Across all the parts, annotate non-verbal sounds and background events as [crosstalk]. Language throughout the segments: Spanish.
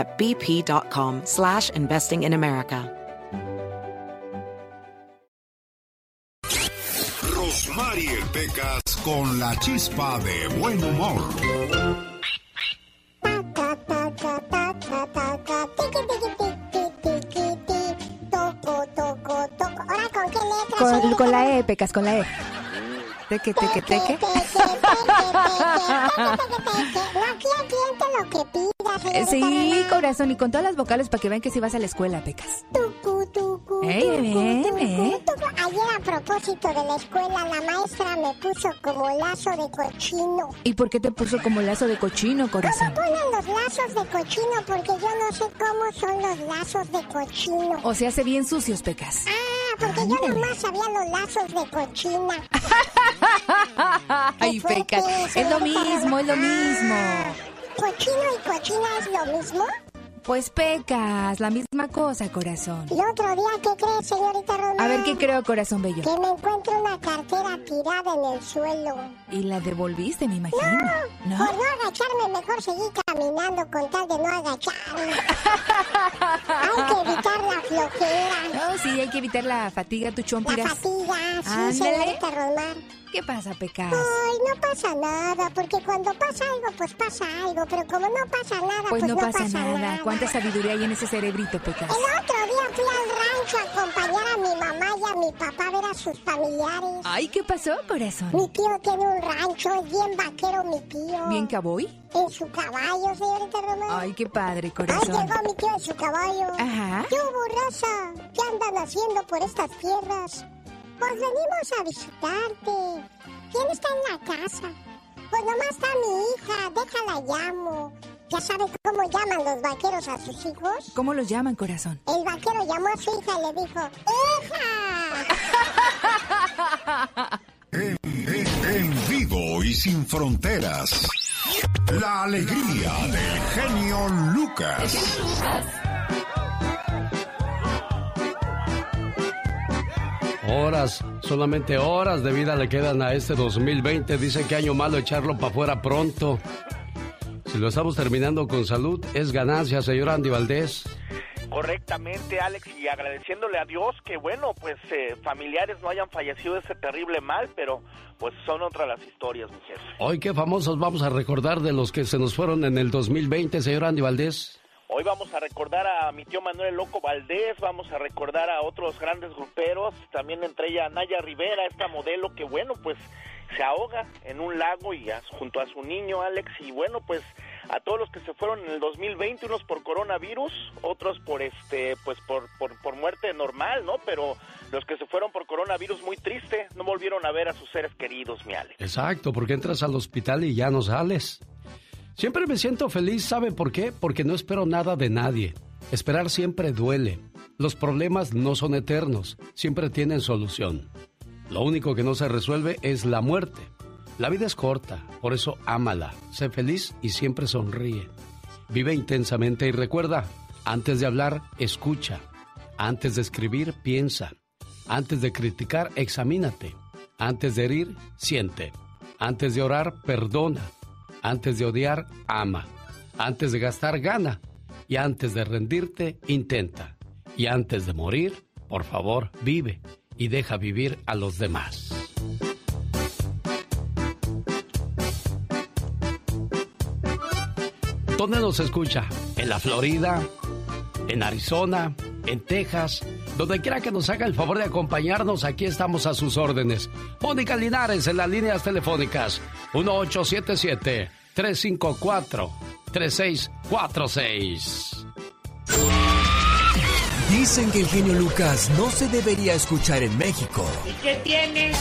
at bp.com slash investing in America. Rosmarie Pecas con la chispa de buen humor. Con, con la E, Pecas, con la E. Teque, teque, teque. Sí, corazón, y con todas las vocales para que vean que si vas a la escuela, Pecas. Ey, ven, ven. Ayer a propósito de la escuela, la maestra me puso como lazo de cochino. ¿Y por qué te puso como lazo de cochino, corazón? ¿Cómo ponen los lazos de cochino? Porque yo no sé cómo son los lazos de cochino. O se hace bien sucios, Pecas. Ah, porque yo nomás sabía los lazos de cochina. [laughs] Ay, Pecas, es lo mismo, es lo mismo. ¿Cochino y cochina es lo mismo? Pues pecas, la misma cosa, corazón. Y otro día, ¿qué crees, señorita Román? A ver, ¿qué creo, corazón bello? Que me encuentro una cartera tirada en el suelo. ¿Y la devolviste, me imagino? No, por no agacharme, mejor seguí caminando con tal de no agacharme. [laughs] hay que evitar la flojera. No, sí, hay que evitar la fatiga, tu chompiras. La fatiga, sí, Ándale. señorita Román. ¿Qué pasa, Pecas? Ay, no pasa nada, porque cuando pasa algo, pues pasa algo, pero como no pasa nada, Pues pues, no pasa nada. ¿Cuánta sabiduría hay en ese cerebrito, Pecas? El otro día fui al rancho a acompañar a mi mamá y a mi papá a ver a sus familiares. Ay, ¿qué pasó, corazón? Mi tío tiene un rancho, es bien vaquero mi tío. ¿Bien caboy? En su caballo, señorita Román. Ay, qué padre, Ay, corazón. llegó mi tío en su caballo. Ajá. ¿Qué raza? ¿Qué andan haciendo por estas tierras? Pues venimos a visitarte. ¿Quién está en la casa? Pues nomás está mi hija, déjala llamo. ¿Ya sabe cómo llaman los vaqueros a sus hijos? ¿Cómo los llaman, corazón? El vaquero llamó a su hija y le dijo, ¡Hija! En, en- en vivo y sin fronteras. La alegría del genio Lucas. Horas, solamente horas de vida le quedan a este 2020. Dice que año malo echarlo para afuera pronto. Si lo estamos terminando con salud, es ganancia, señor Andy Valdés. Correctamente, Alex, y agradeciéndole a Dios que, bueno, pues eh, familiares no hayan fallecido de ese terrible mal, pero pues son otras las historias, mi jefe. Hoy, qué famosos vamos a recordar de los que se nos fueron en el 2020, señor Andy Valdés. Hoy vamos a recordar a mi tío Manuel Loco Valdés, vamos a recordar a otros grandes gruperos, también entre ella Naya Rivera, esta modelo que, bueno, pues se ahoga en un lago y junto a su niño Alex, y bueno, pues a todos los que se fueron en el 2020, unos por coronavirus, otros por este, pues por, por, por muerte normal, ¿no? Pero los que se fueron por coronavirus muy triste, no volvieron a ver a sus seres queridos, mi Alex. Exacto, porque entras al hospital y ya no sales. Siempre me siento feliz, ¿sabe por qué? Porque no espero nada de nadie. Esperar siempre duele. Los problemas no son eternos, siempre tienen solución. Lo único que no se resuelve es la muerte. La vida es corta, por eso ámala, sé feliz y siempre sonríe. Vive intensamente y recuerda, antes de hablar, escucha. Antes de escribir, piensa. Antes de criticar, examínate. Antes de herir, siente. Antes de orar, perdona. Antes de odiar, ama. Antes de gastar, gana. Y antes de rendirte, intenta. Y antes de morir, por favor, vive y deja vivir a los demás. ¿Dónde nos escucha? ¿En la Florida? ¿En Arizona? ¿En Texas? Donde quiera que nos haga el favor de acompañarnos, aquí estamos a sus órdenes. Mónica Linares en las líneas telefónicas 1877-354-3646. Dicen que el genio Lucas no se debería escuchar en México. ¿Y qué tienes?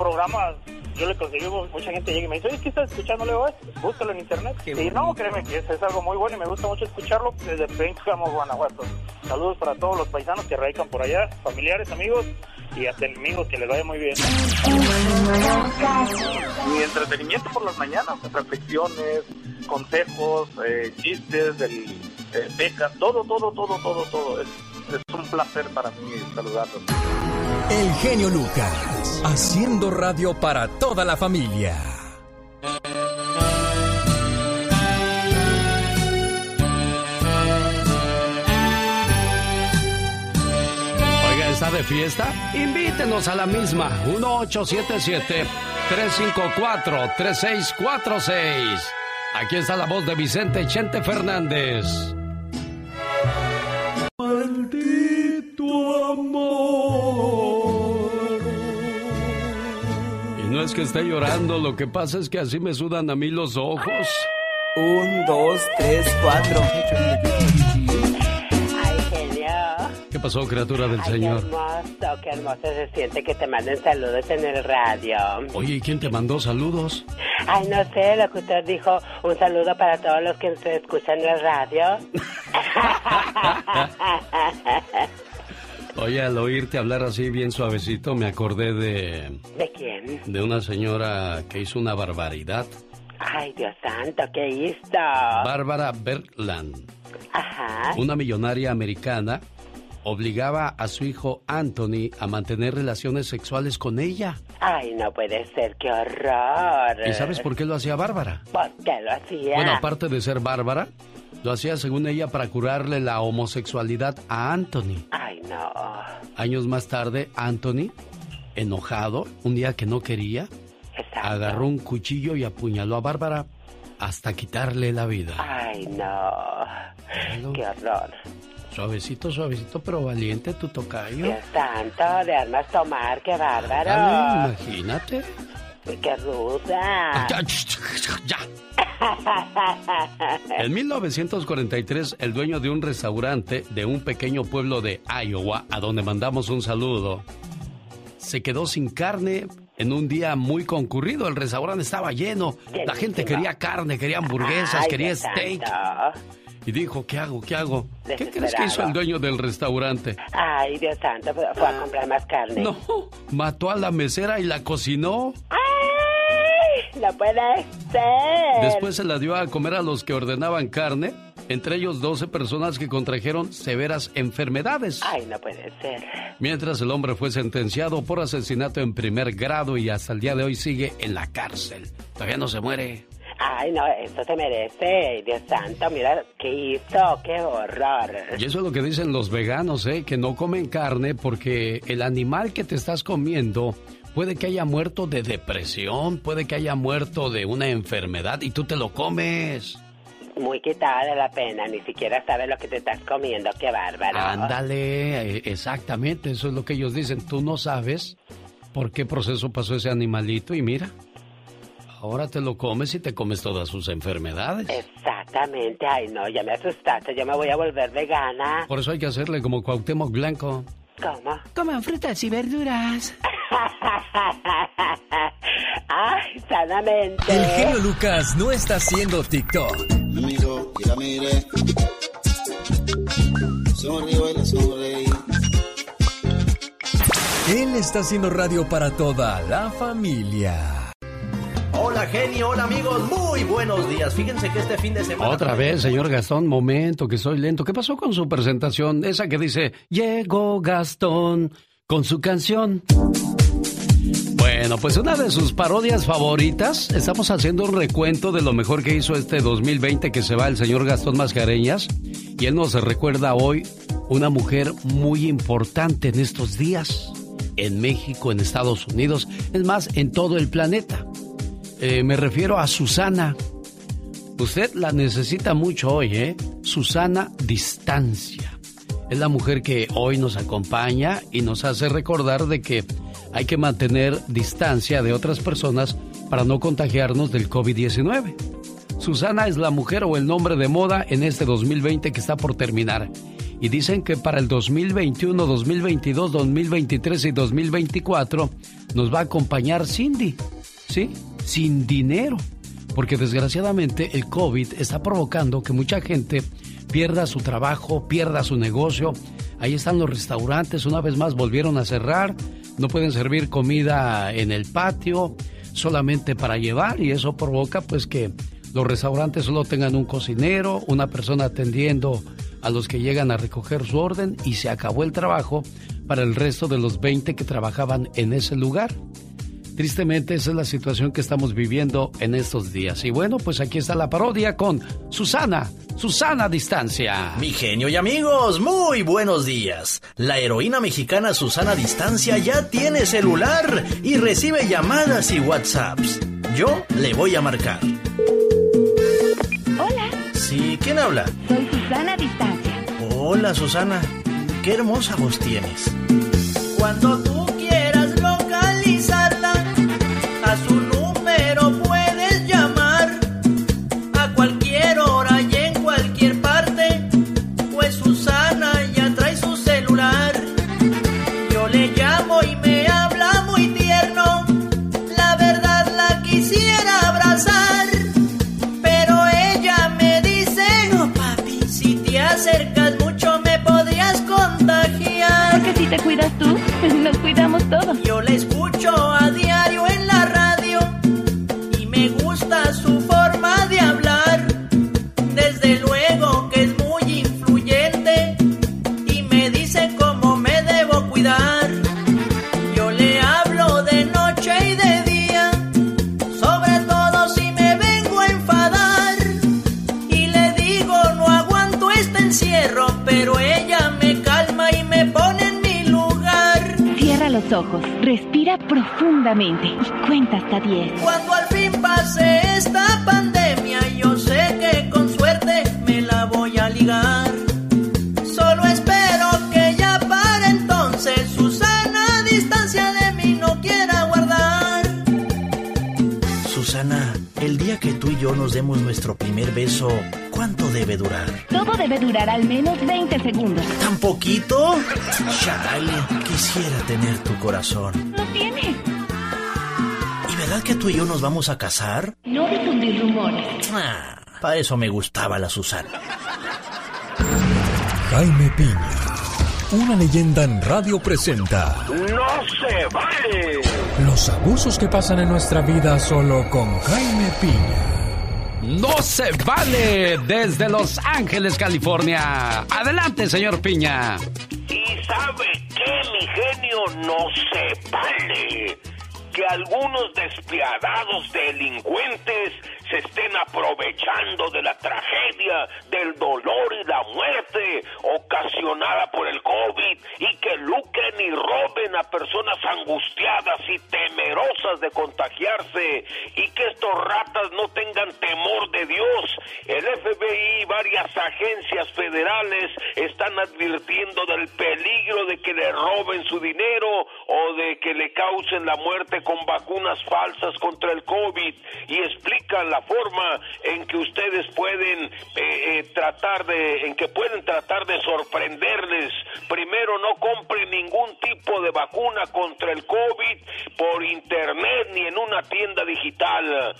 Programas yo le conseguí, mucha gente llega y me dice, oye, ¿qué estás escuchando? Le búscalo en internet. y no, créeme que es, algo muy bueno y me gusta mucho escucharlo desde Pénjamo, Guanajuato. Saludos para todos los paisanos que radican por allá, familiares, amigos y hasta enemigos, que les vaya muy bien. Mi entretenimiento por las mañanas, reflexiones, consejos, eh, chistes, del, eh, becas, todo, todo, todo, todo, todo. Es, es un placer para mí saludarlos. El genio Lucas, haciendo radio para toda la familia. Oiga, ¿está de fiesta? Invítenos a la misma. 1877-354-3646. Aquí está la voz de Vicente Chente Fernández. Maldito amor. Es que esté llorando, lo que pasa es que así me sudan a mí los ojos. Un, dos, tres, cuatro. Ay, genio. ¿Qué pasó, criatura del Ay, Señor? Qué hermoso, qué hermoso se siente que te manden saludos en el radio. Oye, ¿y quién te mandó saludos? Ay, no sé, el locutor dijo un saludo para todos los que se escuchan en el radio. [laughs] Oye, al oírte hablar así bien suavecito, me acordé de, ¿De quién? de una señora que hizo una barbaridad. Ay, Dios santo, ¿qué hizo? Bárbara Bertland, Ajá. una millonaria americana, obligaba a su hijo Anthony a mantener relaciones sexuales con ella. Ay, no puede ser, qué horror. ¿Y sabes por qué lo hacía Bárbara? ¿Por qué lo hacía? Bueno, aparte de ser Bárbara, lo hacía según ella para curarle la homosexualidad a Anthony. Ay, no. Años más tarde, Anthony, enojado, un día que no quería, Exacto. agarró un cuchillo y apuñaló a Bárbara hasta quitarle la vida. Ay, no. Qué horror. Suavecito, suavecito, pero valiente tu tocayo. Dios santo, de armas tomar, qué bárbaro. Imagínate. Ruda. Ya. [laughs] En 1943, el dueño de un restaurante de un pequeño pueblo de Iowa, a donde mandamos un saludo, se quedó sin carne en un día muy concurrido. El restaurante estaba lleno. La gente quería carne, quería hamburguesas, quería steak. Y dijo, ¿qué hago? ¿Qué hago? ¿Qué crees que hizo el dueño del restaurante? Ay, Dios santo, fue fue a comprar más carne. No, mató a la mesera y la cocinó. ¡Ay! No puede ser. Después se la dio a comer a los que ordenaban carne, entre ellos 12 personas que contrajeron severas enfermedades. Ay, no puede ser. Mientras el hombre fue sentenciado por asesinato en primer grado y hasta el día de hoy sigue en la cárcel. Todavía no se muere. Ay, no, esto se merece. Dios santo, mira qué hizo, qué horror. Y eso es lo que dicen los veganos, ¿eh? Que no comen carne porque el animal que te estás comiendo puede que haya muerto de depresión, puede que haya muerto de una enfermedad y tú te lo comes. Muy quitada de la pena, ni siquiera sabes lo que te estás comiendo, qué bárbaro. Ándale, eh, exactamente, eso es lo que ellos dicen. Tú no sabes por qué proceso pasó ese animalito y mira, ahora te lo comes y te comes todas sus enfermedades. Exactamente, ay no, ya me asustaste, yo me voy a volver vegana. Por eso hay que hacerle como Cuauhtémoc Blanco. ¿Cómo? Coman frutas y verduras. [laughs] ay, sanamente. El genio Lucas no está haciendo TikTok. Me miro y la miré. Sonrío y le sonreí. Él está haciendo radio para toda la familia. Hola genio, hola amigos, muy buenos días. Fíjense que este fin de semana... Otra vez, señor Gastón, momento, que soy lento. ¿Qué pasó con su presentación? Esa que dice, llegó Gastón con su canción. Bueno, pues una de sus parodias favoritas, estamos haciendo un recuento de lo mejor que hizo este 2020 que se va el señor Gastón Mascareñas y él nos recuerda hoy una mujer muy importante en estos días, en México, en Estados Unidos, es más, en todo el planeta. Eh, me refiero a Susana. Usted la necesita mucho hoy, ¿eh? Susana Distancia. Es la mujer que hoy nos acompaña y nos hace recordar de que hay que mantener distancia de otras personas para no contagiarnos del COVID-19. Susana es la mujer o el nombre de moda en este 2020 que está por terminar. Y dicen que para el 2021, 2022, 2023 y 2024 nos va a acompañar Cindy. ¿Sí? Sin dinero. Porque desgraciadamente el COVID está provocando que mucha gente pierda su trabajo, pierda su negocio. Ahí están los restaurantes, una vez más volvieron a cerrar, no pueden servir comida en el patio solamente para llevar y eso provoca pues que los restaurantes solo tengan un cocinero, una persona atendiendo a los que llegan a recoger su orden y se acabó el trabajo para el resto de los 20 que trabajaban en ese lugar. Tristemente esa es la situación que estamos viviendo en estos días. Y bueno, pues aquí está la parodia con Susana, Susana Distancia. Mi genio y amigos, muy buenos días. La heroína mexicana Susana Distancia ya tiene celular y recibe llamadas y WhatsApps. Yo le voy a marcar. Hola. Sí, ¿quién habla? Soy Susana Distancia. Hola, Susana. Qué hermosa voz tienes. Cuando tú te cuidas tú, [laughs] nos cuidamos todos. Y cuenta hasta 10. Cuando al fin pase esta pandemia, yo sé que con suerte me la voy a ligar. Solo espero que ya para entonces Susana a distancia de mí no quiera guardar. Susana, el día que tú y yo nos demos nuestro primer beso, ¿cuánto debe durar? Todo debe durar al menos 20 segundos. ¿Tan poquito? Chale, quisiera tener tu corazón. Que tú y yo nos vamos a casar? No difundir rumores. Ah, para eso me gustaba la Susana. Jaime Piña, una leyenda en radio presenta ¡No se vale! los abusos que pasan en nuestra vida solo con Jaime Piña. No se vale desde Los Ángeles, California. Adelante, señor Piña. ¿Y sabe qué, mi genio? No algunos despiadados delincuentes se estén aprovechando de la tragedia, del dolor y la muerte ocasionada por el COVID y que lucren y roben a personas angustiadas y temerosas de contagiarse y que estos ratas no tengan temor de Dios. El FBI y varias agencias federales están advirtiendo del peligro de que le roben su dinero causen la muerte con vacunas falsas contra el COVID y explican la forma en que ustedes pueden eh, eh, tratar de, en que pueden tratar de sorprenderles. Primero, no compren de vacuna contra el COVID por internet ni en una tienda digital.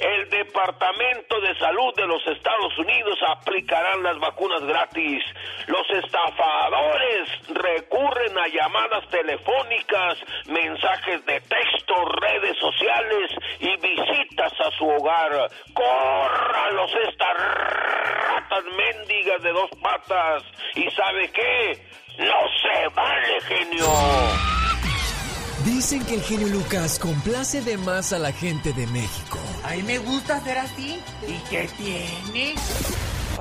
El Departamento de Salud de los Estados Unidos aplicarán las vacunas gratis. Los estafadores recurren a llamadas telefónicas, mensajes de texto, redes sociales y visitas a su hogar. ¡Córralos estas ratas mendigas de dos patas! ¿Y sabe qué? ¡No se vale, genio! Dicen que el genio Lucas complace de más a la gente de México. A mí me gusta ser así. ¿Y qué tiene?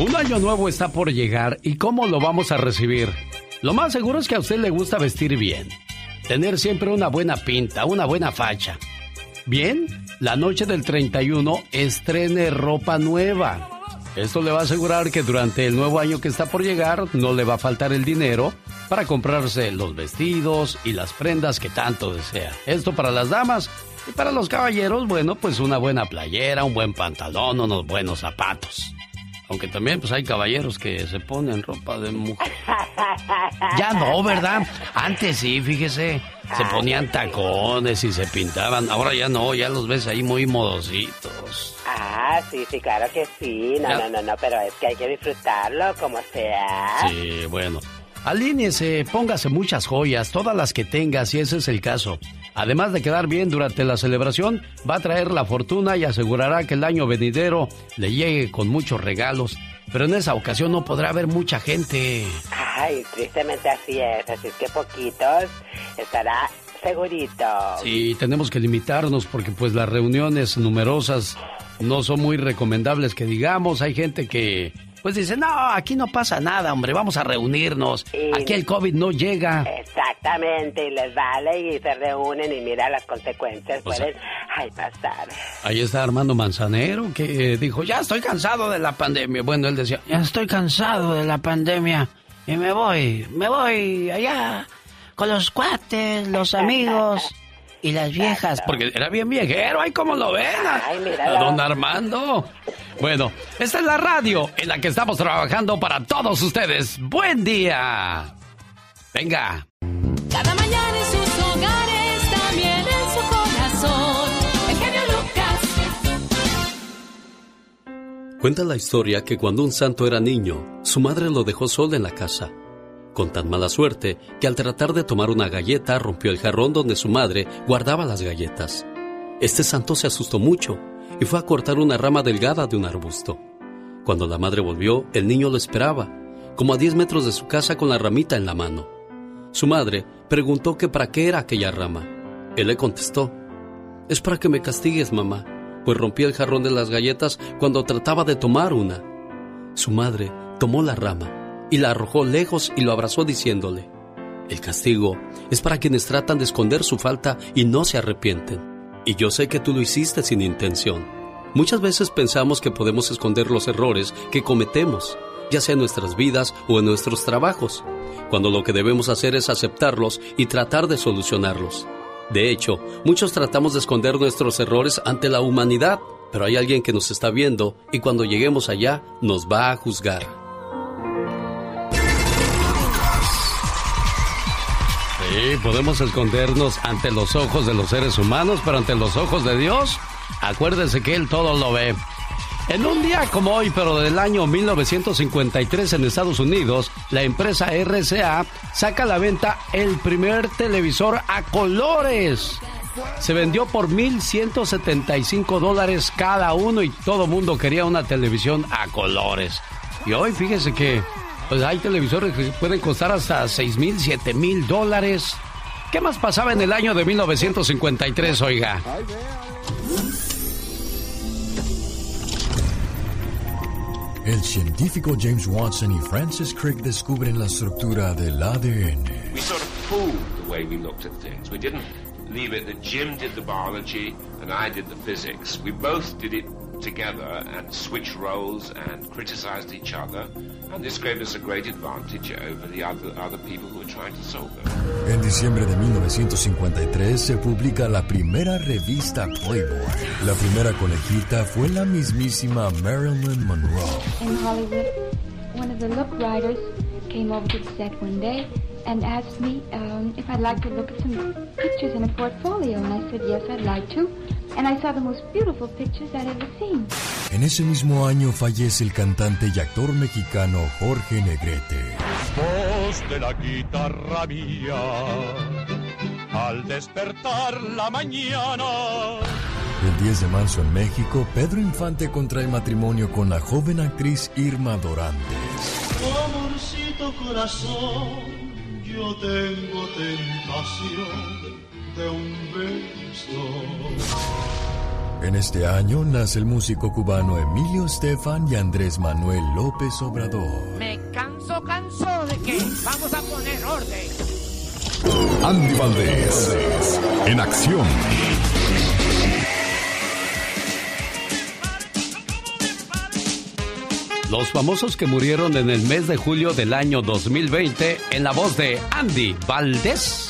Un año nuevo está por llegar y ¿cómo lo vamos a recibir? Lo más seguro es que a usted le gusta vestir bien, tener siempre una buena pinta, una buena facha. Bien, la noche del 31 estrene ropa nueva. Esto le va a asegurar que durante el nuevo año que está por llegar no le va a faltar el dinero para comprarse los vestidos y las prendas que tanto desea. Esto para las damas y para los caballeros, bueno, pues una buena playera, un buen pantalón, unos buenos zapatos. Aunque también pues hay caballeros que se ponen ropa de mujer. [laughs] Ya no, ¿verdad? Antes sí, fíjese. Se ponían tacones y se pintaban. Ahora ya no, ya los ves ahí muy modositos. Ah, sí, sí, claro que sí. No, no, no, no, pero es que hay que disfrutarlo como sea. Sí, bueno. Alíñese, póngase muchas joyas, todas las que tenga, si ese es el caso. Además de quedar bien durante la celebración, va a traer la fortuna y asegurará que el año venidero le llegue con muchos regalos. Pero en esa ocasión no podrá haber mucha gente. Ay, tristemente así es, así es que poquitos estará segurito. Sí, tenemos que limitarnos porque pues las reuniones numerosas no son muy recomendables que digamos. Hay gente que pues dice, no, aquí no pasa nada, hombre, vamos a reunirnos. Aquí el COVID no llega. Exactamente, y les vale y se reúnen y mira las consecuencias, pueden ay, pasar. Ahí está Armando Manzanero que dijo, ya estoy cansado de la pandemia. Bueno, él decía, ya estoy cansado de la pandemia y me voy, me voy allá con los cuates, los amigos. [laughs] Y las viejas, porque era bien viejero, ay, cómo lo ven. A, don Armando. Bueno, esta es la radio en la que estamos trabajando para todos ustedes. ¡Buen día! Venga. Cada mañana en sus hogares, también en su corazón. El genio Lucas. Cuenta la historia que cuando un santo era niño, su madre lo dejó solo en la casa con tan mala suerte que al tratar de tomar una galleta rompió el jarrón donde su madre guardaba las galletas. Este santo se asustó mucho y fue a cortar una rama delgada de un arbusto. Cuando la madre volvió, el niño lo esperaba, como a 10 metros de su casa con la ramita en la mano. Su madre preguntó que para qué era aquella rama. Él le contestó, es para que me castigues, mamá, pues rompí el jarrón de las galletas cuando trataba de tomar una. Su madre tomó la rama y la arrojó lejos y lo abrazó diciéndole, el castigo es para quienes tratan de esconder su falta y no se arrepienten. Y yo sé que tú lo hiciste sin intención. Muchas veces pensamos que podemos esconder los errores que cometemos, ya sea en nuestras vidas o en nuestros trabajos, cuando lo que debemos hacer es aceptarlos y tratar de solucionarlos. De hecho, muchos tratamos de esconder nuestros errores ante la humanidad, pero hay alguien que nos está viendo y cuando lleguemos allá nos va a juzgar. Sí, podemos escondernos ante los ojos de los seres humanos, pero ante los ojos de Dios, acuérdese que Él todo lo ve. En un día como hoy, pero del año 1953 en Estados Unidos, la empresa RCA saca a la venta el primer televisor a colores. Se vendió por 1.175 dólares cada uno y todo mundo quería una televisión a colores. Y hoy fíjese que pues hay televisores que pueden costar hasta 6 mil, 7 mil dólares. ¿Qué más pasaba en el año de 1953, oiga? El científico James Watson y Francis Crick descubren la estructura del ADN. We sort of fooled the way we looked at things. We didn't leave it that Jim did the biology and I did the physics. We both did it together and switched roles and criticized each other. And this gave us a great advantage over the other, other people who were trying to solve it. En diciembre de 1953 se publica la primera revista Playboy. La primera conejita fue la mismísima Marilyn Monroe. In Hollywood, one of the look writers came over to the set one day and asked me um, if I'd like to look at some pictures in a portfolio. And I said, yes, I'd like to. And I saw the most beautiful pictures I'd ever seen. En ese mismo año fallece el cantante y actor mexicano Jorge Negrete. Voz de la guitarra mía, al despertar la mañana. El 10 de marzo en México, Pedro Infante contrae matrimonio con la joven actriz Irma Dorantes. Amorcito corazón, yo tengo tentación de un beso. En este año nace el músico cubano Emilio Estefan y Andrés Manuel López Obrador. Me canso, canso de que vamos a poner orden. Andy Valdés, en acción. Los famosos que murieron en el mes de julio del año 2020 en la voz de Andy Valdés.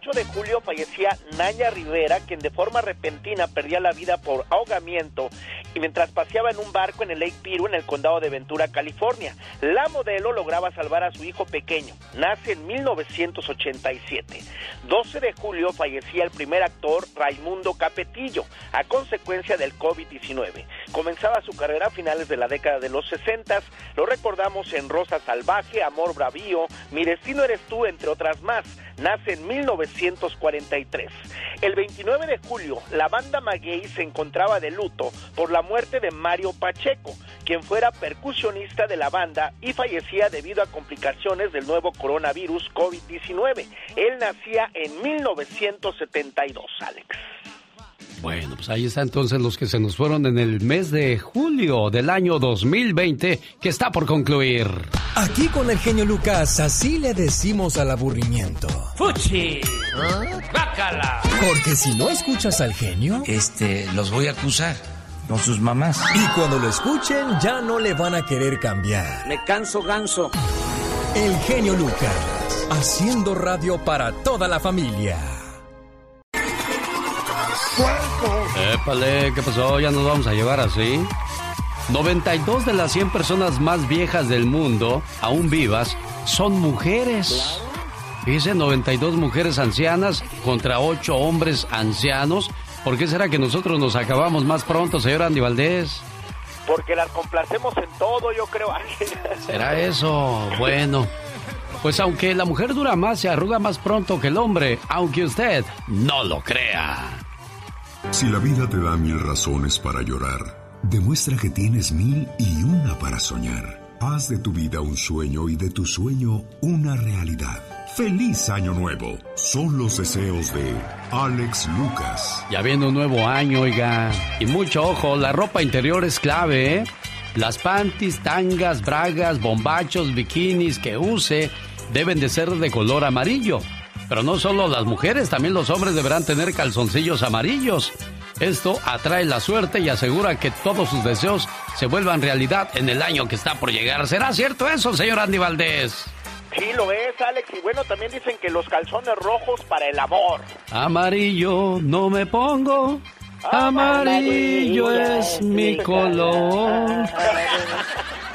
8 de julio, 8 de julio fallecía Naya Rivera, quien de forma repentina perdía la vida por ahogamiento y mientras paseaba en un barco en el Lake Piru, en el condado de Ventura, California. La modelo lograba salvar a su hijo pequeño. Nace en 1987. 12 de julio fallecía el primer actor Raimundo Capetillo a consecuencia del COVID-19. Comenzaba su carrera a finales de la década de los 60. Lo recordamos en Rosa Salvaje, Amor Bravío, Mi destino eres tú, entre otras más. Nace en 1943. El 29 de julio, la banda Maguey se encontraba de luto por la muerte de Mario Pacheco, quien fuera percusionista de la banda y fallecía debido a complicaciones del nuevo coronavirus COVID-19. Él nacía en 1972, Alex. Bueno, pues ahí está entonces los que se nos fueron en el mes de julio del año 2020 que está por concluir. Aquí con el genio Lucas, así le decimos al aburrimiento. ¡Fuchi! ¡Bácala! Porque si no escuchas al genio, Este, los voy a acusar con sus mamás. y cuando lo escuchen ya no le van a querer cambiar. Me canso ganso. El genio Lucas, haciendo radio para toda la familia. Épale, ¿qué pasó? ¿Ya nos vamos a llevar así? 92 de las 100 personas más viejas del mundo, aún vivas, son mujeres. Dice 92 mujeres ancianas contra 8 hombres ancianos. ¿Por qué será que nosotros nos acabamos más pronto, señor Andy Valdés? Porque las complacemos en todo, yo creo. [laughs] ¿Será eso? Bueno. Pues aunque la mujer dura más, se arruga más pronto que el hombre, aunque usted no lo crea. Si la vida te da mil razones para llorar, demuestra que tienes mil y una para soñar. Haz de tu vida un sueño y de tu sueño una realidad. ¡Feliz Año Nuevo! Son los deseos de Alex Lucas. Ya viene un nuevo año, oiga. Y mucho ojo, la ropa interior es clave, ¿eh? Las panties, tangas, bragas, bombachos, bikinis que use deben de ser de color amarillo. Pero no solo las mujeres, también los hombres deberán tener calzoncillos amarillos. Esto atrae la suerte y asegura que todos sus deseos se vuelvan realidad en el año que está por llegar. ¿Será cierto eso, señor Andy Valdés? Sí, lo es, Alex. Y bueno, también dicen que los calzones rojos para el amor. Amarillo no me pongo. Amarillo es mi [laughs] color.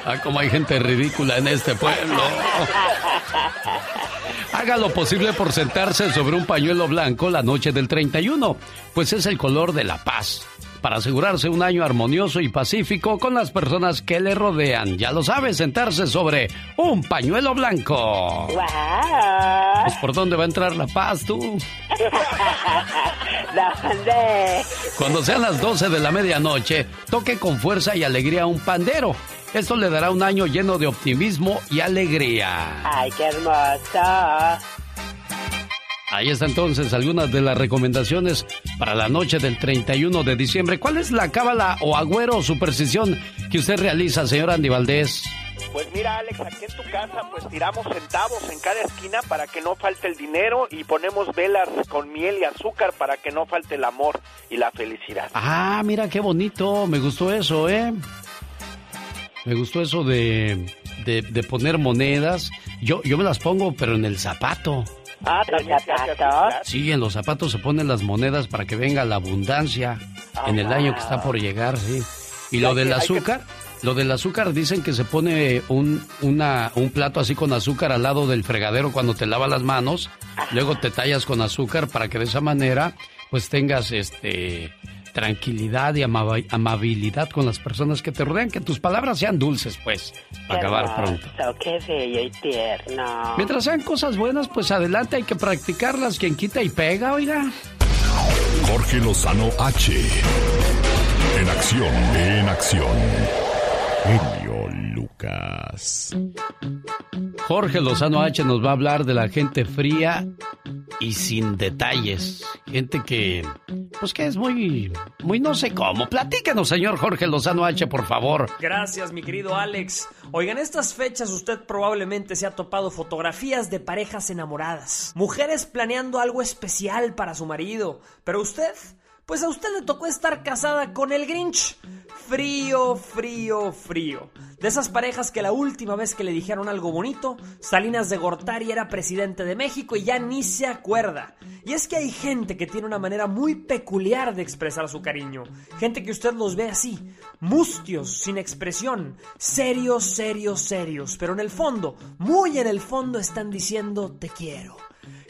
Ah, como hay gente ridícula en este pueblo. [laughs] Haga lo posible por sentarse sobre un pañuelo blanco la noche del 31, pues es el color de la paz. Para asegurarse un año armonioso y pacífico con las personas que le rodean. Ya lo sabes, sentarse sobre un pañuelo blanco. Pues por dónde va a entrar la paz tú. [laughs] ¿Dónde? Cuando sean las 12 de la medianoche, toque con fuerza y alegría un pandero. Esto le dará un año lleno de optimismo y alegría. Ay, qué hermoso. Ahí está entonces algunas de las recomendaciones para la noche del 31 de diciembre. ¿Cuál es la cábala o agüero o superstición que usted realiza, señor Andy Valdés? Pues mira, Alex, aquí en tu casa pues tiramos centavos en cada esquina para que no falte el dinero y ponemos velas con miel y azúcar para que no falte el amor y la felicidad. Ah, mira qué bonito. Me gustó eso, ¿eh? Me gustó eso de, de, de poner monedas. Yo, yo me las pongo, pero en el zapato. Ah, así, ¿verdad? Sí, en los zapatos se ponen las monedas para que venga la abundancia en el año que está por llegar, sí. Y lo del azúcar, lo del azúcar dicen que se pone un, una, un plato así con azúcar al lado del fregadero cuando te lavas las manos, luego te tallas con azúcar para que de esa manera pues tengas este tranquilidad y amabilidad con las personas que te rodean, que tus palabras sean dulces, pues, para acabar pronto. Qué bello y tierno. Mientras sean cosas buenas, pues adelante, hay que practicarlas. Quien quita y pega, oiga. Jorge Lozano H. En acción, en acción. Lucas. Jorge Lozano H nos va a hablar de la gente fría y sin detalles. Gente que, pues que es muy, muy no sé cómo. Platícanos, señor Jorge Lozano H, por favor. Gracias, mi querido Alex. Oigan, estas fechas usted probablemente se ha topado fotografías de parejas enamoradas. Mujeres planeando algo especial para su marido. Pero usted pues a usted le tocó estar casada con el Grinch. Frío, frío, frío. De esas parejas que la última vez que le dijeron algo bonito, Salinas de Gortari era presidente de México y ya ni se acuerda. Y es que hay gente que tiene una manera muy peculiar de expresar su cariño. Gente que usted los ve así, mustios, sin expresión, serios, serios, serios. Pero en el fondo, muy en el fondo están diciendo te quiero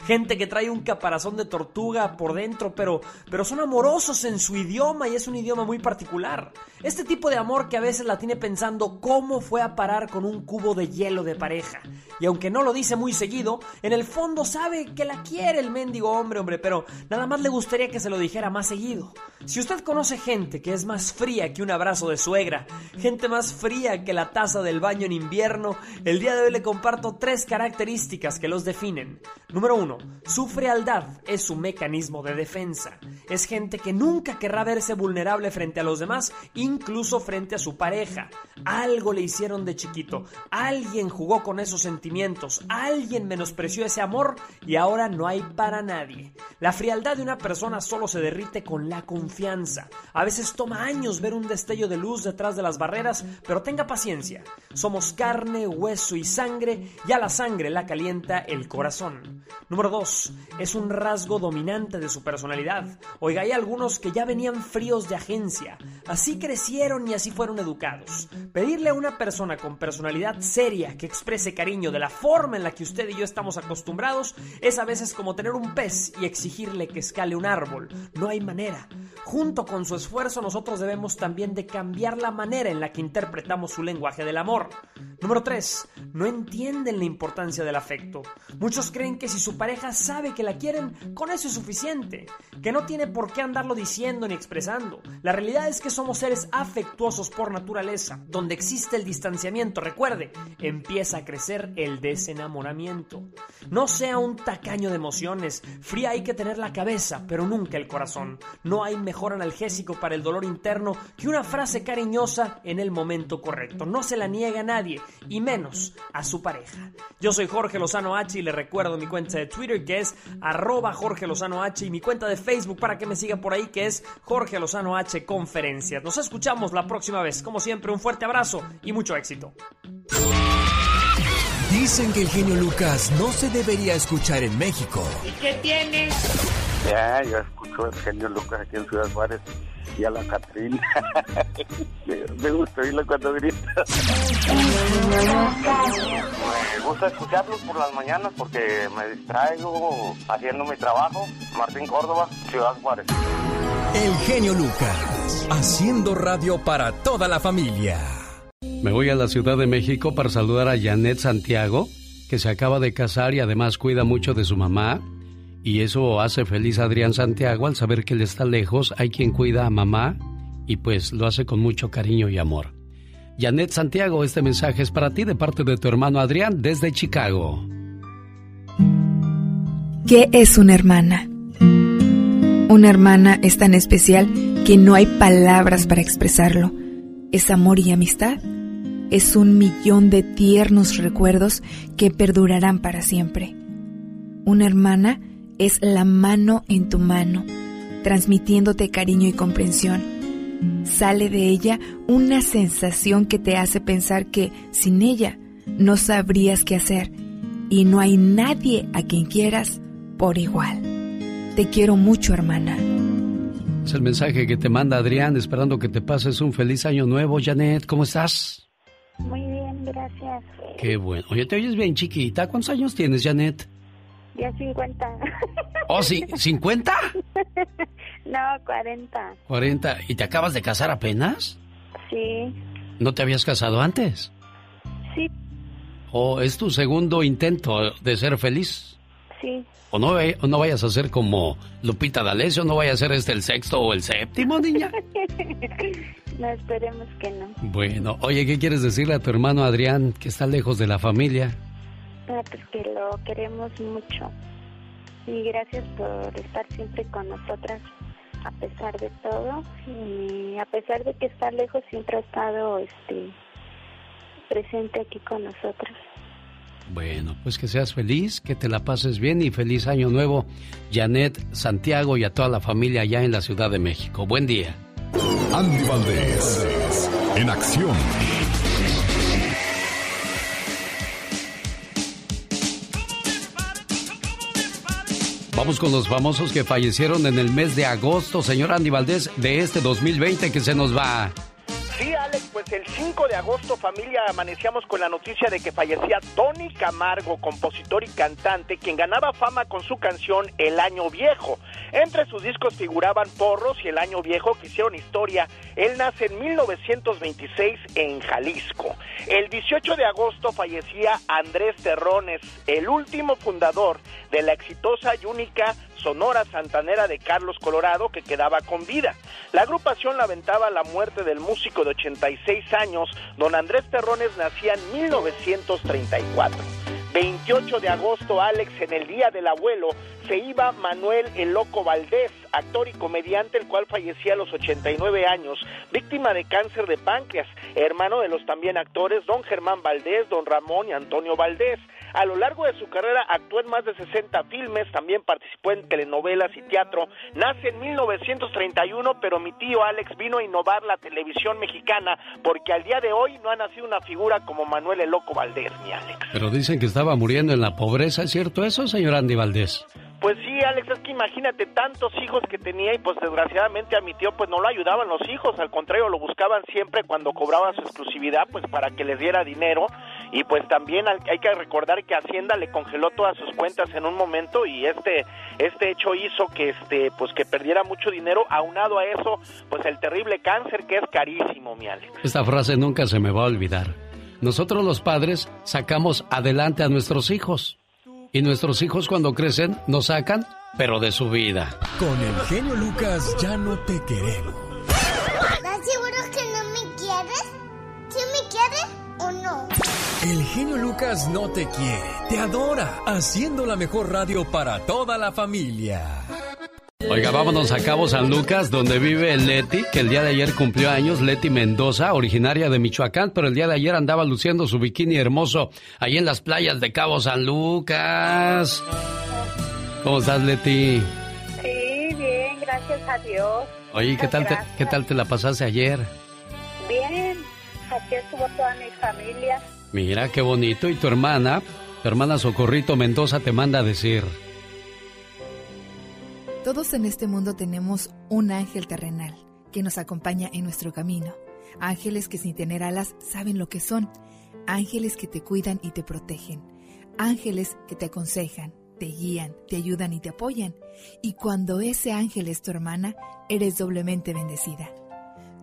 gente que trae un caparazón de tortuga por dentro, pero, pero son amorosos en su idioma y es un idioma muy particular. Este tipo de amor que a veces la tiene pensando cómo fue a parar con un cubo de hielo de pareja. Y aunque no lo dice muy seguido, en el fondo sabe que la quiere el mendigo hombre, hombre, pero nada más le gustaría que se lo dijera más seguido. Si usted conoce gente que es más fría que un abrazo de suegra, gente más fría que la taza del baño en invierno, el día de hoy le comparto tres características que los definen. Número uno, su frialdad es su mecanismo de defensa. Es gente que nunca querrá verse vulnerable frente a los demás, incluso frente a su pareja. Algo le hicieron de chiquito, alguien jugó con esos sentimientos, alguien menospreció ese amor y ahora no hay para nadie. La frialdad de una persona solo se derrite con la confianza. A veces toma años ver un destello de luz detrás de las barreras, pero tenga paciencia. Somos carne, hueso y sangre, y a la sangre la calienta el corazón. Número 2. Es un rasgo dominante de su personalidad. Oiga, hay algunos que ya venían fríos de agencia. Así crecieron y así fueron educados. Pedirle a una persona con personalidad seria que exprese cariño de la forma en la que usted y yo estamos acostumbrados es a veces como tener un pez y exigirle que escale un árbol. No hay manera. Junto con su esfuerzo nosotros debemos también de cambiar la manera en la que interpretamos su lenguaje del amor. Número 3. No entienden la importancia del afecto. Muchos creen que si su pareja sabe que la quieren, con eso es suficiente, que no tiene por qué andarlo diciendo ni expresando. La realidad es que somos seres afectuosos por naturaleza, donde existe el distanciamiento, recuerde, empieza a crecer el desenamoramiento. No sea un tacaño de emociones, fría hay que tener la cabeza, pero nunca el corazón. No hay mejor analgésico para el dolor interno que una frase cariñosa en el momento correcto. No se la niega a nadie, y menos a su pareja. Yo soy Jorge Lozano H y le recuerdo mi cuenta de Twitter que es arroba Jorge Lozano H y mi cuenta de Facebook para que me siga por ahí que es Jorge Lozano H Conferencias. Nos escuchamos la próxima vez. Como siempre, un fuerte abrazo y mucho éxito. Dicen que el genio Lucas no se debería escuchar en México. ¿Y qué tienes? Ya, yo escucho el genio Lucas aquí en Ciudad Juárez y a la Catrina. [laughs] me gusta oírla cuando grita. me gusta escucharlos por las mañanas porque me distraigo haciendo mi trabajo. Martín Córdoba, Ciudad Juárez. El genio Lucas, haciendo radio para toda la familia. Me voy a la Ciudad de México para saludar a Janet Santiago, que se acaba de casar y además cuida mucho de su mamá y eso hace feliz a Adrián Santiago al saber que él está lejos, hay quien cuida a mamá y pues lo hace con mucho cariño y amor. Janet Santiago, este mensaje es para ti de parte de tu hermano Adrián desde Chicago. ¿Qué es una hermana? Una hermana es tan especial que no hay palabras para expresarlo. Es amor y amistad. Es un millón de tiernos recuerdos que perdurarán para siempre. Una hermana es la mano en tu mano, transmitiéndote cariño y comprensión. Sale de ella una sensación que te hace pensar que sin ella no sabrías qué hacer y no hay nadie a quien quieras por igual. Te quiero mucho, hermana. Es el mensaje que te manda Adrián, esperando que te pases un feliz año nuevo. Janet, ¿cómo estás? Muy bien, gracias. Qué bueno. Oye, te oyes bien chiquita. ¿Cuántos años tienes, Janet? Ya 50. [laughs] ¿Oh, sí? ¿50? [laughs] No, 40. 40. ¿Y te acabas de casar apenas? Sí. ¿No te habías casado antes? Sí. ¿O es tu segundo intento de ser feliz? Sí. ¿O no, o no vayas a ser como Lupita D'Alessio? ¿No vaya a ser este el sexto o el séptimo, niña? [laughs] no, esperemos que no. Bueno, oye, ¿qué quieres decirle a tu hermano Adrián que está lejos de la familia? Ah, pues que lo queremos mucho. Y gracias por estar siempre con nosotras a pesar de todo y a pesar de que está lejos siempre ha estado este presente aquí con nosotros. Bueno, pues que seas feliz, que te la pases bien y feliz año nuevo, Janet, Santiago y a toda la familia allá en la Ciudad de México. Buen día. Andy Valdés, en acción. Vamos con los famosos que fallecieron en el mes de agosto, señor Andy Valdés, de este 2020 que se nos va. Sí, Alex, pues el 5 de agosto, familia, amanecíamos con la noticia de que fallecía Tony Camargo, compositor y cantante, quien ganaba fama con su canción El Año Viejo. Entre sus discos figuraban Porros y El Año Viejo, que hicieron historia. Él nace en 1926 en Jalisco. El 18 de agosto fallecía Andrés Terrones, el último fundador de la exitosa y única Sonora Santanera de Carlos Colorado que quedaba con vida. La agrupación lamentaba la muerte del músico de 86 años, don Andrés Terrones nacía en 1934. 28 de agosto, Alex, en el Día del Abuelo, se iba Manuel El Loco Valdés, actor y comediante, el cual fallecía a los 89 años, víctima de cáncer de páncreas, hermano de los también actores don Germán Valdés, don Ramón y Antonio Valdés. A lo largo de su carrera actuó en más de 60 filmes, también participó en telenovelas y teatro. Nace en 1931, pero mi tío Alex vino a innovar la televisión mexicana porque al día de hoy no ha nacido una figura como Manuel el Loco Valdés, mi Alex. Pero dicen que estaba muriendo en la pobreza, ¿es cierto eso, señor Andy Valdés? Pues sí, Alex, es que imagínate tantos hijos que tenía y pues desgraciadamente a mi tío pues no lo ayudaban los hijos, al contrario lo buscaban siempre cuando cobraba su exclusividad pues para que les diera dinero y pues también hay que recordar que Hacienda le congeló todas sus cuentas en un momento y este este hecho hizo que este pues que perdiera mucho dinero aunado a eso pues el terrible cáncer que es carísimo, mi Alex. Esta frase nunca se me va a olvidar. Nosotros los padres sacamos adelante a nuestros hijos. Y nuestros hijos cuando crecen nos sacan, pero de su vida. Con el genio Lucas ya no te queremos. El genio Lucas no te quiere, te adora, haciendo la mejor radio para toda la familia. Oiga, vámonos a Cabo San Lucas, donde vive Leti, que el día de ayer cumplió años, Leti Mendoza, originaria de Michoacán, pero el día de ayer andaba luciendo su bikini hermoso ahí en las playas de Cabo San Lucas. ¿Cómo estás, Leti? Sí, bien, gracias a Dios. Oye, ¿qué tal, te, ¿qué tal te la pasaste ayer? Bien, aquí estuvo toda mi familia. Mira, qué bonito. ¿Y tu hermana? Tu hermana Socorrito Mendoza te manda a decir... Todos en este mundo tenemos un ángel terrenal que nos acompaña en nuestro camino. Ángeles que sin tener alas saben lo que son. Ángeles que te cuidan y te protegen. Ángeles que te aconsejan, te guían, te ayudan y te apoyan. Y cuando ese ángel es tu hermana, eres doblemente bendecida.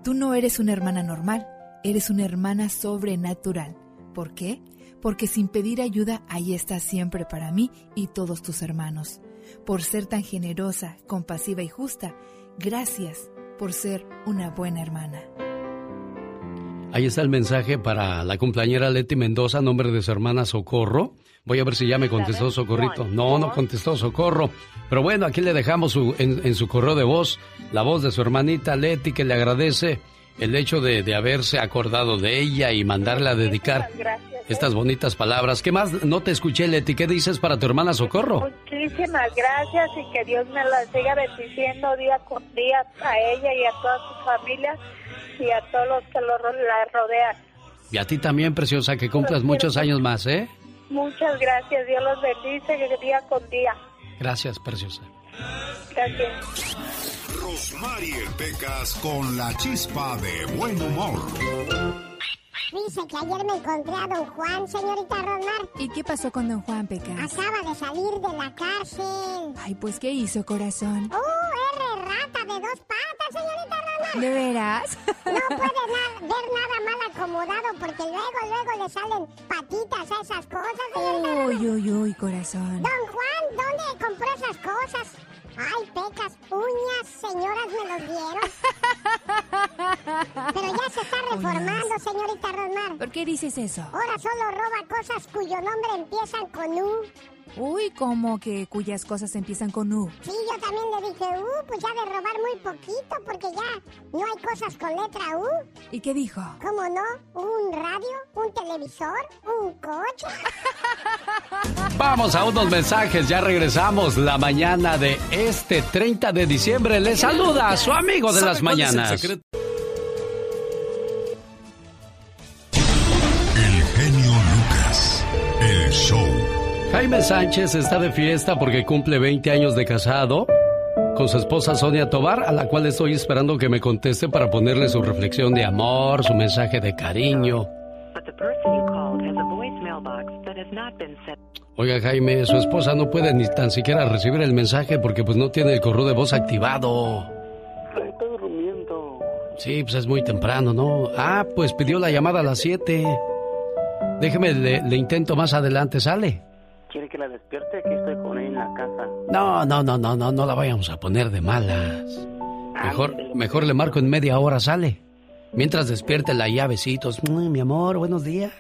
Tú no eres una hermana normal, eres una hermana sobrenatural. ¿Por qué? Porque sin pedir ayuda, ahí estás siempre para mí y todos tus hermanos por ser tan generosa, compasiva y justa. Gracias por ser una buena hermana. Ahí está el mensaje para la cumpleañera Leti Mendoza, nombre de su hermana Socorro. Voy a ver si ya me contestó Socorrito. No, no contestó Socorro. Pero bueno, aquí le dejamos su, en, su correo de voz la voz de su hermanita Leti, que le agradece el hecho de, de haberse acordado de ella y mandarla a dedicar estas bonitas palabras. ¿Qué más? No te escuché, Leti. ¿Qué dices para tu hermana Socorro? Muchísimas gracias y que Dios me la siga bendiciendo día con día a ella y a toda su familia y a todos los que lo, la rodean. Y a ti también, preciosa, que cumplas muchos años más, ¿eh? Muchas gracias. Dios los bendice día con día. Gracias, preciosa. Gracias. Rosmarie Pecas con la chispa de buen humor. Dice que ayer me encontré a don Juan, señorita Rosmar. ¿Y qué pasó con don Juan, Pecas? Acaba de salir de la cárcel. Ay, pues, ¿qué hizo, corazón? ¡Uh, R rata de ¿De veras? No puede na- ver nada mal acomodado porque luego, luego le salen patitas a esas cosas. verdad. Uy, uy, uy, corazón. Don Juan, ¿dónde compró esas cosas? Ay, pecas, uñas, señoras me los dieron. Pero ya se está reformando, señorita Rosmar. ¿Por qué dices eso? Ahora solo roba cosas cuyo nombre empiezan con U. Uy, como que cuyas cosas empiezan con U. Sí, yo también le dije, uh, pues ya de robar muy poquito, porque ya no hay cosas con letra U. ¿Y qué dijo? ¿Cómo no? ¿Un radio? ¿Un televisor? ¿Un coche? [laughs] Vamos a unos mensajes, ya regresamos la mañana de este 30 de diciembre. Le saluda a su amigo de ¿Sabe las mañanas. Jaime Sánchez está de fiesta porque cumple 20 años de casado con su esposa Sonia Tobar, a la cual estoy esperando que me conteste para ponerle su reflexión de amor, su mensaje de cariño. But the person you called has a voicemail box that has not been set. Oiga Jaime, su esposa no puede ni tan siquiera recibir el mensaje porque pues no tiene el correo de voz activado. Está durmiendo. Sí, pues es muy temprano, ¿no? Ah, pues pidió la llamada a las 7. Déjeme, le, le intento más adelante, ¿sale? ¿Quiere que la despierte? Aquí estoy con él en la casa. No, no, no, no, no, no la vayamos a poner de malas. Mejor, mejor le marco en media hora, ¿sale? Mientras despierte la llavecitos. Mi amor, buenos días.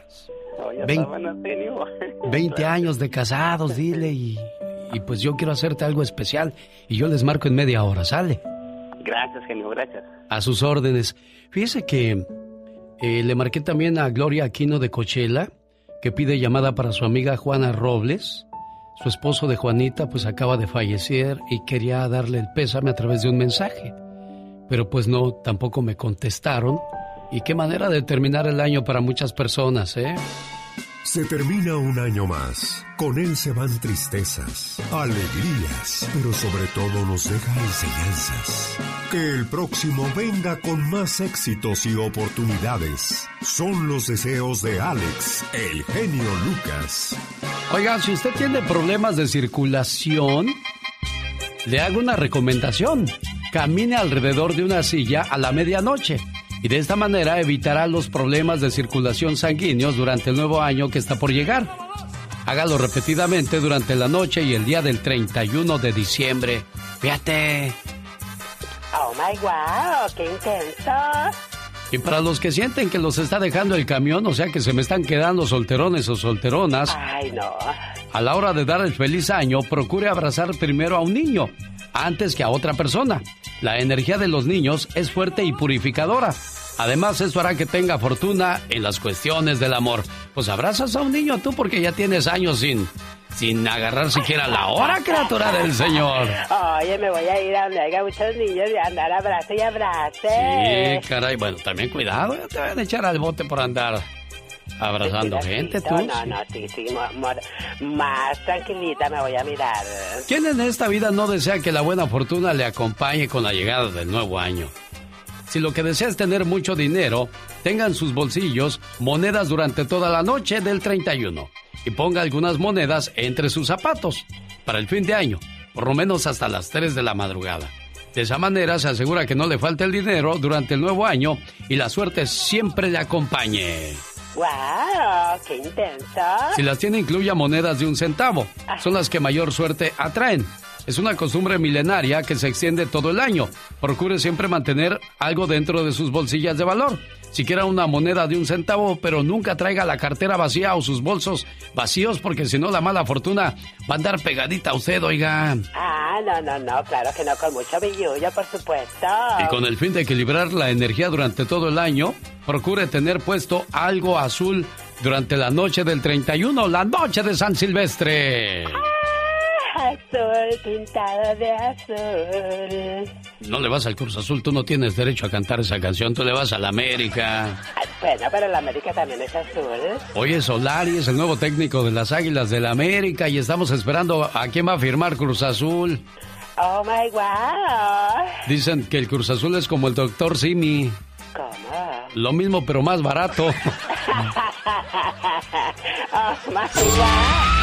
No, ya Vein- estaban a serio. 20 años de casados, dile, y, y pues yo quiero hacerte algo especial. Y yo les marco en media hora, ¿sale? Gracias, genio, gracias. A sus órdenes. Fíjese que eh, le marqué también a Gloria Aquino de Cochela, que pide llamada para su amiga Juana Robles. Su esposo de Juanita pues acaba de fallecer y quería darle el pésame a través de un mensaje. Pero pues no, tampoco me contestaron. Y qué manera de terminar el año para muchas personas, ¿eh? Se termina un año más. Con él se van tristezas, alegrías, pero sobre todo nos deja enseñanzas. Que el próximo venga con más éxitos y oportunidades. Son los deseos de Alex, el genio Lucas. Oiga, si usted tiene problemas de circulación, le hago una recomendación. Camine alrededor de una silla a la medianoche y de esta manera evitará los problemas de circulación sanguíneos durante el nuevo año que está por llegar. Hágalo repetidamente durante la noche y el día del 31 de diciembre. Fíjate. Oh my wow, qué intenso. Y para los que sienten que los está dejando el camión, o sea que se me están quedando solterones o solteronas, Ay, no. A la hora de dar el feliz año, procure abrazar primero a un niño antes que a otra persona. La energía de los niños es fuerte y purificadora. Además, esto hará que tenga fortuna en las cuestiones del amor. Pues abrazas a un niño tú porque ya tienes años sin, sin agarrar siquiera la hora, criatura del Señor. Oye, me voy a ir a donde haya muchos niños y andar abrace y abrace. Sí, caray, bueno, también cuidado, ya te van a echar al bote por andar abrazando gente tú. No, no, sí, sí, más tranquilita me voy a mirar. ¿Quién en esta vida no desea que la buena fortuna le acompañe con la llegada del nuevo año? Si lo que desea es tener mucho dinero, tenga en sus bolsillos monedas durante toda la noche del 31 y ponga algunas monedas entre sus zapatos para el fin de año, por lo menos hasta las 3 de la madrugada. De esa manera se asegura que no le falte el dinero durante el nuevo año y la suerte siempre le acompañe. ¡Wow! ¡Qué intenso! Si las tiene, incluya monedas de un centavo. Son las que mayor suerte atraen. Es una costumbre milenaria que se extiende todo el año. Procure siempre mantener algo dentro de sus bolsillas de valor. Siquiera una moneda de un centavo, pero nunca traiga la cartera vacía o sus bolsos vacíos, porque si no la mala fortuna va a andar pegadita a usted, oiga. Ah, no, no, no, claro que no, con mucho billullo, por supuesto. Y con el fin de equilibrar la energía durante todo el año, procure tener puesto algo azul durante la noche del 31, la noche de San Silvestre. Azul pintado de azul. No le vas al Cruz Azul, tú no tienes derecho a cantar esa canción, tú le vas a la América. Bueno, pero la América también es azul. Oye, Solari es el nuevo técnico de las Águilas del la América y estamos esperando a quién va a firmar Cruz Azul. Oh my wow. Dicen que el Cruz Azul es como el doctor Simi. ¿Cómo? Lo mismo pero más barato. [laughs] oh my wow.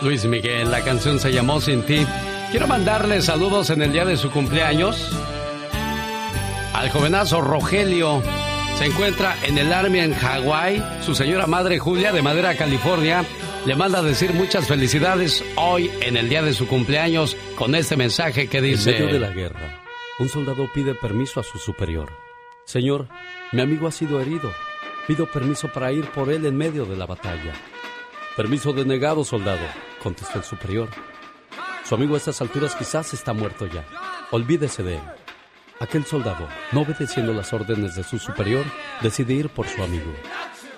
Luis Miguel, la canción se llamó Sin ti. Quiero mandarle saludos en el día de su cumpleaños al jovenazo Rogelio. Se encuentra en el Army en Hawái. Su señora madre Julia de Madera, California, le manda a decir muchas felicidades hoy en el día de su cumpleaños con este mensaje que dice... En medio de la guerra, un soldado pide permiso a su superior. Señor, mi amigo ha sido herido. Pido permiso para ir por él en medio de la batalla. Permiso denegado, soldado, contestó el superior. Su amigo a estas alturas quizás está muerto ya. Olvídese de él. Aquel soldado, no obedeciendo las órdenes de su superior, decide ir por su amigo.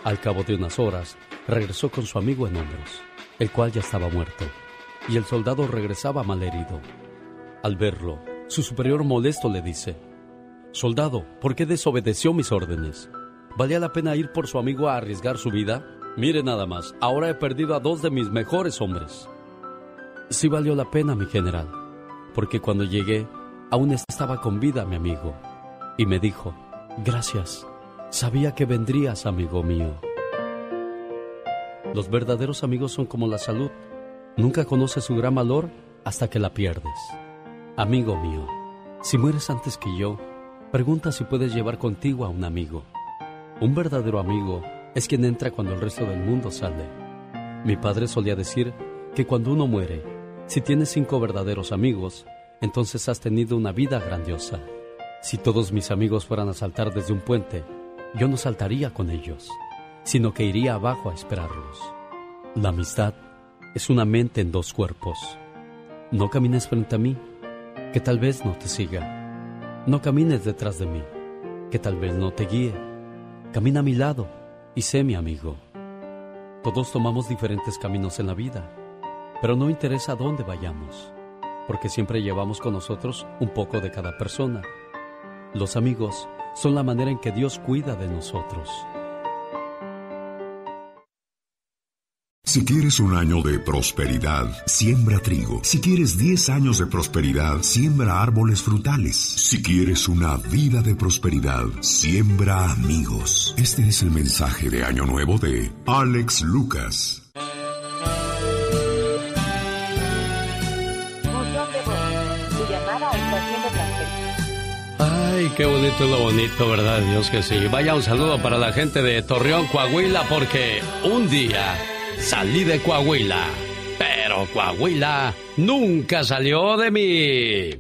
Al cabo de unas horas, regresó con su amigo en hombros, el cual ya estaba muerto, y el soldado regresaba malherido. Al verlo, su superior molesto le dice, Soldado, ¿por qué desobedeció mis órdenes? ¿Valía la pena ir por su amigo a arriesgar su vida? Mire nada más, ahora he perdido a dos de mis mejores hombres. Sí valió la pena, mi general, porque cuando llegué, aún estaba con vida mi amigo, y me dijo, gracias, sabía que vendrías, amigo mío. Los verdaderos amigos son como la salud, nunca conoces su gran valor hasta que la pierdes. Amigo mío, si mueres antes que yo, pregunta si puedes llevar contigo a un amigo. Un verdadero amigo es quien entra cuando el resto del mundo sale. Mi padre solía decir que cuando uno muere, si tienes cinco verdaderos amigos, entonces has tenido una vida grandiosa. Si todos mis amigos fueran a saltar desde un puente, yo no saltaría con ellos, sino que iría abajo a esperarlos. La amistad es una mente en dos cuerpos. No camines frente a mí, que tal vez no te siga. No camines detrás de mí, que tal vez no te guíe. Camina a mi lado y sé mi amigo. Todos tomamos diferentes caminos en la vida, pero no interesa dónde vayamos, porque siempre llevamos con nosotros un poco de cada persona. Los amigos son la manera en que Dios cuida de nosotros. Si quieres un año de prosperidad, siembra trigo. Si quieres 10 años de prosperidad, siembra árboles frutales. Si quieres una vida de prosperidad, siembra amigos. Este es el mensaje de Año Nuevo de Alex Lucas. Ay, qué bonito es lo bonito, ¿verdad? Dios que sí. Vaya un saludo para la gente de Torreón, Coahuila, porque un día salí de Coahuila, pero Coahuila nunca salió de mí.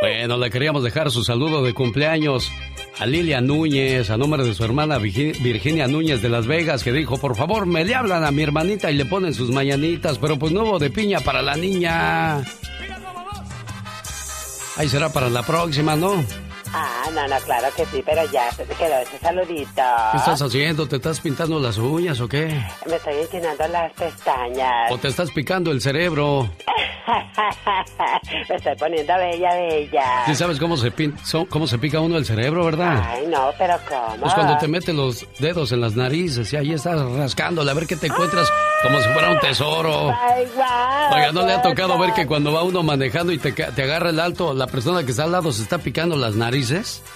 Bueno, le queríamos dejar su saludo de cumpleaños a Lilia Núñez, a nombre de su hermana Virginia Núñez de Las Vegas, que dijo, por favor, me le hablan a mi hermanita y le ponen sus mañanitas, pero pues no hubo de piña para la niña. Ahí será para la próxima, ¿no? Ah, no, no, claro que sí, pero ya se te quedó ese saludito. ¿Qué estás haciendo? ¿Te estás pintando las uñas o qué? Me estoy entinando las pestañas. ¿O te estás picando el cerebro? [laughs] Me estoy poniendo bella, bella. ¿Sí sabes cómo se, pin cómo se pica uno el cerebro, verdad? Ay, no, pero ¿cómo? Pues cuando te metes los dedos en las narices y ahí estás rascándole a ver qué te encuentras como si fuera un tesoro. Ay, guau. Oiga, ¿no le ha tocado ver que cuando va uno manejando y te, te agarra el alto, la persona que está al lado se está picando las narices?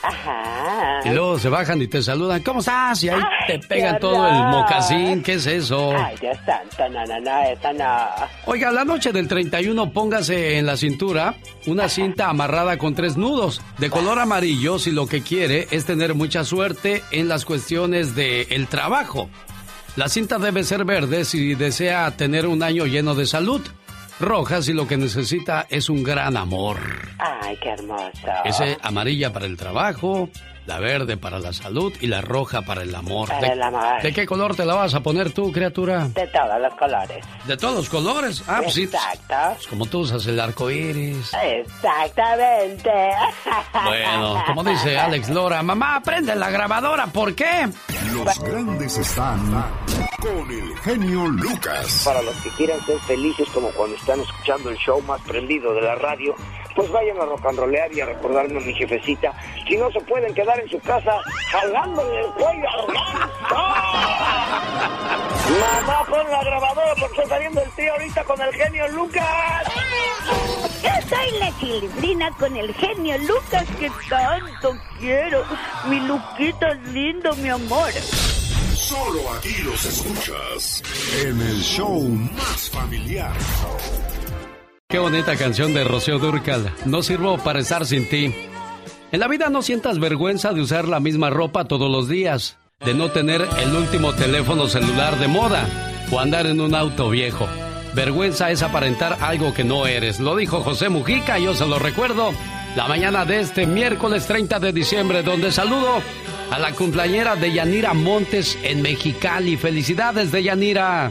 Ajá. Y luego se bajan y te saludan, ¿cómo estás? Y ahí te pegan todo el mocasín, ¿qué es eso? Ay, Dios santo, no, no, no, eso no. Oiga, la noche del 31 póngase en la cintura una cinta amarrada con tres nudos de color amarillo si lo que quiere es tener mucha suerte en las cuestiones del el trabajo. La cinta debe ser verde si desea tener un año lleno de salud. Rojas y lo que necesita es un gran amor. Ay, qué hermoso. Ese amarilla para el trabajo, la verde para la salud y la roja para el amor. Para ¿De, el amor. ¿De qué color te la vas a poner tú, criatura? De todos los colores. De todos los colores. Ah, pues sí. Exacto. Pues como tú usas el arco iris. Exactamente. [laughs] Bueno, como dice Alex Lora, mamá, prende la grabadora, ¿por qué? Los grandes están con el genio Lucas. Para los que quieran ser felices como cuando están escuchando el show más prendido de la radio, pues vayan a rock and rollear y a recordarme a mi jefecita. Si no se pueden quedar en su casa jalándole el cuello al ganso. Mamá, pon la grabadora porque está saliendo el tío ahorita con el genio Lucas. Yo soy la chilindrina con el genio Lucas que tanto quiero. Mi Luquito es lindo, mi amor. Solo aquí los escuchas en el show más familiar. Qué bonita canción de Rocío Durcal. No sirvo para estar sin ti. En la vida no sientas vergüenza de usar la misma ropa todos los días, de no tener el último teléfono celular de moda o andar en un auto viejo. Vergüenza es aparentar algo que no eres. Lo dijo José Mujica, yo se lo recuerdo, la mañana de este miércoles 30 de diciembre, donde saludo a la cumpleañera de Yanira Montes en Mexicali. Felicidades de Yanira.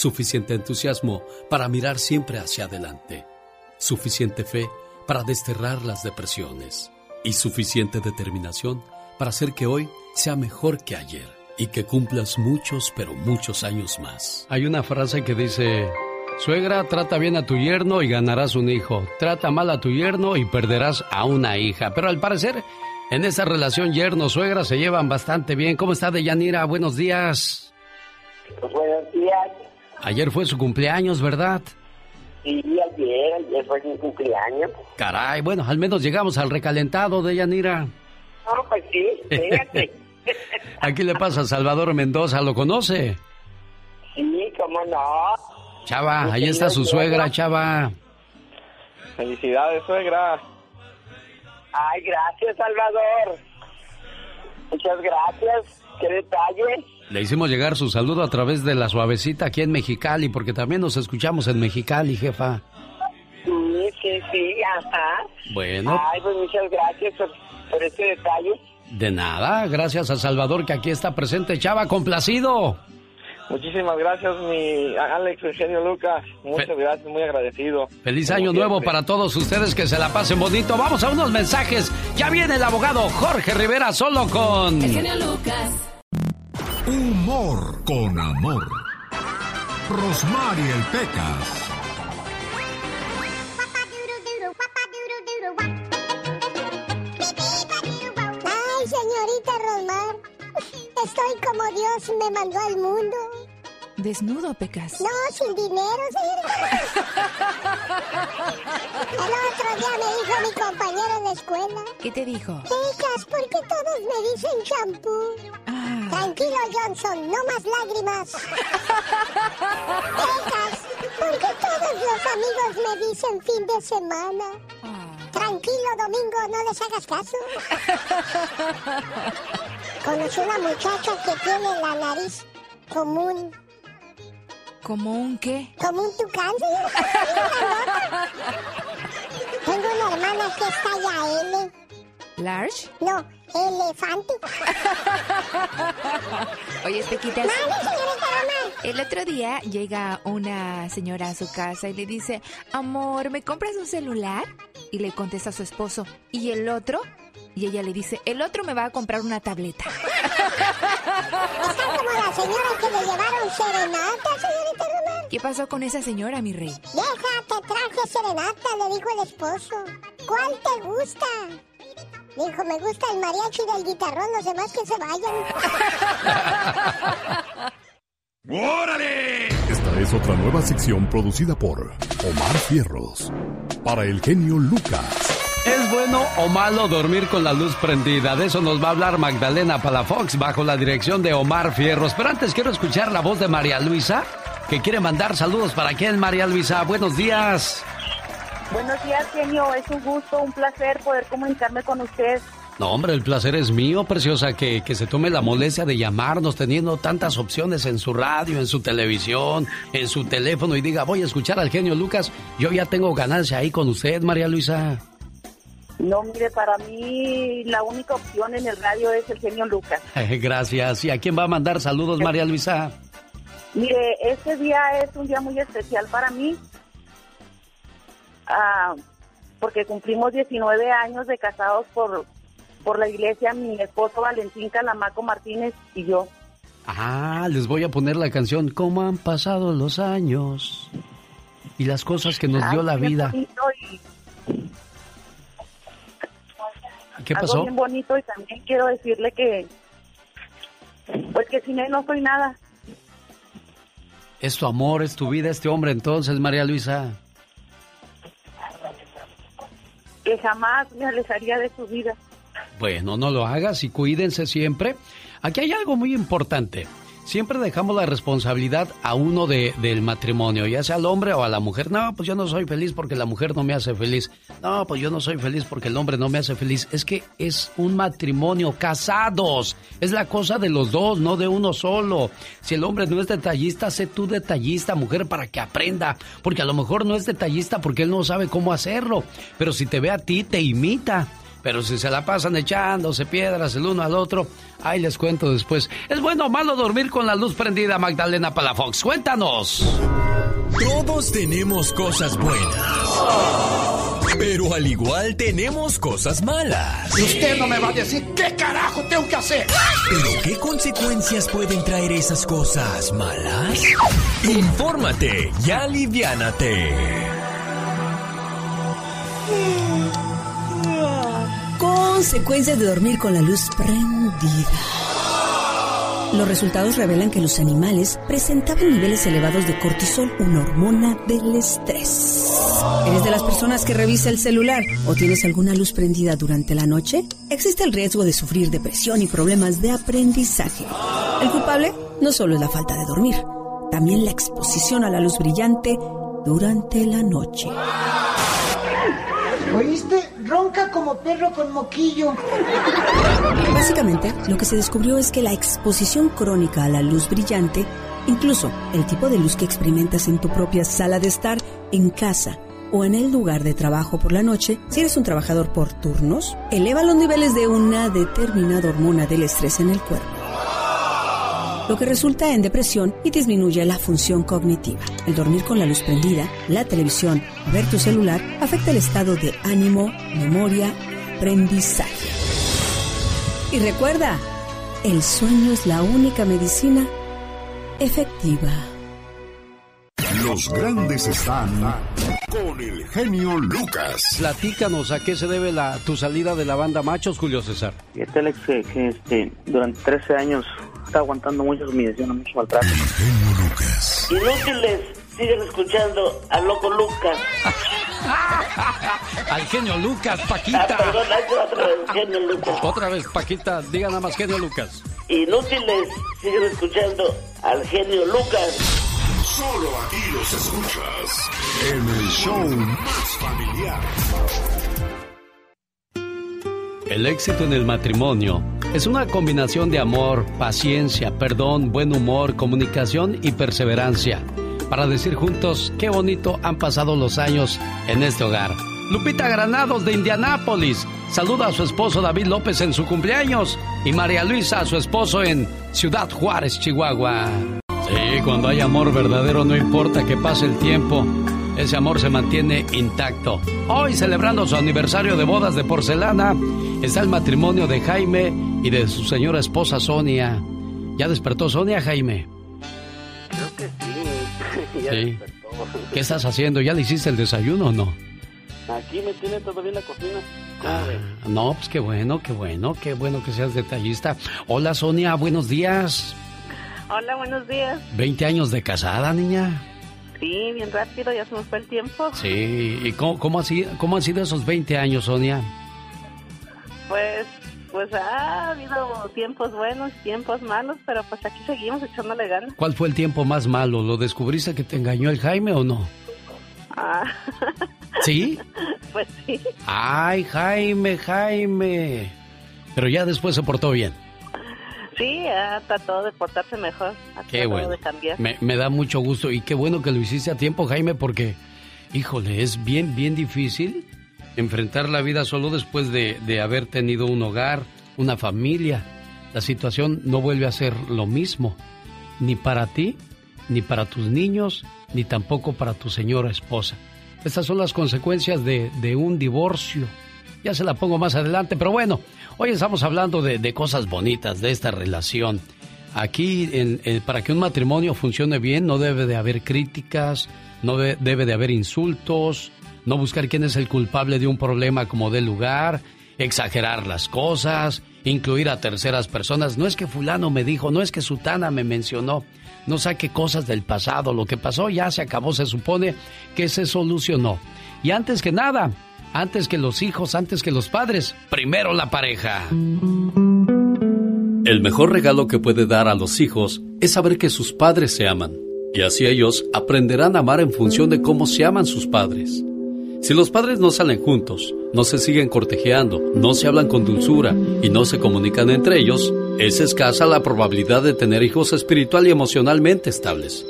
suficiente entusiasmo para mirar siempre hacia adelante, suficiente fe para desterrar las depresiones y suficiente determinación para hacer que hoy sea mejor que ayer y que cumplas muchos, pero muchos años más. Hay una frase que dice, suegra, trata bien a tu yerno y ganarás un hijo, trata mal a tu yerno y perderás a una hija. Pero al parecer, en esa relación yerno-suegra se llevan bastante bien. ¿Cómo está Deyanira? Buenos días. Buenos días. Ayer fue su cumpleaños, ¿verdad? Sí, ayer, ayer fue mi cumpleaños. Caray, bueno, al menos llegamos al recalentado de Yanira. No, pues sí, fíjate. [laughs] Aquí le pasa a Salvador Mendoza, ¿lo conoce? Sí, cómo no. Chava, ahí está su suegra, Chava. Felicidades, suegra. Ay, gracias, Salvador. Muchas gracias. Qué detalle. Le hicimos llegar su saludo a través de la suavecita aquí en Mexicali, porque también nos escuchamos en Mexicali, jefa. Sí, sí, sí, ajá. Bueno. Ay, pues muchas gracias por, por este detalle. De nada, gracias a Salvador que aquí está presente. Chava, complacido. Muchísimas gracias, mi Alex Eugenio Lucas. Muchas gracias, muy agradecido. Feliz Como año nuevo para todos ustedes, que se la pasen bonito. Vamos a unos mensajes. Ya viene el abogado Jorge Rivera solo con... Lucas. Humor con amor. Rosmarie el Pecas. Ay, señorita Rosmar, estoy como Dios me mandó al mundo. Desnudo, Pecas. No, sin dinero, señorita. El otro día me dijo mi compañero en la escuela. ¿Qué te dijo? Pecas, ¿por qué todos me dicen champú? Tranquilo, Johnson, no más lágrimas. Pecas, ¿por qué todos los amigos me dicen fin de semana? Tranquilo, Domingo, no les hagas caso. Conocí una muchacha que tiene la nariz común. ¿Como un qué? Como un tucán, señorita. Tengo una hermana que es talla L. ¿Large? No, elefante. [laughs] Oye. Mande, señorita Roma. El otro día llega una señora a su casa y le dice, amor, ¿me compras un celular? Y le contesta a su esposo, ¿y el otro? Y ella le dice, el otro me va a comprar una tableta. [laughs] Está como la señora que le llevaron serenata, señorita Roma. ¿Qué pasó con esa señora, mi rey? Vieja, te traje serenata, le dijo el esposo. ¿Cuál te gusta? Dijo, me gusta el mariachi del guitarrón, los demás que se vayan. [laughs] ¡Órale! Esta es otra nueva sección producida por Omar Fierros. Para el genio Lucas. ¿Es bueno o malo dormir con la luz prendida? De eso nos va a hablar Magdalena Palafox bajo la dirección de Omar Fierros. Pero antes quiero escuchar la voz de María Luisa, que quiere mandar saludos para quién, María Luisa. Buenos días. Buenos días, genio. Es un gusto, un placer poder comunicarme con usted. No, hombre, el placer es mío, preciosa, que, que se tome la molestia de llamarnos teniendo tantas opciones en su radio, en su televisión, en su teléfono y diga, voy a escuchar al genio Lucas. Yo ya tengo ganancia ahí con usted, María Luisa. No, mire, para mí la única opción en el radio es el genio Lucas. [laughs] Gracias. ¿Y a quién va a mandar saludos, María Luisa? Mire, este día es un día muy especial para mí. Ah, porque cumplimos 19 años de casados por por la iglesia mi esposo Valentín Calamaco Martínez y yo. Ah, les voy a poner la canción ¿Cómo han pasado los años? Y las cosas que nos dio la vida. ¿Qué pasó? Algo bien bonito y también quiero decirle que pues que sin él no soy nada. Es tu amor, es tu vida, este hombre entonces, María Luisa. Que jamás me alejaría de su vida. Bueno, no lo hagas y cuídense siempre. Aquí hay algo muy importante. Siempre dejamos la responsabilidad a uno de, del matrimonio, ya sea al hombre o a la mujer. No, pues yo no soy feliz porque la mujer no me hace feliz. No, pues yo no soy feliz porque el hombre no me hace feliz. Es que es un matrimonio, casados. Es la cosa de los dos, no de uno solo. Si el hombre no es detallista, sé tú detallista, mujer, para que aprenda. Porque a lo mejor no es detallista porque él no sabe cómo hacerlo. Pero si te ve a ti, te imita. Pero si se la pasan echándose piedras el uno al otro, ahí les cuento después. ¿Es bueno o malo dormir con la luz prendida, Magdalena Palafox? Cuéntanos. Todos tenemos cosas buenas. Pero al igual tenemos cosas malas. Y usted no me va a decir qué carajo tengo que hacer. Pero ¿qué consecuencias pueden traer esas cosas malas? Infórmate y aliviánate. Consecuencias de dormir con la luz prendida. Los resultados revelan que los animales presentaban niveles elevados de cortisol, una hormona del estrés. ¿Eres de las personas que revisa el celular o tienes alguna luz prendida durante la noche? Existe el riesgo de sufrir depresión y problemas de aprendizaje. El culpable no solo es la falta de dormir, también la exposición a la luz brillante durante la noche. ¿Oíste? Ronca como perro con moquillo. Básicamente, lo que se descubrió es que la exposición crónica a la luz brillante, incluso el tipo de luz que experimentas en tu propia sala de estar, en casa o en el lugar de trabajo por la noche, si eres un trabajador por turnos, eleva los niveles de una determinada hormona del estrés en el cuerpo lo que resulta en depresión y disminuye la función cognitiva. El dormir con la luz prendida, la televisión ver tu celular afecta el estado de ánimo, memoria, aprendizaje. Y recuerda, el sueño es la única medicina efectiva. Los grandes están con el genio Lucas. Platícanos a qué se debe la, tu salida de la banda Machos, Julio César. Y este Alex, que, que, este, durante 13 años está aguantando muchas humillaciones, mucho maltrato. El genio Lucas. Inútiles, siguen escuchando al loco Lucas. [laughs] al genio Lucas, Paquita. Ah, perdón, otra vez, genio Lucas. Otra vez, Paquita, diga nada más genio Lucas. Inútiles, siguen escuchando al genio Lucas. Solo aquí los escuchas en el show más familiar. El éxito en el matrimonio es una combinación de amor, paciencia, perdón, buen humor, comunicación y perseverancia. Para decir juntos qué bonito han pasado los años en este hogar. Lupita Granados de Indianápolis saluda a su esposo David López en su cumpleaños y María Luisa a su esposo en Ciudad Juárez, Chihuahua. Sí, cuando hay amor verdadero no importa que pase el tiempo, ese amor se mantiene intacto. Hoy celebrando su aniversario de bodas de porcelana está el matrimonio de Jaime y de su señora esposa Sonia. ¿Ya despertó Sonia, Jaime? Creo que sí. [laughs] ya Sí. despertó. ¿Qué estás haciendo? ¿Ya le hiciste el desayuno o no? Aquí me tiene todavía en la cocina. ¿Cómo ve? No, pues qué bueno, qué bueno, qué bueno que seas detallista. Hola Sonia, buenos días. Hola, buenos días. 20 años de casada, niña. Sí, bien rápido, ya se nos fue el tiempo. Sí, ¿y cómo, cómo, cómo han sido esos 20 años, Sonia? Pues, pues ha habido tiempos buenos, tiempos malos, pero pues aquí seguimos echándole ganas. ¿Cuál fue el tiempo más malo? ¿Lo descubriste que te engañó el Jaime o no? Ah. [laughs] ¿Sí? [laughs] Pues sí. Ay, Jaime, Jaime. Pero ya después se portó bien. Sí, trató de portarse mejor. qué bueno. De cambiar. Me, me, da mucho gusto y qué bueno que lo hiciste a tiempo, Jaime, porque, híjole, es bien, bien difícil enfrentar la vida solo después de, de haber tenido un hogar, una familia. La situación no vuelve a ser lo mismo, ni para ti, ni para tus niños, ni tampoco para tu señora esposa. Estas son las consecuencias de, de un divorcio. Ya se la pongo más adelante, pero bueno, hoy estamos hablando de, cosas bonitas de esta relación. Aquí, para que un matrimonio funcione bien, no debe de haber críticas, no debe de haber insultos, no buscar quién es el culpable de un problema como del lugar, exagerar las cosas, incluir a terceras personas. No es que fulano me dijo, no es que sutana me mencionó. No saque cosas del pasado. Lo que pasó ya se acabó, se supone que se solucionó. Y antes que nada, antes que los hijos, antes que los padres, primero la pareja. El mejor regalo que puede dar a los hijos es saber que sus padres se aman. Y así ellos aprenderán a amar en función de cómo se aman sus padres. Si los padres no salen juntos, no se siguen cortejeando, no se hablan con dulzura y no se comunican entre ellos, es escasa la probabilidad de tener hijos espiritual y emocionalmente estables.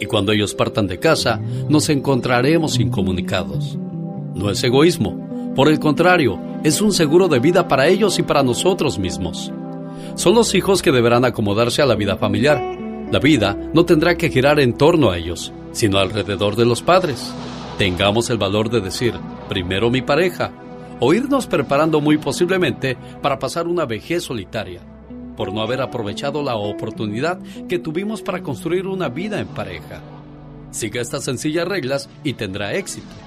Y cuando ellos partan de casa, nos encontraremos incomunicados. No es egoísmo, por el contrario, es un seguro de vida para ellos y para nosotros mismos. Son los hijos que deberán acomodarse a la vida familiar. La vida no tendrá que girar en torno a ellos, sino alrededor de los padres tengamos el valor de decir, primero mi pareja, o irnos preparando muy posiblemente para pasar una vejez solitaria, por no haber aprovechado la oportunidad que tuvimos para construir una vida en pareja. Siga estas sencillas reglas y tendrá éxito.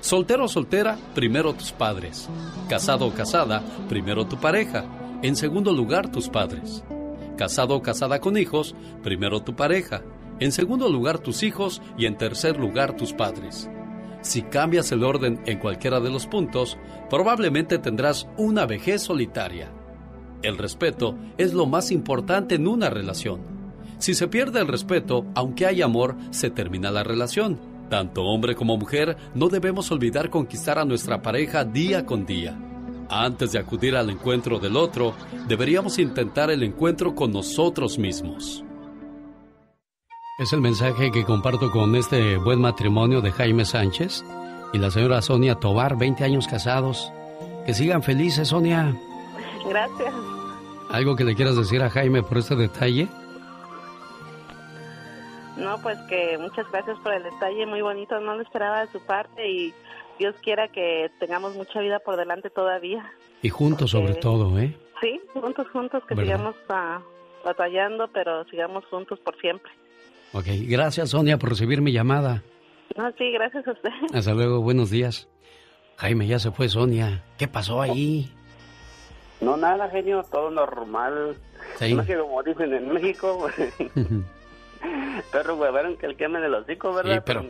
Soltero o soltera, primero tus padres. Casado o casada, primero tu pareja. En segundo lugar, tus padres. Casado o casada con hijos, primero tu pareja. En segundo lugar, tus hijos y en tercer lugar, tus padres. Si cambias el orden en cualquiera de los puntos, probablemente tendrás una vejez solitaria. El respeto es lo más importante en una relación. Si se pierde el respeto, aunque hay amor, se termina la relación. Tanto hombre como mujer, no debemos olvidar conquistar a nuestra pareja día con día. Antes de acudir al encuentro del otro, deberíamos intentar el encuentro con nosotros mismos. Es el mensaje que comparto con este buen matrimonio de Jaime Sánchez y la señora Sonia Tobar, 20 años casados. Que sigan felices, Sonia. Gracias. ¿Algo que le quieras decir a Jaime por este detalle? No, pues que muchas gracias por el detalle, muy bonito, no lo esperaba de su parte y Dios quiera que tengamos mucha vida por delante todavía. Y juntos sobre todo, ¿eh? Sí, juntos, juntos, que sigamos uh, batallando, pero sigamos juntos por siempre. Ok, gracias Sonia por recibir mi llamada. No, sí, gracias a usted. [laughs] Hasta luego, buenos días. Jaime, ya se fue Sonia. ¿Qué pasó ahí? No, nada, genio, todo normal. Sí. No sé como dicen en México. [laughs] [laughs] [laughs] Perro huevero que el queme de los hocico, ¿verdad? Sí, pero,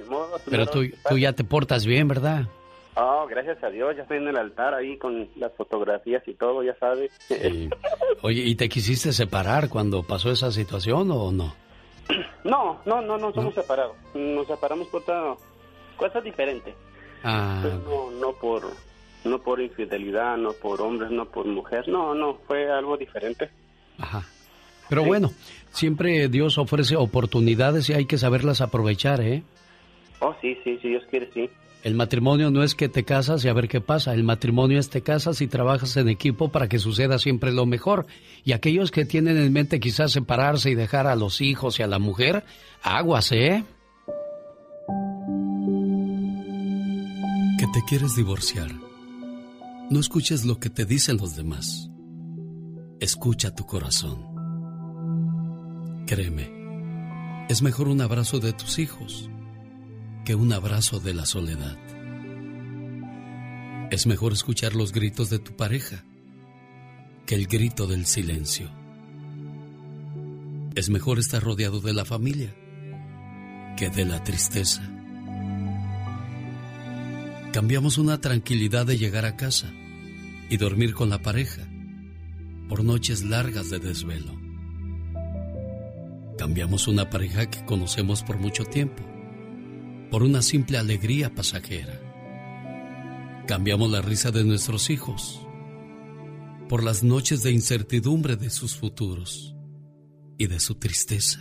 pero tú, tú ya te portas bien, ¿verdad? Oh, gracias a Dios, ya estoy en el altar ahí con las fotografías y todo, ya sabes. Sí. [laughs] Oye, ¿y te quisiste separar cuando pasó esa situación o no? No, no, no, no somos separados. Nos separamos por otra cosa diferente. Ah. Pues no, no por no por infidelidad, no por hombres, no por mujer. No, no, fue algo diferente. Ajá. Pero bueno, siempre Dios ofrece oportunidades y hay que saberlas aprovechar, ¿eh? Oh, sí, sí, si Dios quiere, sí. El matrimonio no es que te casas y a ver qué pasa. El matrimonio es te casas y trabajas en equipo para que suceda siempre lo mejor. Y aquellos que tienen en mente quizás separarse y dejar a los hijos y a la mujer, aguas, ¿eh? Que te quieres divorciar. No escuches lo que te dicen los demás. Escucha tu corazón. Créeme, es mejor un abrazo de tus hijos que un abrazo de la soledad. Es mejor escuchar los gritos de tu pareja que el grito del silencio. Es mejor estar rodeado de la familia que de la tristeza. Cambiamos una tranquilidad de llegar a casa y dormir con la pareja por noches largas de desvelo. Cambiamos una pareja que conocemos por mucho tiempo por una simple alegría pasajera. Cambiamos la risa de nuestros hijos por las noches de incertidumbre de sus futuros y de su tristeza.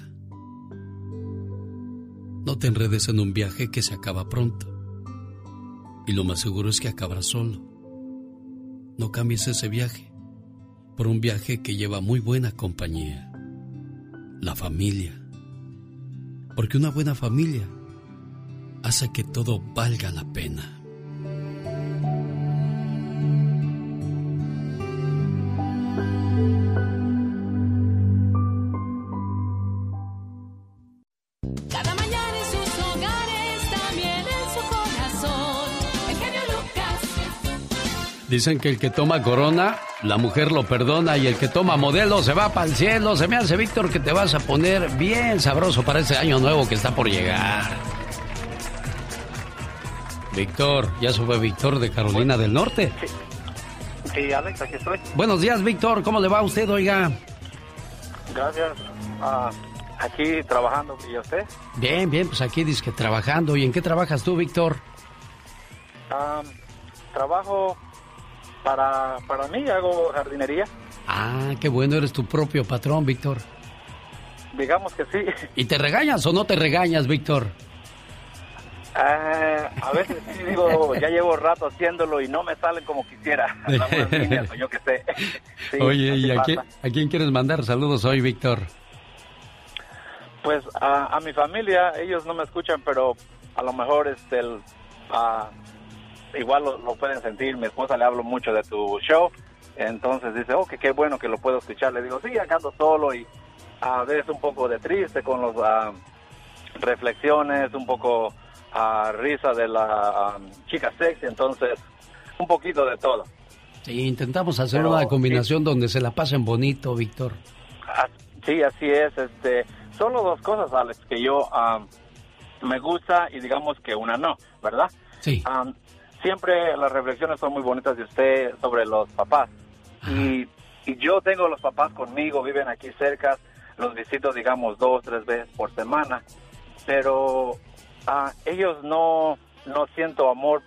No te enredes en un viaje que se acaba pronto. Y lo más seguro es que acabará solo. No cambies ese viaje por un viaje que lleva muy buena compañía. La familia. Porque una buena familia hace que todo valga la pena. Dicen que el que toma corona, la mujer lo perdona y el que toma modelo se va para el cielo. Se me hace, Víctor, que te vas a poner bien sabroso para ese año nuevo que está por llegar. Víctor, ya fue Víctor de Carolina del Norte. Sí, Alex, aquí estoy. Buenos días, Víctor. ¿Cómo le va a usted, oiga? Gracias. Ah, aquí trabajando. ¿Y usted? Bien, bien, pues aquí dice que trabajando. ¿Y en qué trabajas tú, Víctor? Ah, trabajo para, para mí, hago jardinería. Ah, qué bueno, eres tu propio patrón, Víctor. Digamos que sí. ¿Y te regañas o no te regañas, Víctor? Ah, a veces sí digo, ya llevo rato haciéndolo y no me salen como quisiera. [laughs] Líneas, yo qué sé. [laughs] Sí, Oye, ¿y a quién, a quién quieres mandar saludos hoy, Víctor? Pues a, a mi familia, ellos no me escuchan, pero a lo mejor este, el, ah, igual lo, lo pueden sentir. Mi esposa le hablo mucho de tu show, entonces dice, oh, que qué bueno que lo puedo escuchar. Le digo, sí, acá ando solo y a veces un poco de triste con las reflexiones, un poco a risa de la ah, chica sexy, entonces un poquito de todo. Sí, intentamos hacer Pero, una combinación donde se la pasen bonito, Víctor. Ah, Sí, así es. Este, solo dos cosas, Alex, que yo ah, me gusta y digamos que una no, ¿verdad? Sí. Ah, siempre las reflexiones son muy bonitas de usted sobre los papás. Y, y yo tengo los papás conmigo, viven aquí cerca, los visito, digamos, dos, tres veces por semana, pero ah, ellos no, no siento amor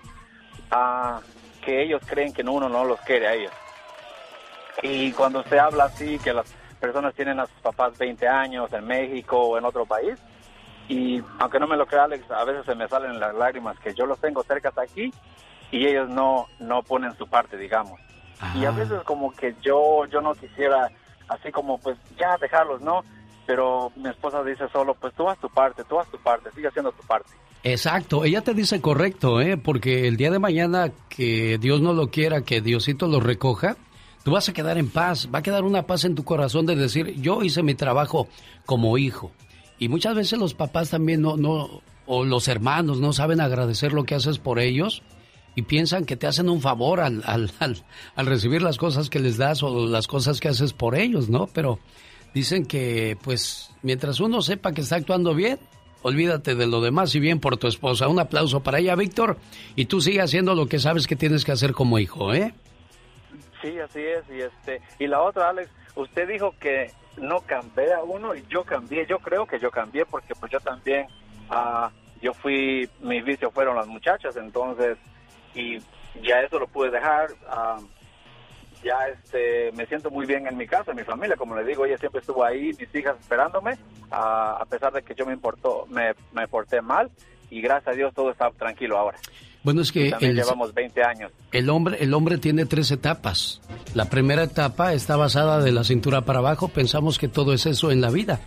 ah, que ellos creen que uno no los quiere a ellos. Y cuando se habla así, que las personas tienen a sus papás 20 años en México o en otro país, y aunque no me lo crea Alex, a veces se me salen las lágrimas que yo los tengo cerca aquí y ellos no, no ponen su parte, digamos. Y a veces como que yo, yo no quisiera así como pues ya dejarlos, ¿no? Pero mi esposa dice solo, pues tú haz tu parte, tú haz tu parte, sigue haciendo tu parte. Exacto, ella te dice correcto, ¿eh? Porque el día de mañana que Dios no lo quiera, que Diosito lo recoja, tú vas a quedar en paz, va a quedar una paz en tu corazón de decir, yo hice mi trabajo como hijo. Y muchas veces los papás también no, no, o los hermanos no saben agradecer lo que haces por ellos y piensan que te hacen un favor al, [laughs] al, al, recibir las cosas que les das o las cosas que haces por ellos, ¿no? Pero dicen que, pues, mientras uno sepa que está actuando bien, olvídate de lo demás y bien por tu esposa. Un aplauso para ella, Víctor, y tú sigue haciendo lo que sabes que tienes que hacer como hijo, ¿eh? Sí, así es. Y este y la otra, Alex, usted dijo que no cambié a uno y yo cambié. Yo creo que yo cambié porque pues yo también, ah, yo fui, mis vicios fueron las muchachas, entonces, y ya eso lo pude dejar. ah, ya este me siento muy bien en mi casa, en mi familia, como le digo, ella siempre estuvo ahí, mis hijas esperándome, ah, a pesar de que yo me importó, me, me porté mal y gracias a Dios todo está tranquilo ahora. Bueno, es que También el, llevamos 20 años. el hombre, el hombre tiene tres etapas. La primera etapa está basada de la cintura para abajo, pensamos que todo es eso en la vida.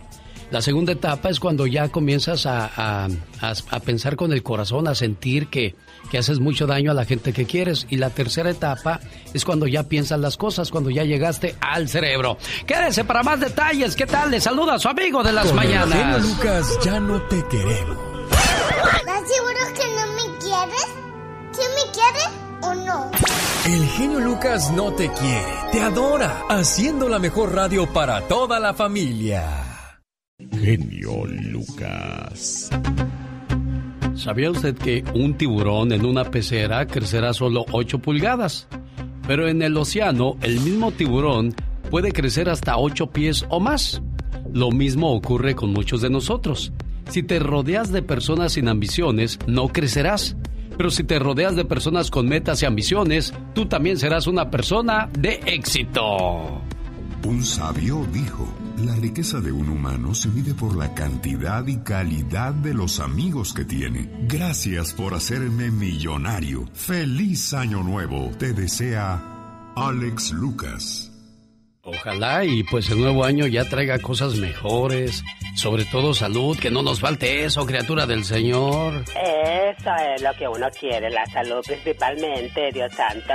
La segunda etapa es cuando ya comienzas a, a- a- a pensar con el corazón, a sentir que, que haces mucho daño a la gente que quieres. Y la tercera etapa es cuando ya piensas las cosas, cuando ya llegaste al cerebro. Quédese para más detalles. ¿Qué tal? Le saluda a su amigo de las Con el mañanas. Lucas ya no te queremos. ¿Estás seguro que no me quieres? ¿Sí me quieres o no? El genio Lucas no te quiere, te adora, haciendo la mejor radio para toda la familia. genio Lucas. ¿Sabía usted que un tiburón en una pecera crecerá solo 8 pulgadas? Pero en el océano, el mismo tiburón puede crecer hasta 8 pies o más. Lo mismo ocurre con muchos de nosotros. Si te rodeas de personas sin ambiciones, no crecerás. Pero si te rodeas de personas con metas y ambiciones, tú también serás una persona de éxito. Un sabio dijo, la riqueza de un humano se mide por la cantidad y calidad de los amigos que tiene. Gracias por hacerme millonario. Feliz año nuevo. Te desea Alex Lucas. Ojalá y pues el nuevo año ya traiga cosas mejores, sobre todo salud, que no nos falte eso, criatura del Señor. Eso es lo que uno quiere, la salud principalmente, Dios santo.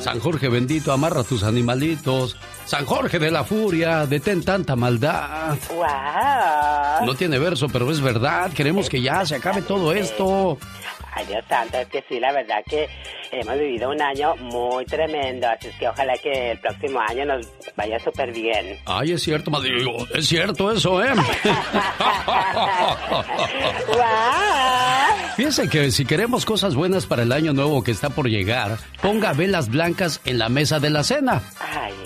San Jorge bendito, amarra tus animalitos. San Jorge de la furia, detén tanta maldad. ¡Wow! No tiene verso, pero es verdad, queremos que ya se acabe todo esto. Ay, Dios santo, es que sí, la verdad que hemos vivido un año muy tremendo, así es que ojalá que el próximo año nos vaya súper bien. Ay, es cierto, madre, es cierto eso, ¿eh? [laughs] Fíjense que si queremos cosas buenas para el año nuevo que está por llegar, ponga velas blancas en la mesa de la cena.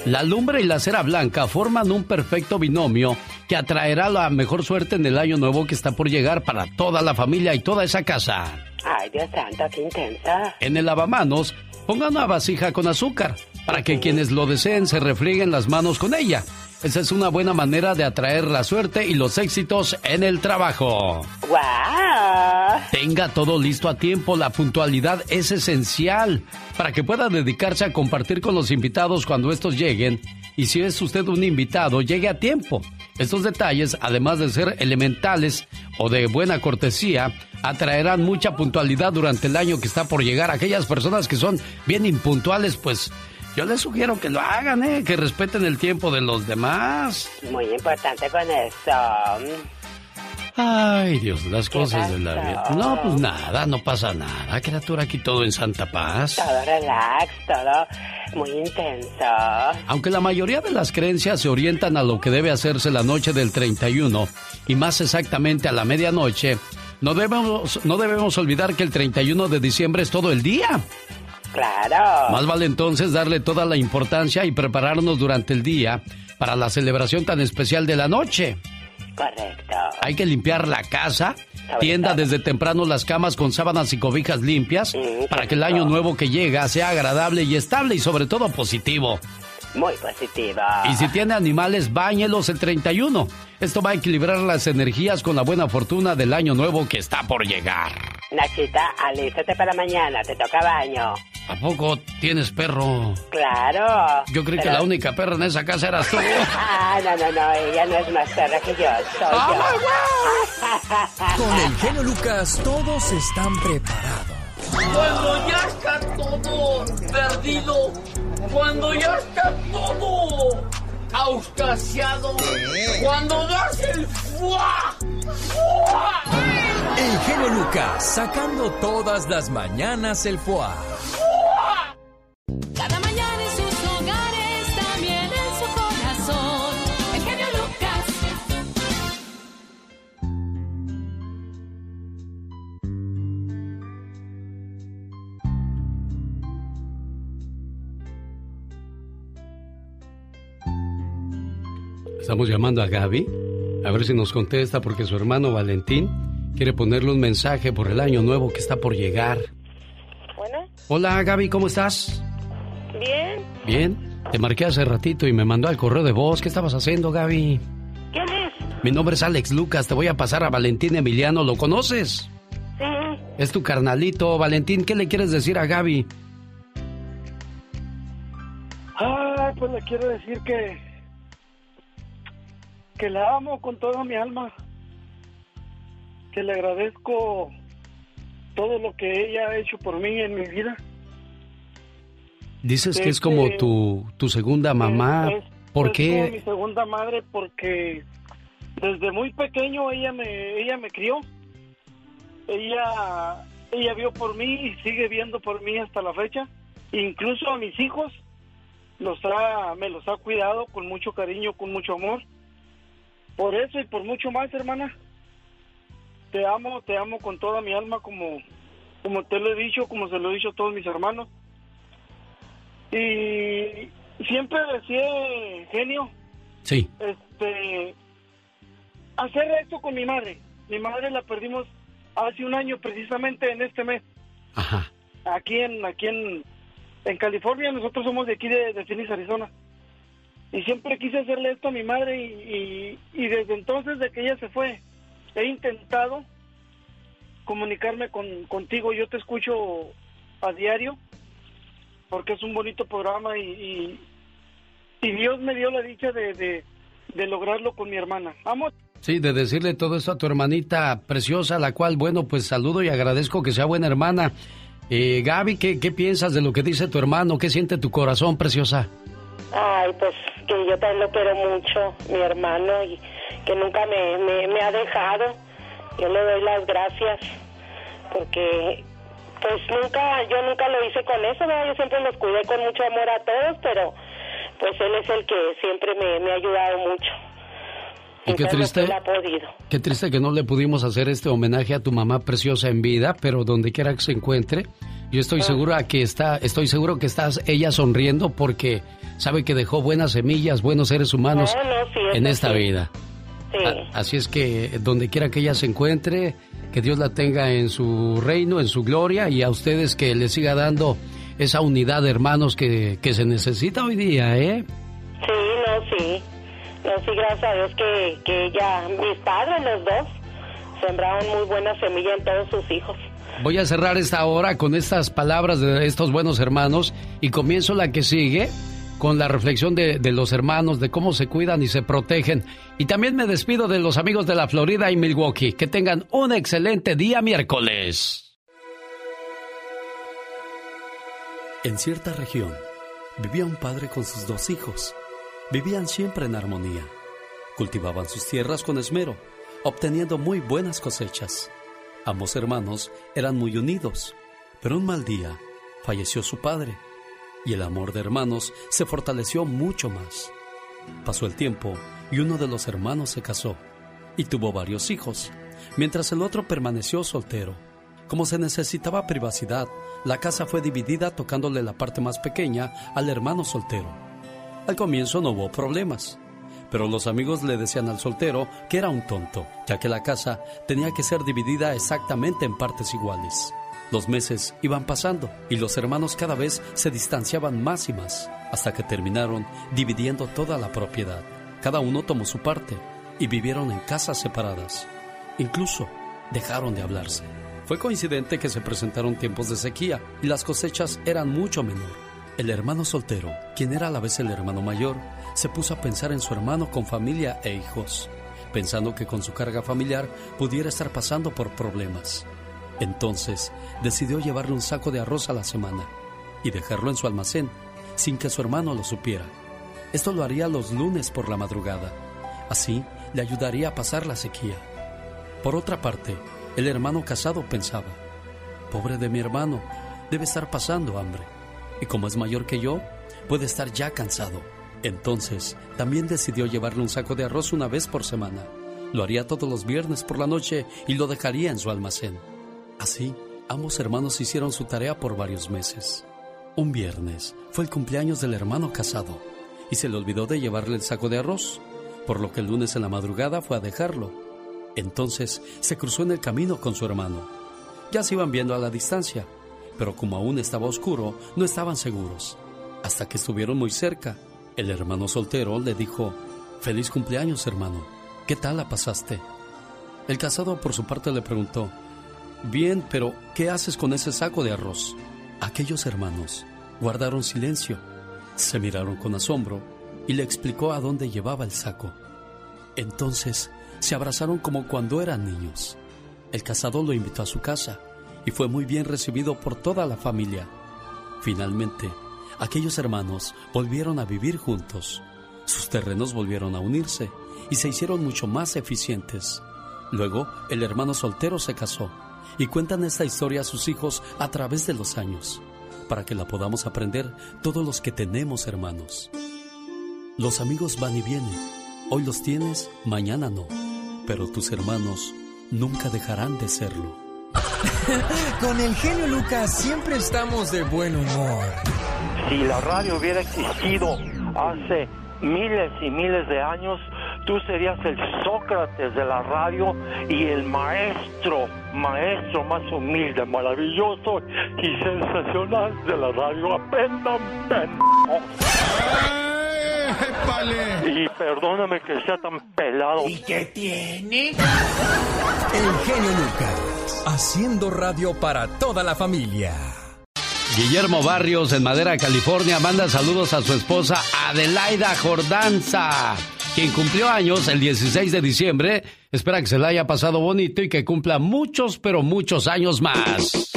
La lumbre y la cera blanca forman un perfecto binomio que atraerá la mejor suerte en el año nuevo que está por llegar para toda la familia y toda esa casa. Ay, Dios santo, qué intensa. En el lavamanos, ponga una vasija con azúcar para que quienes lo deseen se refrieguen las manos con ella. Esa es una buena manera de atraer la suerte y los éxitos en el trabajo. ¡Wow! Tenga todo listo a tiempo, la puntualidad es esencial para que pueda dedicarse a compartir con los invitados cuando estos lleguen. Y si es usted un invitado, llegue a tiempo. Estos detalles, además de ser elementales o de buena cortesía, atraerán mucha puntualidad durante el año que está por llegar. Aquellas personas que son bien impuntuales, pues yo les sugiero que lo hagan, ¿eh? que respeten el tiempo de los demás. Muy importante con eso. Ay, Dios, las cosas de la vida. No, pues nada, no pasa nada. Criatura, aquí todo en santa paz. Todo relax, todo muy intenso. Aunque la mayoría de las creencias se orientan a lo que debe hacerse la noche del 31 y más exactamente a la medianoche, no debemos, no debemos olvidar que el 31 de diciembre es todo el día. Claro. Más vale entonces darle toda la importancia y prepararnos durante el día para la celebración tan especial de la noche. Correcto. Hay que limpiar la casa, tienda desde temprano las camas con sábanas y cobijas limpias para que el año nuevo que llega sea agradable y estable y sobre todo positivo. Muy positiva. Y si tiene animales, báñelos el 31. Esto va a equilibrar las energías con la buena fortuna del año nuevo que está por llegar. Nachita, alístate para mañana, te toca baño. ¿A poco tienes perro? Claro. Yo creí que la única perra en esa casa eras tú. [laughs] Ah, no, no, no, ella no es más perra que yo, soy yo. Con el genio Lucas todos están preparados. Cuando ya está todo perdido, cuando ya está todo auscasiado, cuando das el fuá, fuá, El genio Lucas sacando todas las mañanas el foie. Cada mañana sus Estamos llamando a Gaby. A ver si nos contesta porque su hermano Valentín quiere ponerle un mensaje por el año nuevo que está por llegar. Bueno, Hola Gaby, ¿cómo estás? bien. Bien. Te marqué hace ratito y me mandó al correo de voz. ¿Qué estabas haciendo, Gaby? ¿Quién es? Mi nombre es Alex Lucas. Te voy a pasar a Valentín Emiliano. ¿Lo conoces? Sí. Es tu carnalito. Valentín, ¿qué le quieres decir a Gaby? Ay, pues le quiero decir que que la amo con toda mi alma, que le agradezco todo lo que ella ha hecho por mí en mi vida. Dices que es como tu, tu segunda mamá. Es- ¿Por es como mi qué? segunda madre porque desde muy pequeño ella me ella me crió. Ella ella vio por mí y sigue viendo por mí hasta la fecha. Incluso a mis hijos los ha me los ha cuidado con mucho cariño, con mucho amor. Por eso y por mucho más, hermana. Te amo, te amo con toda mi alma, como, como te lo he dicho, como se lo he dicho a todos mis hermanos. Y siempre decía, genio, Sí. este, hacer esto con mi madre. Mi madre la perdimos hace un año, precisamente en este mes. Ajá. Aquí en, aquí en, en California, nosotros somos de aquí de, de Phoenix, Arizona. Y siempre quise hacerle esto a mi madre y, desde entonces, de que ella se fue, he intentado comunicarme con, contigo. Yo te escucho a diario porque es un bonito programa y, y, Dios me dio la dicha de, de, lograrlo con mi hermana. Amo. Sí, de decirle todo esto a tu hermanita preciosa, la cual, bueno, pues saludo y agradezco que sea buena hermana. Eh, Gaby, ¿qué, ¿qué piensas de lo que dice tu hermano? ¿Qué siente tu corazón, preciosa? Ay, pues que yo también lo quiero mucho, mi hermano, y que nunca me, me, me ha dejado. Yo le doy las gracias porque pues nunca, yo nunca lo hice con eso, ¿verdad? Yo siempre los cuidé con mucho amor a todos, pero pues él es el que siempre me, me ha ayudado mucho. Y qué triste, ha podido. qué triste que no le pudimos hacer este homenaje a tu mamá preciosa en vida, pero donde quiera que se encuentre, yo estoy seguro que está, estoy seguro que estás ella sonriendo porque sabe que dejó buenas semillas, buenos seres humanos No, no, sí, en esta sí. vida. Sí. A- Así es que donde quiera que ella se encuentre, que Dios la tenga en su reino, en su gloria, y a ustedes que le siga dando esa unidad de hermanos que, que se necesita hoy día, ¿eh? Sí, no, sí. No, sí, gracias a Dios que, que ella, mis padres, los dos, sembraron muy buena semilla en todos sus hijos. Voy a cerrar esta hora con estas palabras de estos buenos hermanos y comienzo la que sigue con la reflexión de, de los hermanos, de cómo se cuidan y se protegen. Y también me despido de los amigos de la Florida y Milwaukee. Que tengan un excelente día miércoles. En cierta región vivía un padre con sus dos hijos. Vivían siempre en armonía. Cultivaban sus tierras con esmero, obteniendo muy buenas cosechas. Ambos hermanos eran muy unidos, pero un mal día falleció su padre y el amor de hermanos se fortaleció mucho más. Pasó el tiempo y uno de los hermanos se casó y tuvo varios hijos, mientras el otro permaneció soltero. Como se necesitaba privacidad, la casa fue dividida tocándole la parte más pequeña al hermano soltero. Al comienzo no hubo problemas, pero los amigos le decían al soltero que era un tonto, ya que la casa tenía que ser dividida exactamente en partes iguales. Los meses iban pasando y los hermanos cada vez se distanciaban más y más, hasta que terminaron dividiendo toda la propiedad. Cada uno tomó su parte y vivieron en casas separadas. Incluso dejaron de hablarse. Fue coincidente que se presentaron tiempos de sequía y las cosechas eran mucho menor. El hermano soltero, quien era a la vez el hermano mayor, se puso a pensar en su hermano con familia e hijos, pensando que con su carga familiar pudiera estar pasando por problemas. Entonces decidió llevarle un saco de arroz a la semana y dejarlo en su almacén sin que su hermano lo supiera. Esto lo haría los lunes por la madrugada. Así le ayudaría a pasar la sequía. Por otra parte, el hermano casado pensaba, pobre de mi hermano, debe estar pasando hambre. Y como es mayor que yo, puede estar ya cansado. Entonces, también decidió llevarle un saco de arroz una vez por semana. Lo haría todos los viernes por la noche y lo dejaría en su almacén. Así, ambos hermanos hicieron su tarea por varios meses. Un viernes fue el cumpleaños del hermano casado y se le olvidó de llevarle el saco de arroz, por lo que el lunes en la madrugada fue a dejarlo. Entonces se cruzó en el camino con su hermano. Ya se iban viendo a la distancia, pero como aún estaba oscuro, no estaban seguros. Hasta que estuvieron muy cerca, el hermano soltero le dijo, Feliz cumpleaños, hermano. ¿Qué tal la pasaste? El casado por su parte le preguntó, Bien, pero ¿qué haces con ese saco de arroz? Aquellos hermanos guardaron silencio, se miraron con asombro y le explicó a dónde llevaba el saco. Entonces se abrazaron como cuando eran niños. El casado lo invitó a su casa y fue muy bien recibido por toda la familia. Finalmente, aquellos hermanos volvieron a vivir juntos. Sus terrenos volvieron a unirse y se hicieron mucho más eficientes. Luego, el hermano soltero se casó y cuentan esta historia a sus hijos a través de los años, para que la podamos aprender todos los que tenemos hermanos. Los amigos van y vienen, Hoy los tienes, mañana no. Pero tus hermanos nunca dejarán de serlo. [laughs] Con el genio Lucas siempre estamos de buen humor. Si la radio hubiera existido hace miles y miles de años, tú serías el Sócrates de la radio y el maestro, maestro más humilde, maravilloso y sensacional de la radio. Aprendan, pendejos. Y perdóname que sea tan pelado. ¿Y qué tiene? El genio Lucas, haciendo radio para toda la familia. Guillermo Barrios en Madera, California, manda saludos a su esposa Adelaida Jordanza, quien cumplió años el 16 de diciembre. Espera que se la haya pasado bonito y que cumpla muchos, pero muchos años más.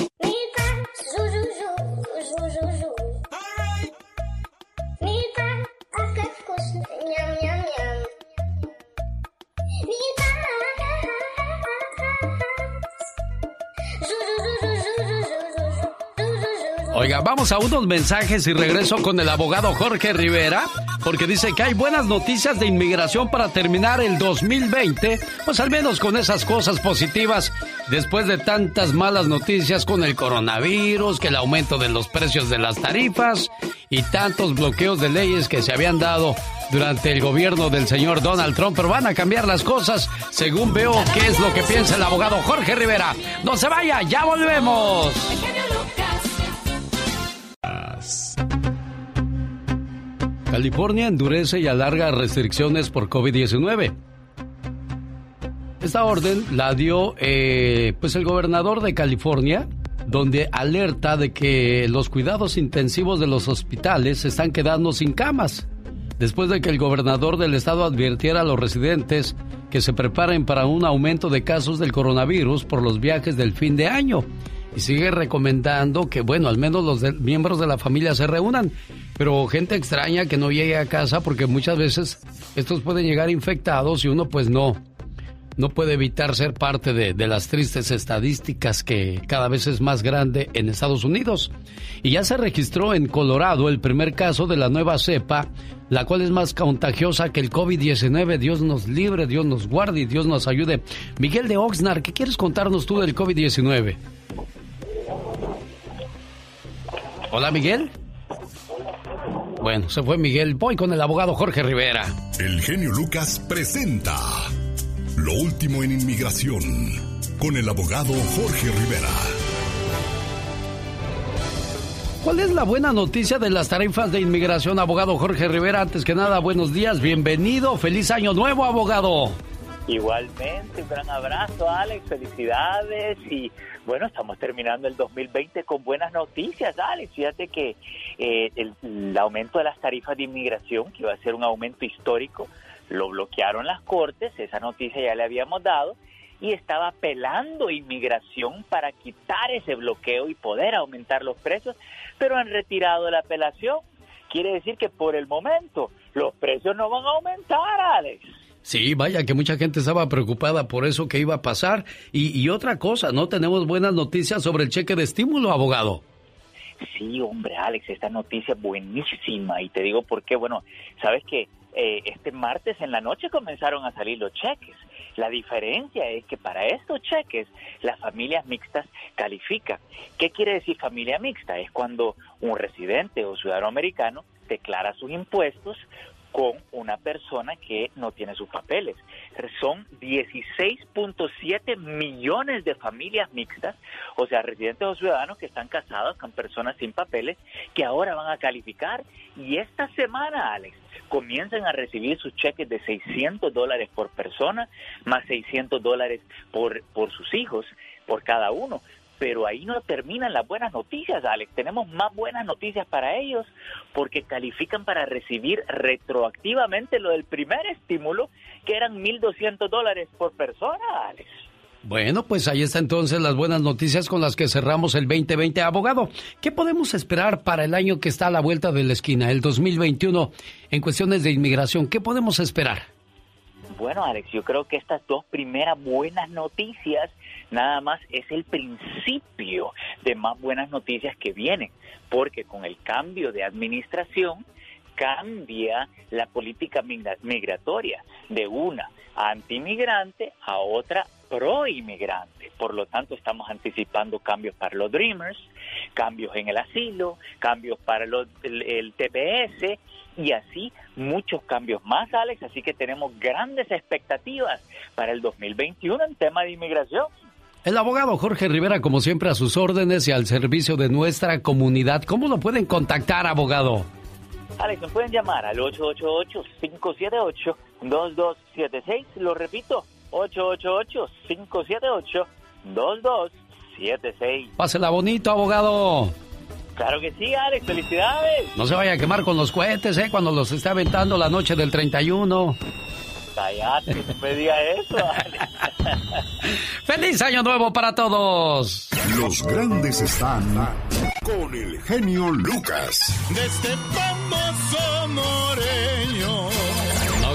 Oiga, vamos a unos mensajes y regreso con el abogado Jorge Rivera, porque dice que hay buenas noticias de inmigración para terminar el 2020, pues al menos con esas cosas positivas, después de tantas malas noticias con el coronavirus, que el aumento de los precios de las tarifas y tantos bloqueos de leyes que se habían dado durante el gobierno del señor Donald Trump, pero van a cambiar las cosas según veo qué es lo que piensa el abogado Jorge Rivera. No se vaya, ya volvemos. California endurece y alarga restricciones por COVID-19. Esta orden la dio eh, pues el gobernador de California, donde alerta de que los cuidados intensivos de los hospitales se están quedando sin camas, después de que el gobernador del estado advirtiera a los residentes que se preparen para un aumento de casos del coronavirus por los viajes del fin de año. Y sigue recomendando que, bueno, al menos los miembros de la familia se reúnan pero gente extraña que no llegue a casa porque muchas veces estos pueden llegar infectados y uno pues no, no puede evitar ser parte de, de, las tristes estadísticas que cada vez es más grande en Estados Unidos. Y ya se registró en Colorado el primer caso de la nueva cepa, la cual es más contagiosa que el COVID-19. Dios nos libre, Dios nos guarde y Dios nos ayude. Miguel de Oxnard, ¿qué quieres contarnos tú del COVID-19? Hola Miguel. Bueno, se fue Miguel. Voy con el abogado Jorge Rivera. El genio Lucas presenta Lo último en inmigración con el abogado Jorge Rivera. ¿Cuál es la buena noticia de las tarifas de inmigración, abogado Jorge Rivera? Antes que nada, buenos días, bienvenido, feliz año nuevo, abogado. Igualmente, un gran abrazo, Alex, felicidades y bueno, estamos terminando el 2020 con buenas noticias, Alex. Fíjate que eh, el, aumento de las tarifas de inmigración, que iba a ser un aumento histórico, lo bloquearon las cortes, esa noticia ya le habíamos dado, y estaba apelando inmigración para quitar ese bloqueo y poder aumentar los precios, pero han retirado la apelación. Quiere decir que por el momento los precios no van a aumentar, Alex. Sí, vaya que mucha gente estaba preocupada por eso que iba a pasar. Y, otra cosa, no tenemos buenas noticias sobre el cheque de estímulo, abogado. Sí, hombre, Alex, esta noticia es buenísima. Y te digo por qué. Bueno, sabes que eh, este martes en la noche comenzaron a salir los cheques. La diferencia es que para estos cheques las familias mixtas califican. ¿Qué quiere decir familia mixta? Es cuando un residente o ciudadano americano declara sus impuestos con una persona que no tiene sus papeles. Son 16.7 millones de familias mixtas, o sea, residentes o ciudadanos que están casados con personas sin papeles, que ahora van a calificar. Y esta semana, Alex, comienzan a recibir sus cheques de 600 dólares por persona, más 600 dólares por, por sus hijos, por cada uno. Pero ahí no terminan las buenas noticias, Alex. Tenemos más buenas noticias para ellos porque califican para recibir retroactivamente lo del primer estímulo, que eran 1.200 dólares por persona, Alex. Bueno, pues ahí está entonces las buenas noticias con las que cerramos el 2020. Abogado, ¿qué podemos esperar para el año que está a la vuelta de la esquina, el 2021, en cuestiones de inmigración? ¿Qué podemos esperar? Bueno, Alex, yo creo que estas dos primeras buenas noticias nada más es el principio de más buenas noticias que vienen, porque con el cambio de administración cambia la política migratoria. de una antimigrante a otra pro-inmigrante. Por lo tanto, estamos anticipando cambios para los Dreamers, cambios en el asilo, cambios para los, el TPS y así muchos cambios más, Alex. Así que tenemos grandes expectativas para el 2021 en tema de inmigración. El abogado Jorge Rivera, como siempre, a sus órdenes y al servicio de nuestra comunidad. ¿Cómo lo pueden contactar, abogado? Alex, nos pueden llamar al 888-578-2276. Lo repito, 888-578-2276. Pásela bonito, abogado. Claro que sí, Alex. Felicidades. No se vaya a quemar con los cohetes, ¿eh? Cuando los esté aventando la noche del 31. Cállate, no me diga eso. [laughs] ¡Feliz Año Nuevo para todos! Los grandes están con el genio Lucas. De este famoso moreño.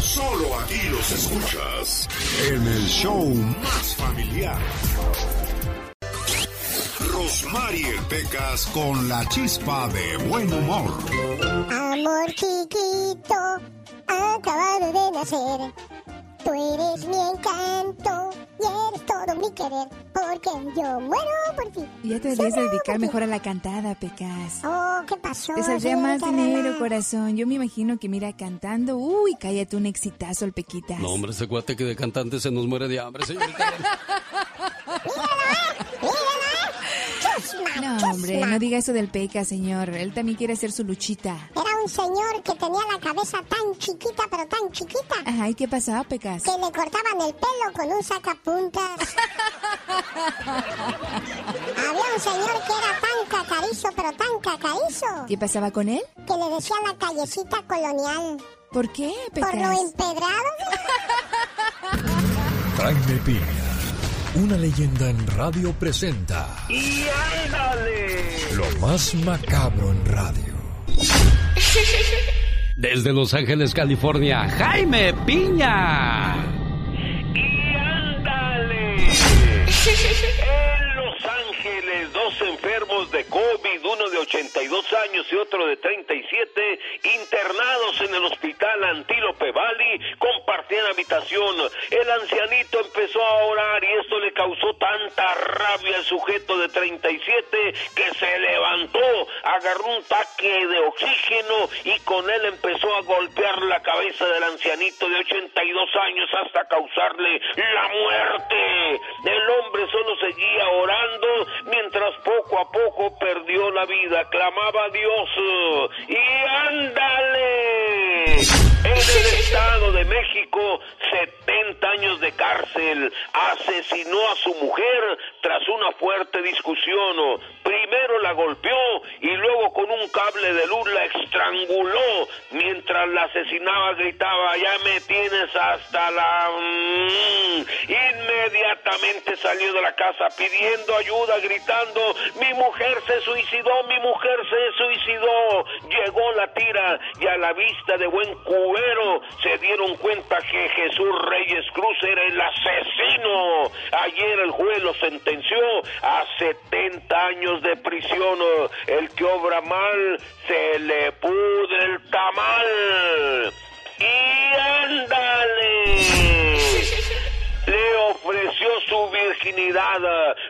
Solo aquí los escuchas en el show más familiar. Rosmarie Pecas con la chispa de buen humor. Amor chiquito, acabado de nacer. Tú eres mi encanto y eres todo mi querer. Porque yo muero por ti. Ya te debes dedicar mejor a la cantada, Pecas. Oh, ¿qué pasó? Te saldría más dinero, corazón. Yo me imagino que mira cantando. Uy, cállate un exitazo el Pequitas. No, hombre, ese guate que de cantante se nos muere de hambre, señorita. [laughs] Chusma, No, hombre, no diga eso del Peca, señor. Él también quiere hacer su luchita. Era un señor que tenía la cabeza tan chiquita, pero tan chiquita, Ajá, ¿y qué pasaba, Pecas? que le cortaban el pelo con un sacapuntas. [laughs] Había un señor que era tan cacarizo, pero tan cacarizo, ¿Qué pasaba con él? que le decían la callecita colonial. ¿Por qué, Por lo Pecas? empedrado. Jaime Piña, una leyenda en radio presenta ¡Y ándale! lo más macabro en radio. [laughs] Desde Los Ángeles, California, Jaime Piña. ¡Y ándale! [laughs] En Los Ángeles, dos enfermos de COVID, uno de 82 años y otro de 37, internados en el hospital Antílope Valley, compartían habitación. El ancianito empezó a orar y esto le causó tanta rabia al sujeto de 37 que se levantó, agarró un taque de oxígeno y con él empezó a golpear la cabeza del ancianito de 82 años hasta causarle la muerte. El hombre solo seguía orando mientras poco a poco perdió la vida. Clamaba a Dios y ándale. En el Estado de México, 70 años de cárcel. Asesinó a su mujer tras una fuerte discusión. Primero la golpeó y luego con un cable de luz la estranguló. Mientras la asesinaba gritaba, ya me tienes hasta la... Mm". Inmediatamente salió de la casa pidiendo ayuda, gritando, mi mujer se suicidó, mi mujer se suicidó. Llegó la tira y a la vista de buen cubero se dieron cuenta que Jesús Reyes Cruz era el asesino. Ayer el juez lo sentenció a 70 años de prisión. El que obra mal se le pudre el tamal. Y ándale. Le ofreció su virginidad.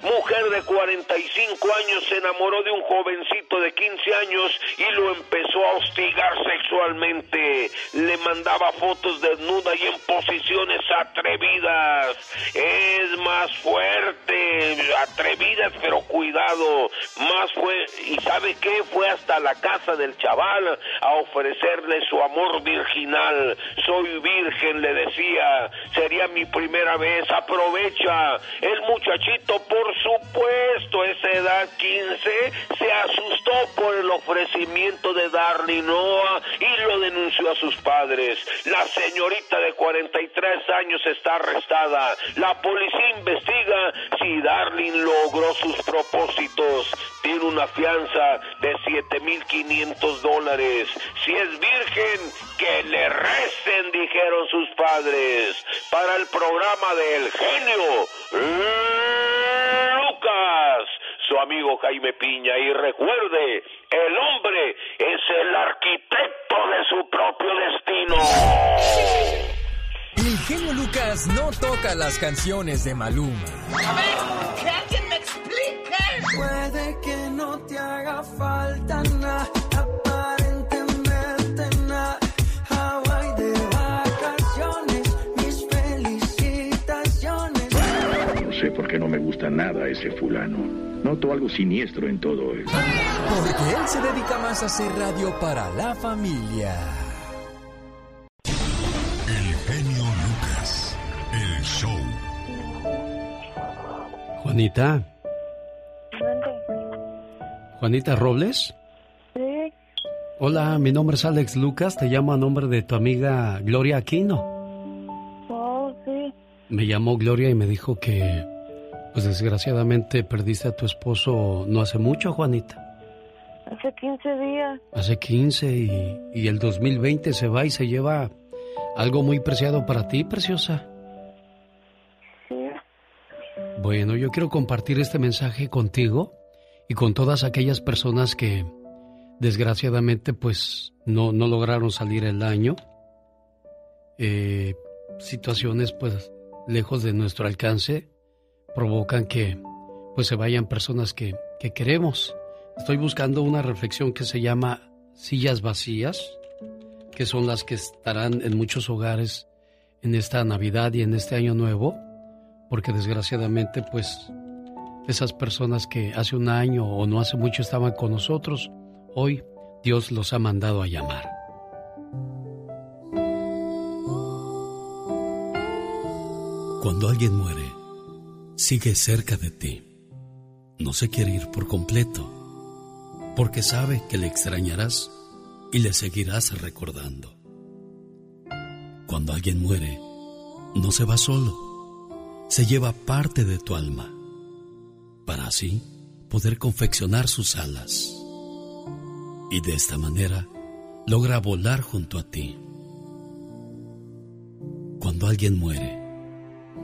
Mujer de 45 años se enamoró de un jovencito de 15 años y lo empezó a hostigar sexualmente. Le mandaba fotos desnuda y en posiciones atrevidas. Es más fuerte, atrevidas, pero cuidado. Más fue, ¿y sabe qué? Fue hasta la casa del chaval a ofrecerle su amor virginal. Soy virgen, le decía. Sería mi primera vez. Aprovecha. El muchachito, por supuesto, esa edad 15, se asustó por el ofrecimiento de Darling Noah y lo denunció a sus padres. La señorita de 43 años está arrestada. La policía investiga si Darling logró sus propósitos. Tiene una fianza de 7.500 dólares. Si es virgen, que le recen, dijeron sus padres. Para el programa del genio Lucas, su amigo Jaime Piña. Y recuerde, el hombre es el arquitecto de su propio destino. El genio Lucas no toca las canciones de Maluma. A ver, que alguien me explique. Puede que no te haga falta sé por qué no me gusta nada ese fulano. Noto algo siniestro en todo esto. Porque él se dedica más a hacer radio para la familia. El genio Lucas. El show. Juanita. Juanita Robles. Sí, Hola, mi nombre es Alex Lucas, te llamo a nombre de tu amiga Gloria Aquino. Me llamó Gloria y me dijo que, pues desgraciadamente perdiste a tu esposo no hace mucho, Juanita. Hace 15 días. Hace 15 y, y el 2020 se va y se lleva algo muy preciado para ti, preciosa. Sí. Bueno, yo quiero compartir este mensaje contigo y con todas aquellas personas que desgraciadamente pues no, no lograron salir el año. Eh, situaciones pues lejos de nuestro alcance provocan que pues se vayan personas que, que queremos. Estoy buscando una reflexión que se llama sillas vacías, que son las que estarán en muchos hogares en esta Navidad y en este año nuevo, porque desgraciadamente pues esas personas que hace un año o no hace mucho estaban con nosotros, hoy Dios los ha mandado a llamar. Cuando alguien muere, sigue cerca de ti. No se quiere ir por completo, porque sabe que le extrañarás y le seguirás recordando. Cuando alguien muere, no se va solo, se lleva parte de tu alma, para así poder confeccionar sus alas. Y de esta manera logra volar junto a ti. Cuando alguien muere,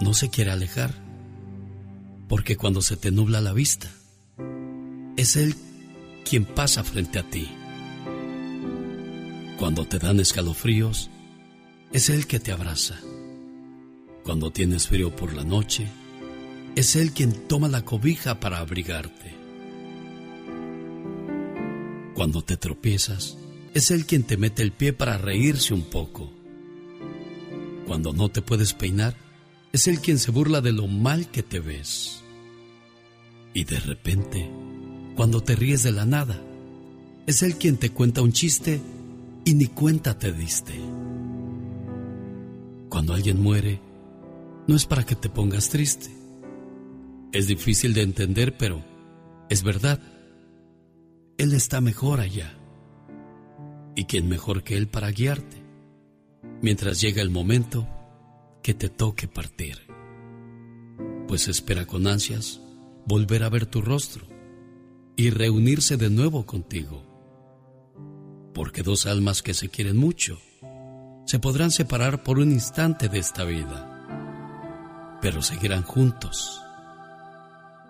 no se quiere alejar, porque cuando se te nubla la vista, es Él quien pasa frente a ti. Cuando te dan escalofríos, es Él que te abraza. Cuando tienes frío por la noche, es Él quien toma la cobija para abrigarte. Cuando te tropiezas, es Él quien te mete el pie para reírse un poco. Cuando no te puedes peinar, es Él quien se burla de lo mal que te ves. Y de repente, cuando te ríes de la nada, es Él quien te cuenta un chiste y ni cuenta te diste. Cuando alguien muere, no es para que te pongas triste. Es difícil de entender, pero es verdad. Él está mejor allá. ¿Y quién mejor que Él para guiarte? Mientras llega el momento que te toque partir. Pues espera con ansias volver a ver tu rostro y reunirse de nuevo contigo. Porque dos almas que se quieren mucho se podrán separar por un instante de esta vida, pero seguirán juntos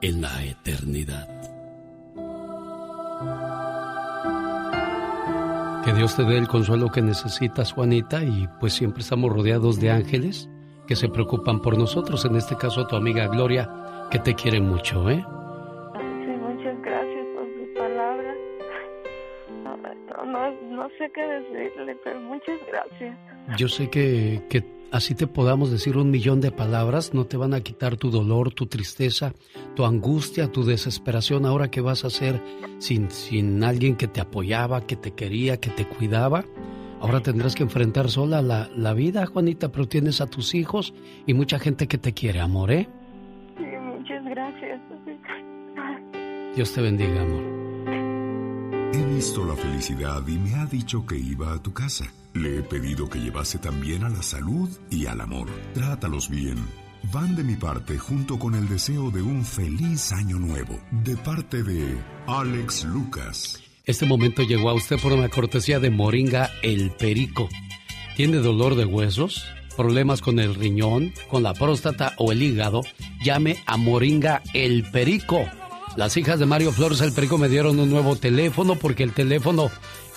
en la eternidad. Que Dios te dé el consuelo que necesitas, Juanita, y pues siempre estamos rodeados de ángeles que se preocupan por nosotros, en este caso tu amiga Gloria, que te quiere mucho, ¿eh? Sí, muchas gracias por sus palabras. Ay, no sé qué decirle, pero muchas gracias. Yo sé que, que así te podamos decir un millón de palabras, no te van a quitar tu dolor, tu tristeza, tu angustia, tu desesperación. Ahora que vas a hacer sin, sin alguien que te apoyaba, que te quería, que te cuidaba. Ahora tendrás que enfrentar sola la, la vida, Juanita, pero tienes a tus hijos y mucha gente que te quiere, amor, ¿eh? Sí, muchas gracias. Dios te bendiga, amor. He visto la felicidad y me ha dicho que iba a tu casa. Le he pedido que llevase también a la salud y al amor. Trátalos bien. Van de mi parte junto con el deseo de un feliz año nuevo. De parte de Alex Lucas. Este momento llegó a usted por una cortesía de Moringa El Perico. ¿Tiene dolor de huesos? ¿Problemas con el riñón, con la próstata o el hígado? Llame a Moringa El Perico. Las hijas de Mario Flores El Perico me dieron un nuevo teléfono porque el teléfono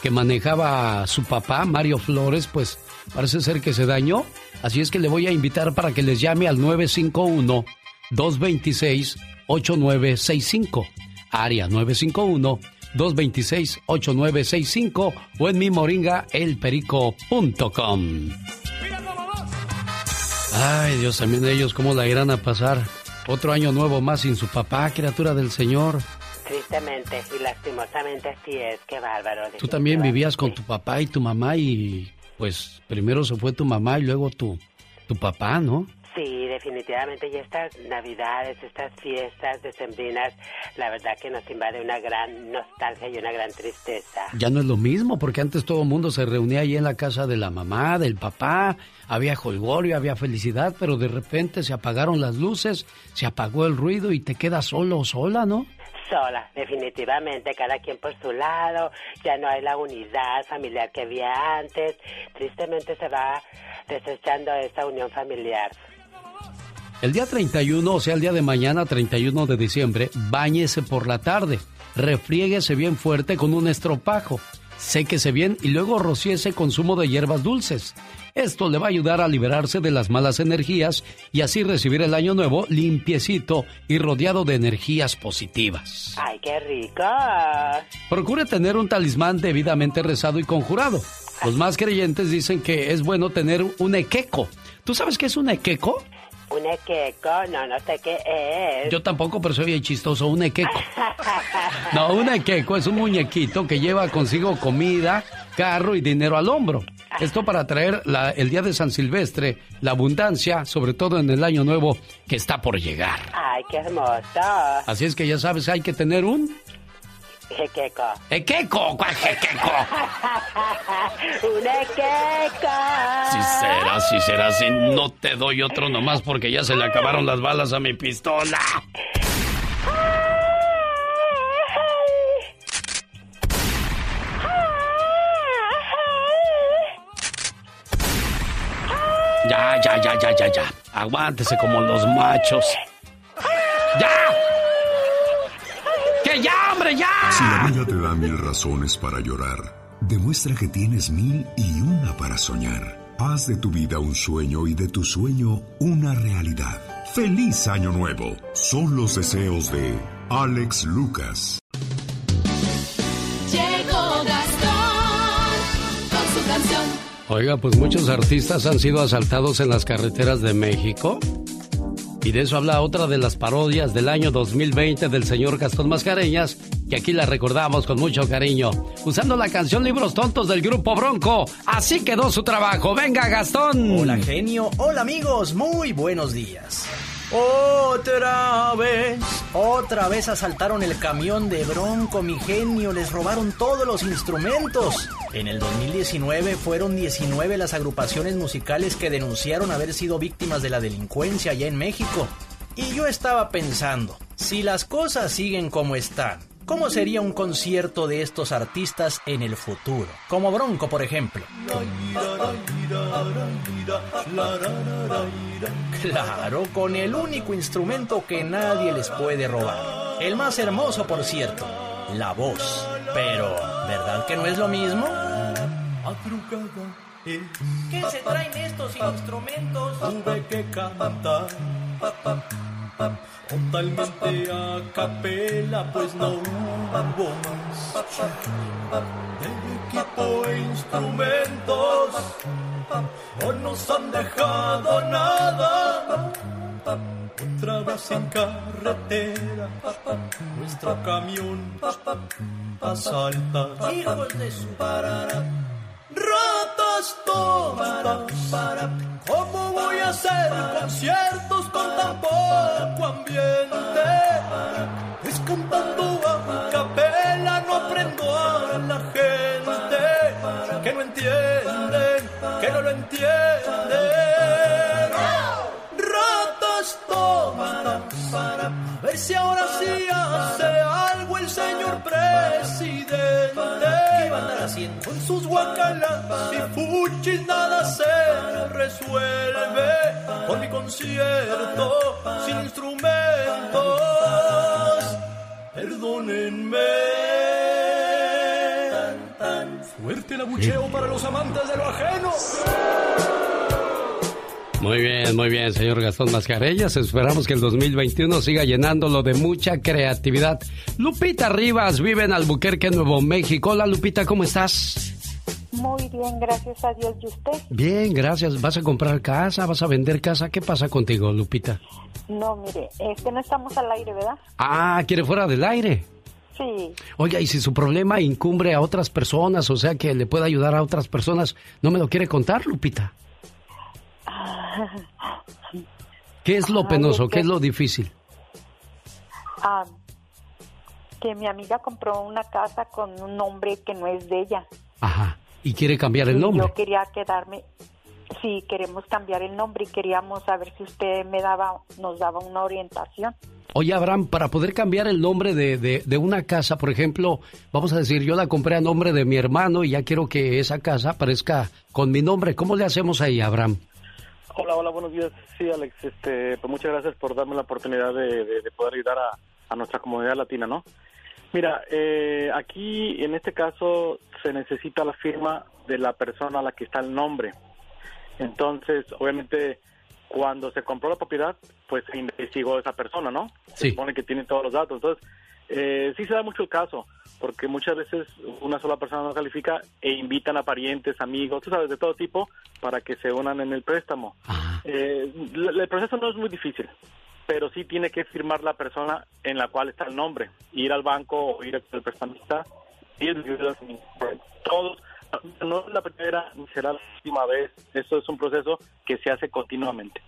que manejaba su papá, Mario Flores, pues parece ser que se dañó. Así es que le voy a invitar para que les llame al 951-226-8965. Área 951-226-8965 o en mi moringaelperico.com. Ay, Dios, también ellos cómo la irán a pasar. Otro año nuevo más sin su papá, criatura del Señor. Tristemente y lastimosamente así es, qué bárbaro. Tú también vivías con tu papá y tu mamá y pues primero se fue tu mamá y luego tu, tu papá, ¿no? Sí, definitivamente. Y estas navidades, estas fiestas decembrinas, la verdad que nos invade una gran nostalgia y una gran tristeza. Ya no es lo mismo, porque antes todo el mundo se reunía ahí en la casa de la mamá, del papá, había jolgorio, había felicidad, pero de repente se apagaron las luces, se apagó el ruido y te quedas solo o sola, ¿no? Sola, definitivamente, cada quien por su lado, ya no hay la unidad familiar que había antes, tristemente se va desechando esa unión familiar. El día 31, o sea, el día de mañana, 31 de diciembre, báñese por la tarde, refriéguese bien fuerte con un estropajo, séquese bien y luego rocíese con zumo de hierbas dulces. Esto le va a ayudar a liberarse de las malas energías y así recibir el año nuevo limpiecito y rodeado de energías positivas. ¡Ay, qué rico! Procure tener un talismán debidamente rezado y conjurado. Los más creyentes dicen que es bueno tener un equeco. ¿Tú sabes qué es un equeco? Un equeco, no, no sé qué es. Yo tampoco, pero soy bien chistoso. Un equeco. [laughs] No, un equeco es un muñequito que lleva consigo comida, carro y dinero al hombro. Esto para traer la- el día de San Silvestre, la abundancia, sobre todo en el año nuevo que está por llegar. ¡Ay, qué hermoso! Así es que ya sabes, hay que tener un Equeco. equeco. ¿Cuál equeco? [laughs] ¡Un equeco! Si será, si será, si no te doy otro nomás porque ya se le acabaron las balas a mi pistola. Ya, ya, ya, ya, ya, ya. Aguántese como los machos. ¡Ya! ¡Que ya, hombre, ya! Si la vida te da mil razones para llorar, demuestra que tienes mil y una para soñar. Haz de tu vida un sueño y de tu sueño una realidad. ¡Feliz Año Nuevo! Son los deseos de Alex Lucas. Llegó Gastón con su canción. Oiga, pues muchos artistas han sido asaltados en las carreteras de México. Y de eso habla otra de las parodias del año 2020 del señor Gastón Mascareñas, que aquí la recordamos con mucho cariño, usando la canción Libros Tontos del grupo Bronco. Así quedó su trabajo. Venga, Gastón. Hola genio, hola amigos, muy buenos días. Otra vez, otra vez asaltaron el camión de Bronco, mi genio, les robaron todos los instrumentos. En el 2019 fueron 19 las agrupaciones musicales que denunciaron haber sido víctimas de la delincuencia allá en México. Y yo estaba pensando, si las cosas siguen como están, ¿cómo sería un concierto de estos artistas en el futuro? Como Bronco, por ejemplo. Claro, con el único instrumento que nadie les puede robar. El más hermoso, por cierto, la voz. Pero, ¿verdad que no es lo mismo? ¿Qué se traen estos instrumentos? Tuve que cantar totalmente a capela, pues no bombas, del equipo e instrumentos, no nos han dejado nada. Otra en carretera, nuestro camión asalta. Hijos de su parara. Ratas tontas, ¿cómo voy a hacer conciertos con tan poco ambiente? Es cantando a capela, no aprendo a la gente que no entienden, que no lo entienden. Ratas tontas, a ver si ahora sí hace algo el señor presidente. ¿Qué va a andar haciendo? Con sus guacalas y fuchis nada se resuelve. Con mi concierto sin instrumentos. Perdónenme. Fuerte el abucheo para los amantes de lo ajeno. Muy bien, muy bien, señor Gastón Mascarellas. Esperamos que el 2021 siga llenándolo de mucha creatividad. Lupita Rivas vive en Albuquerque, Nuevo México. Hola, Lupita, ¿cómo estás? Muy bien, gracias a Dios. ¿Y usted? Bien, gracias. ¿Vas a comprar casa? ¿Vas a vender casa? ¿Qué pasa contigo, Lupita? No, mire, es que no estamos al aire, ¿verdad? Ah, quiere fuera del aire. Sí. Oiga, y si su problema incumbre a otras personas, o sea, que le pueda ayudar a otras personas, ¿no me lo quiere contar, Lupita? ¿Qué es lo penoso? ¿Qué es lo difícil? Ah, que mi amiga compró una casa con un nombre que no es de ella. Ajá. Y quiere cambiar el nombre. Yo quería quedarme. Sí, queremos cambiar el nombre y queríamos saber si usted me daba, nos daba una orientación. Oye, Abraham, para poder cambiar el nombre de, de- de una casa, por ejemplo, vamos a decir, yo la compré a nombre de mi hermano y ya quiero que esa casa aparezca con mi nombre. ¿Cómo le hacemos ahí, Abraham? Hola, hola, buenos días. Sí, Alex, este, pues muchas gracias por darme la oportunidad de, de- de poder ayudar a, a nuestra comunidad latina, ¿no? Mira, eh, aquí en este caso se necesita la firma de la persona a la que está el nombre. Entonces, obviamente, cuando se compró la propiedad, pues se investigó esa persona, ¿no? Se supone que tiene todos los datos. Entonces, eh, sí se da mucho el caso, porque muchas veces una sola persona no califica e invitan a parientes, amigos, tú sabes, de todo tipo, para que se unan en el préstamo. Eh, el proceso no es muy difícil, pero sí tiene que firmar la persona en la cual está el nombre. Ir al banco o ir al prestamista, ir todos. No es la primera ni será la última vez. Eso es un proceso que se hace continuamente.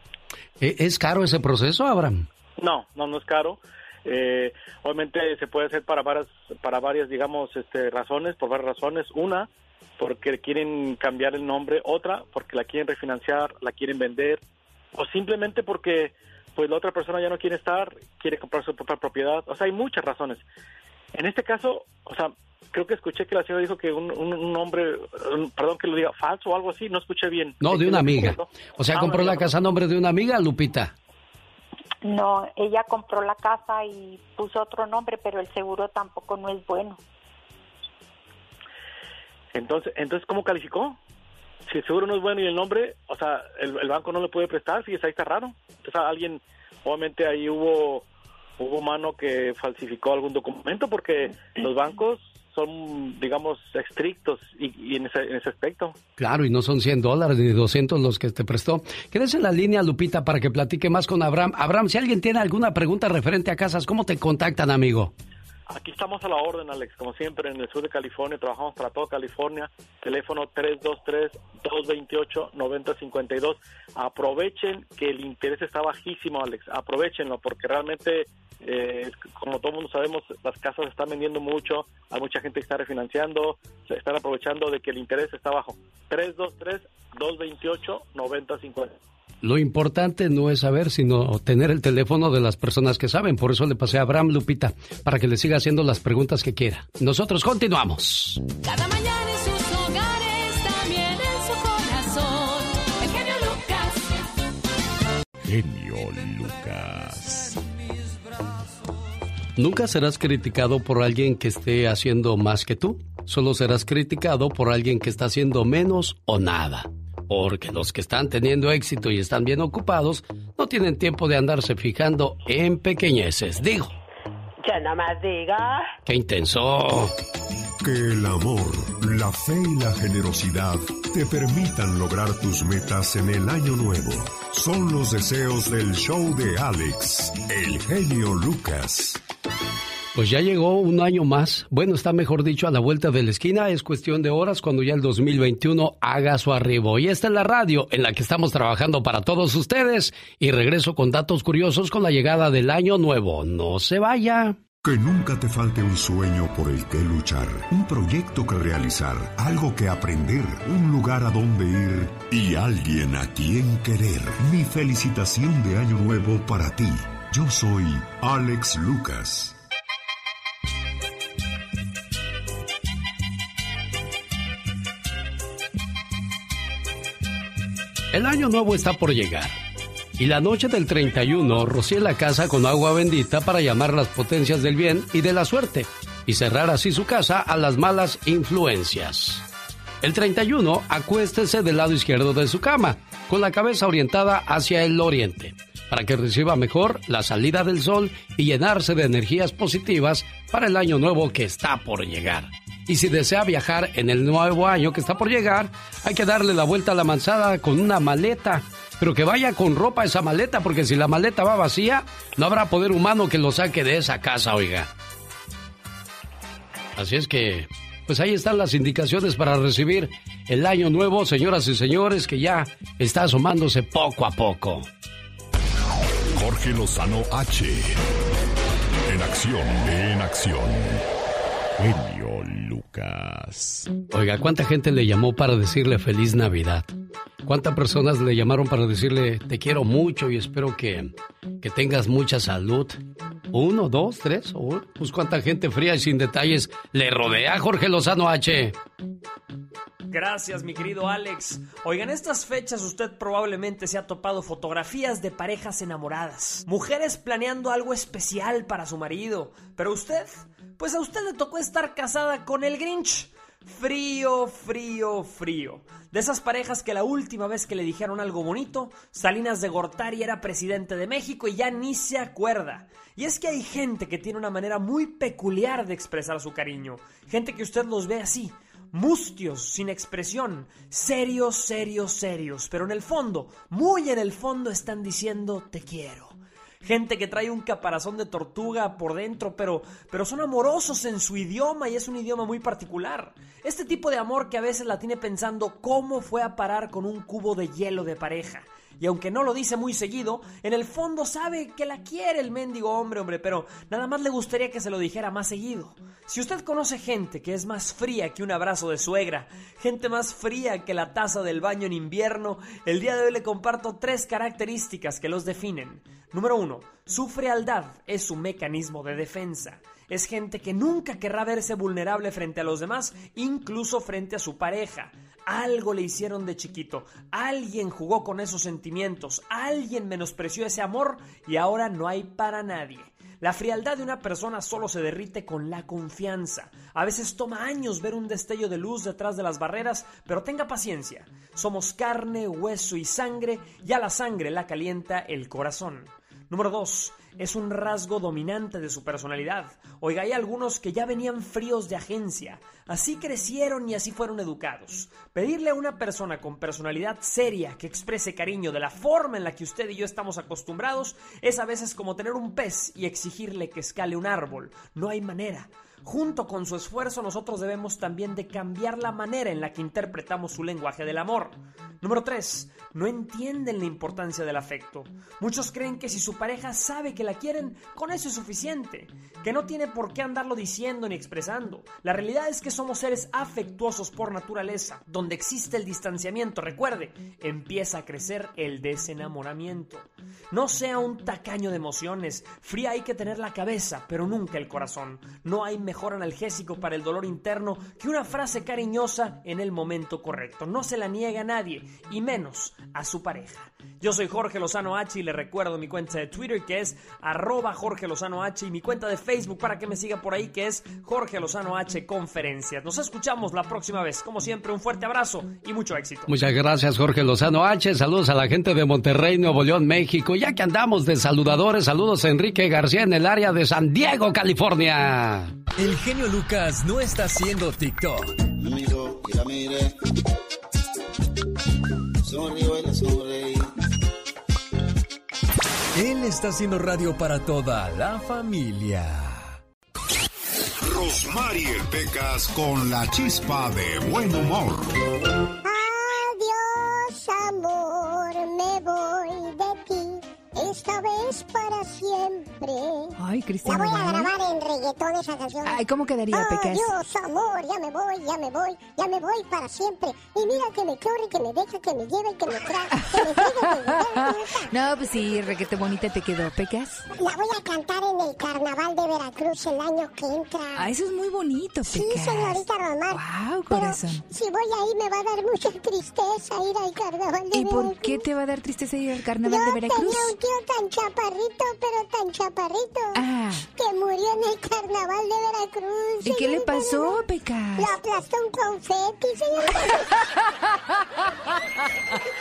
¿E- ¿Es caro ese proceso, Abraham? No, no, no es caro. Eh, obviamente se puede hacer para varias, para varias, digamos, este, razones, por varias razones. Una, porque quieren cambiar el nombre. Otra, porque la quieren refinanciar, la quieren vender. O simplemente porque, pues, la otra persona ya no quiere estar, quiere comprar su propia propiedad. O sea, hay muchas razones. En este caso, o sea, creo que escuché que la señora dijo que un, un, un nombre, un- perdón que lo diga, falso o algo así, no escuché bien. No, de una amiga. O sea, Ah, compró la casa a nombre de una amiga, Lupita. No, ella compró la casa y puso otro nombre, pero el seguro tampoco no es bueno. Entonces, entonces ¿cómo calificó? Si el seguro no es bueno y el nombre, o sea, el, el banco no le puede prestar, fíjese, ahí está raro. Entonces, alguien, obviamente ahí hubo hubo mano que falsificó algún documento porque los bancos son, digamos, estrictos y, y en, ese, en ese aspecto. Claro, y no son 100 dólares ni 200 los que te prestó. Quédese en la línea, Lupita, para que platique más con Abraham. Abraham, si alguien tiene alguna pregunta referente a casas, ¿cómo te contactan, amigo? Aquí estamos a la orden, Alex, como siempre, en el sur de California, trabajamos para toda California, teléfono 323-228-9052. Aprovechen que el interés está bajísimo, Alex, aprovechenlo, porque realmente, eh, como todo mundo sabemos, las casas están vendiendo mucho, hay mucha gente que está refinanciando, se están aprovechando de que el interés está bajo. 323-228-9052. Lo importante no es saber, sino tener el teléfono de las personas que saben. Por eso le pasé a Abraham Lupita, para que le siga haciendo las preguntas que quiera. Nosotros continuamos. Cada mañana en sus hogares, también en su corazón. El genio Lucas. Genio Lucas. Nunca serás criticado por alguien que esté haciendo más que tú. Solo serás criticado por alguien que está haciendo menos o nada. Porque los que están teniendo éxito y están bien ocupados no tienen tiempo de andarse fijando en pequeñeces. Digo, Ya no más diga. ¡Qué intenso! Que el amor, la fe y la generosidad te permitan lograr tus metas en el año nuevo. Son los deseos del show de Alex, el genio Lucas. Pues ya llegó un año más. Bueno, está mejor dicho a la vuelta de la esquina. Es cuestión de horas cuando ya el 2021 haga su arribo. Y esta es la radio en la que estamos trabajando para todos ustedes. Y regreso con datos curiosos con la llegada del año nuevo. No se vaya. Que nunca te falte un sueño por el que luchar, un proyecto que realizar, algo que aprender, un lugar a donde ir y alguien a quien querer. Mi felicitación de año nuevo para ti. Yo soy Alex Lucas. El año nuevo está por llegar. Y la noche del 31 rocié la casa con agua bendita para llamar las potencias del bien y de la suerte y cerrar así su casa a las malas influencias. El 31 acuéstese del lado izquierdo de su cama, con la cabeza orientada hacia el oriente, para que reciba mejor la salida del sol y llenarse de energías positivas para el año nuevo que está por llegar. Y si desea viajar en el nuevo año que está por llegar, hay que darle la vuelta a la manzana con una maleta. Pero que vaya con ropa esa maleta, porque si la maleta va vacía, no habrá poder humano que lo saque de esa casa, oiga. Así es que, pues ahí están las indicaciones para recibir el año nuevo, señoras y señores, que ya está asomándose poco a poco. Jorge Lozano H. En acción, en acción. Genio Oiga, ¿cuánta gente le llamó para decirle feliz Navidad? ¿Cuántas personas le llamaron para decirle te quiero mucho y espero que, que tengas mucha salud? ¿Uno, dos, tres? ¿O, pues cuánta gente fría y sin detalles le rodea a Jorge Lozano H. Gracias, mi querido Alex. Oigan, estas fechas usted probablemente se ha topado fotografías de parejas enamoradas, mujeres planeando algo especial para su marido, pero usted, pues a usted le tocó estar casada con el Grinch. Frío, frío, frío. De esas parejas que la última vez que le dijeron algo bonito, Salinas de Gortari era presidente de México y ya ni se acuerda. Y es que hay gente que tiene una manera muy peculiar de expresar su cariño. Gente que usted los ve así, mustios, sin expresión, serios, serios, serios, pero en el fondo, muy en el fondo están diciendo te quiero. Gente que trae un caparazón de tortuga por dentro, pero, pero son amorosos en su idioma y es un idioma muy particular. Este tipo de amor que a veces la tiene pensando cómo fue a parar con un cubo de hielo de pareja. Y aunque no lo dice muy seguido, en el fondo sabe que la quiere el mendigo hombre, hombre, pero nada más le gustaría que se lo dijera más seguido. Si usted conoce gente que es más fría que un abrazo de suegra, gente más fría que la taza del baño en invierno, el día de hoy le comparto tres características que los definen. Número uno, su frialdad es su mecanismo de defensa. Es gente que nunca querrá verse vulnerable frente a los demás, incluso frente a su pareja. Algo le hicieron de chiquito, alguien jugó con esos sentimientos, alguien menospreció ese amor y ahora no hay para nadie. La frialdad de una persona solo se derrite con la confianza. A veces toma años ver un destello de luz detrás de las barreras, pero tenga paciencia. Somos carne, hueso y sangre, y a la sangre la calienta el corazón. Número 2. Es un rasgo dominante de su personalidad. Oiga, hay algunos que ya venían fríos de agencia. Así crecieron y así fueron educados. Pedirle a una persona con personalidad seria que exprese cariño de la forma en la que usted y yo estamos acostumbrados es a veces como tener un pez y exigirle que escale un árbol. No hay manera. Junto con su esfuerzo nosotros debemos también de cambiar la manera en la que interpretamos su lenguaje del amor. Número 3. No entienden la importancia del afecto. Muchos creen que si su pareja sabe que la quieren, con eso es suficiente, que no tiene por qué andarlo diciendo ni expresando. La realidad es que somos seres afectuosos por naturaleza. Donde existe el distanciamiento, recuerde, empieza a crecer el desenamoramiento. No sea un tacaño de emociones. Fría hay que tener la cabeza, pero nunca el corazón. No hay mejor analgésico para el dolor interno que una frase cariñosa en el momento correcto. No se la niega a nadie, y menos a su pareja. Yo soy Jorge Lozano H y le recuerdo mi cuenta de Twitter que es arroba Jorge Lozano H y mi cuenta de Facebook para que me siga por ahí que es Jorge Lozano H Conferencias. Nos escuchamos la próxima vez. Como siempre, un fuerte abrazo y mucho éxito. Muchas gracias Jorge Lozano H. Saludos a la gente de Monterrey, Nuevo León, México. Ya que andamos de saludadores, saludos a Enrique García en el área de San Diego, California. El genio Lucas no está haciendo TikTok. Él está haciendo radio para toda la familia. Rosmarie Pecas con la chispa de buen humor. Adiós, amor, me voy. Esta vez para siempre. Ay, Cristian. La voy a grabar en reggaetón esa canción. Ay, ¿cómo quedaría, Pecas? Adiós, amor, ya me voy, ya me voy, ya me voy para siempre. Y mira que me corre, que me deja, que me lleve, que me trae, que me lleve, que me lleve. [laughs] No, pues sí, requete bonita te quedó, Pecas. La voy a cantar en el carnaval de Veracruz el año que entra. Ah, eso es muy bonito, Pecas. Sí, señorita Román. Wow, Pero corazón. si voy ahí me va a dar mucha tristeza ir al carnaval de ¿Y por Veracruz. qué te va a dar tristeza ir al carnaval Yo de Veracruz? tenía un tío tan chaparrito, pero tan chaparrito, Ah. que murió en el carnaval de Veracruz. ¿Y qué le pasó. Pecas? Lo aplastó un confeti.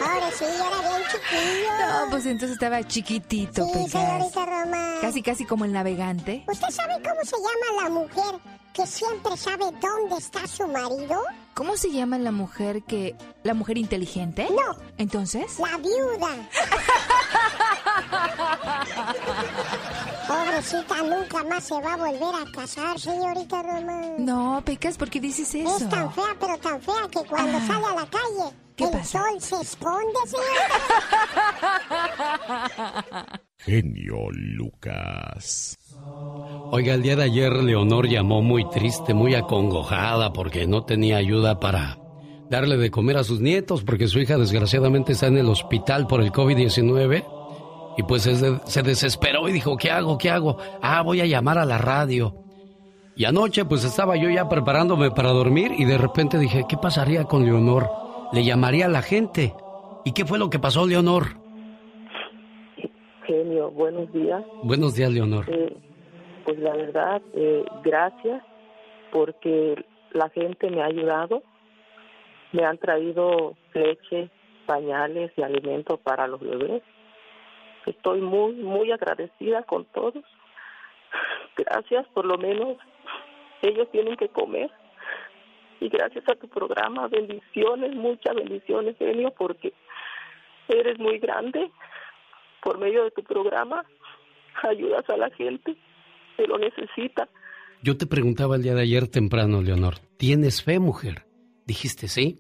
Ahora [laughs] sí, era bien chiquillo. No, pues entonces estaba chiquitito, Sí, Pecas. señorita Román. Casi, casi como el navegante. ¿Usted sabe cómo se llama la mujer que siempre sabe dónde está su marido? ¿Cómo se llama la mujer que... ¿La mujer inteligente? No. ¿Entonces? La viuda. [laughs] Pobrecita, nunca más se va a volver a casar, señorita Román. No, Pecas, ¿por qué dices eso? Es tan fea, pero tan fea que cuando Ah. sale a la calle, ¿Qué el pasa? sol se esconde, señorita. [laughs] Genio Lucas. Oiga, el día de ayer Leonor llamó muy triste, muy acongojada porque no tenía ayuda para darle de comer a sus nietos porque su hija desgraciadamente está en el hospital por el COVID-19 y pues se, se desesperó y dijo, ¿qué hago? ¿Qué hago? Ah, voy a llamar a la radio. Y anoche pues estaba yo ya preparándome para dormir y de repente dije, ¿qué pasaría con Leonor? Le llamaría a la gente. ¿Y qué fue lo que pasó, Leonor? Genio, buenos días. Buenos días, Leonor. Eh, pues la verdad, eh, gracias porque la gente me ha ayudado. Me han traído leche, pañales y alimentos para los bebés. Estoy muy, muy agradecida con todos. Gracias, por lo menos ellos tienen que comer. Y gracias a tu programa, bendiciones, muchas bendiciones, genio, porque eres muy grande. Por medio de tu programa, ayudas a la gente que lo necesita. Yo te preguntaba el día de ayer temprano, Leonor, ¿tienes fe, mujer? Dijiste sí.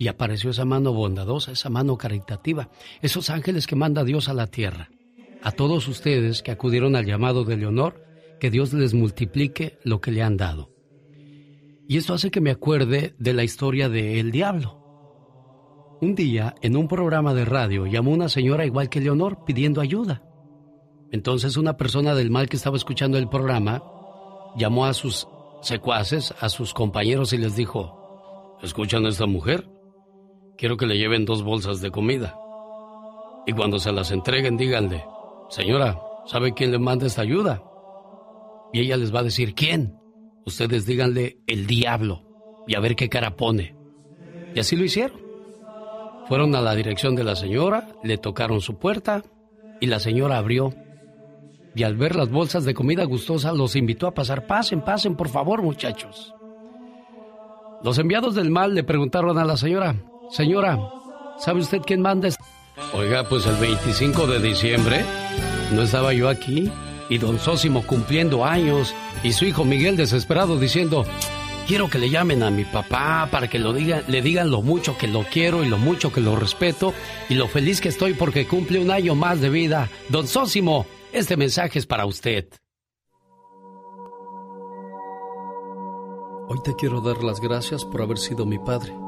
Y apareció esa mano bondadosa, esa mano caritativa, esos ángeles que manda Dios a la tierra. A todos ustedes que acudieron al llamado de Leonor, que Dios les multiplique lo que le han dado. Y esto hace que me acuerde de la historia de El Diablo. Un día, en un programa de radio, llamó una señora igual que Leonor pidiendo ayuda. Entonces una persona del mal que estaba escuchando el programa llamó a sus secuaces, a sus compañeros y les dijo, ¿escuchan a esta mujer? Quiero que le lleven dos bolsas de comida. Y cuando se las entreguen, díganle, señora, ¿sabe quién le manda esta ayuda? Y ella les va a decir, ¿quién? Ustedes díganle, el diablo, y a ver qué cara pone. Y así lo hicieron. Fueron a la dirección de la señora, le tocaron su puerta y la señora abrió. Y al ver las bolsas de comida gustosa los invitó a pasar. Pasen, pasen, por favor, muchachos. Los enviados del mal le preguntaron a la señora, señora, ¿sabe usted quién manda? esta-?" Oiga, pues el 25 de diciembre no estaba yo aquí y don Sósimo cumpliendo años y su hijo Miguel desesperado diciendo, quiero que le llamen a mi papá para que lo diga, le digan lo mucho que lo quiero y lo mucho que lo respeto y lo feliz que estoy porque cumple un año más de vida. Don Sósimo, este mensaje es para usted. Hoy te quiero dar las gracias por haber sido mi padre.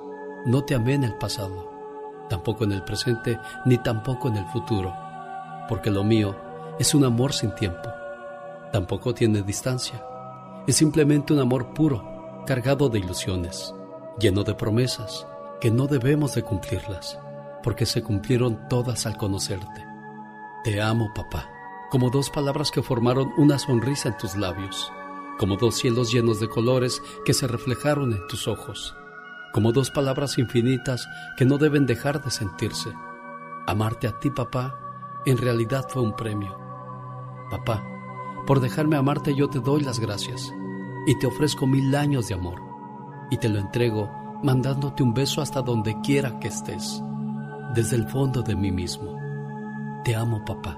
No te amé en el pasado, tampoco en el presente, ni tampoco en el futuro, porque lo mío es un amor sin tiempo. Tampoco tiene distancia. Es simplemente un amor puro, cargado de ilusiones, lleno de promesas que no debemos de cumplirlas, porque se cumplieron todas al conocerte. Te amo, papá, como dos palabras que formaron una sonrisa en tus labios, como dos cielos llenos de colores que se reflejaron en tus ojos como dos palabras infinitas que no deben dejar de sentirse. Amarte a ti, papá, en realidad fue un premio. Papá, por dejarme amarte yo te doy las gracias y te ofrezco mil años de amor y te lo entrego mandándote un beso hasta donde quiera que estés, desde el fondo de mí mismo. Te amo, papá,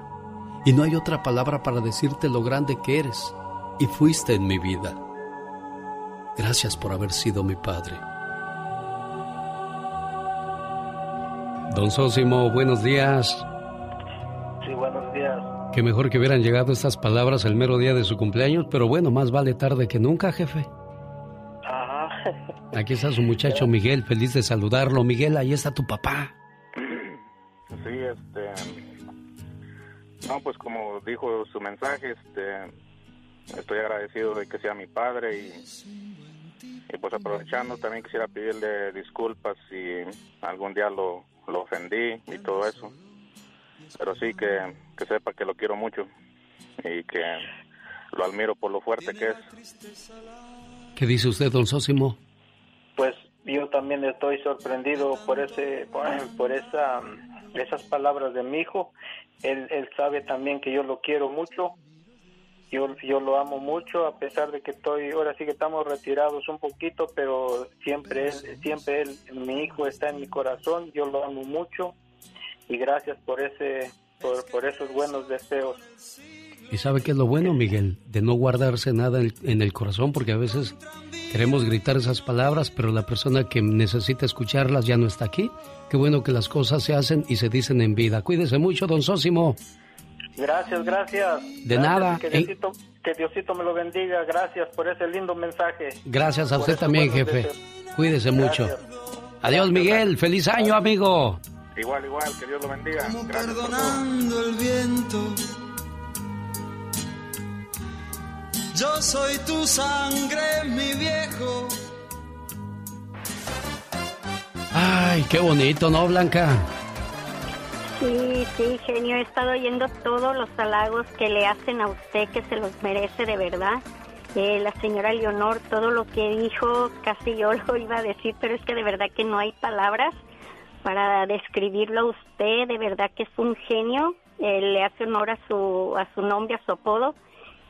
y no hay otra palabra para decirte lo grande que eres y fuiste en mi vida. Gracias por haber sido mi padre. Don Sósimo, buenos días. Sí, buenos días. Qué mejor que hubieran llegado estas palabras el mero día de su cumpleaños, pero bueno, más vale tarde que nunca, jefe. Ajá. Aquí está su [laughs] muchacho Miguel, feliz de saludarlo. Miguel, ahí está tu papá. Sí, este. No, pues como dijo su mensaje, este. Estoy agradecido de que sea mi padre y. Y pues aprovechando también quisiera pedirle disculpas si algún día lo, lo ofendí y todo eso. Pero sí que, que sepa que lo quiero mucho y que lo admiro por lo fuerte que es. ¿Qué dice usted, don Sósimo? Pues yo también estoy sorprendido por ese por, por esa esas palabras de mi hijo. Él, él sabe también que yo lo quiero mucho. Yo, yo lo amo mucho a pesar de que estoy ahora sí que estamos retirados un poquito, pero siempre él, siempre él, mi hijo está en mi corazón. Yo lo amo mucho y gracias por ese por, por esos buenos deseos. ¿Y sabe qué es lo bueno, Miguel? De no guardarse nada en, en el corazón, porque a veces queremos gritar esas palabras, pero la persona que necesita escucharlas ya no está aquí. Qué bueno que las cosas se hacen y se dicen en vida. Cuídese mucho, don Sósimo. Gracias, gracias. De Gracias, nada. Que Diosito, que Diosito me lo bendiga. Gracias por ese lindo mensaje. Gracias a usted también, jefe. deseos. Cuídese mucho. Adiós, Miguel. Feliz año, amigo. Igual, igual, que Dios lo bendiga. Gracias. Perdonando el viento. Yo soy tu sangre, mi viejo. Ay, qué bonito, ¿no, Blanca? Sí, sí, genio, he estado oyendo todos los halagos que le hacen a usted, que se los merece de verdad. Eh, la señora Leonor, todo lo que dijo, casi yo [laughs] lo iba a decir, pero es que de verdad que no hay palabras para describirlo a usted, de verdad que es un genio, eh, le hace honor a su, a su nombre, a su apodo,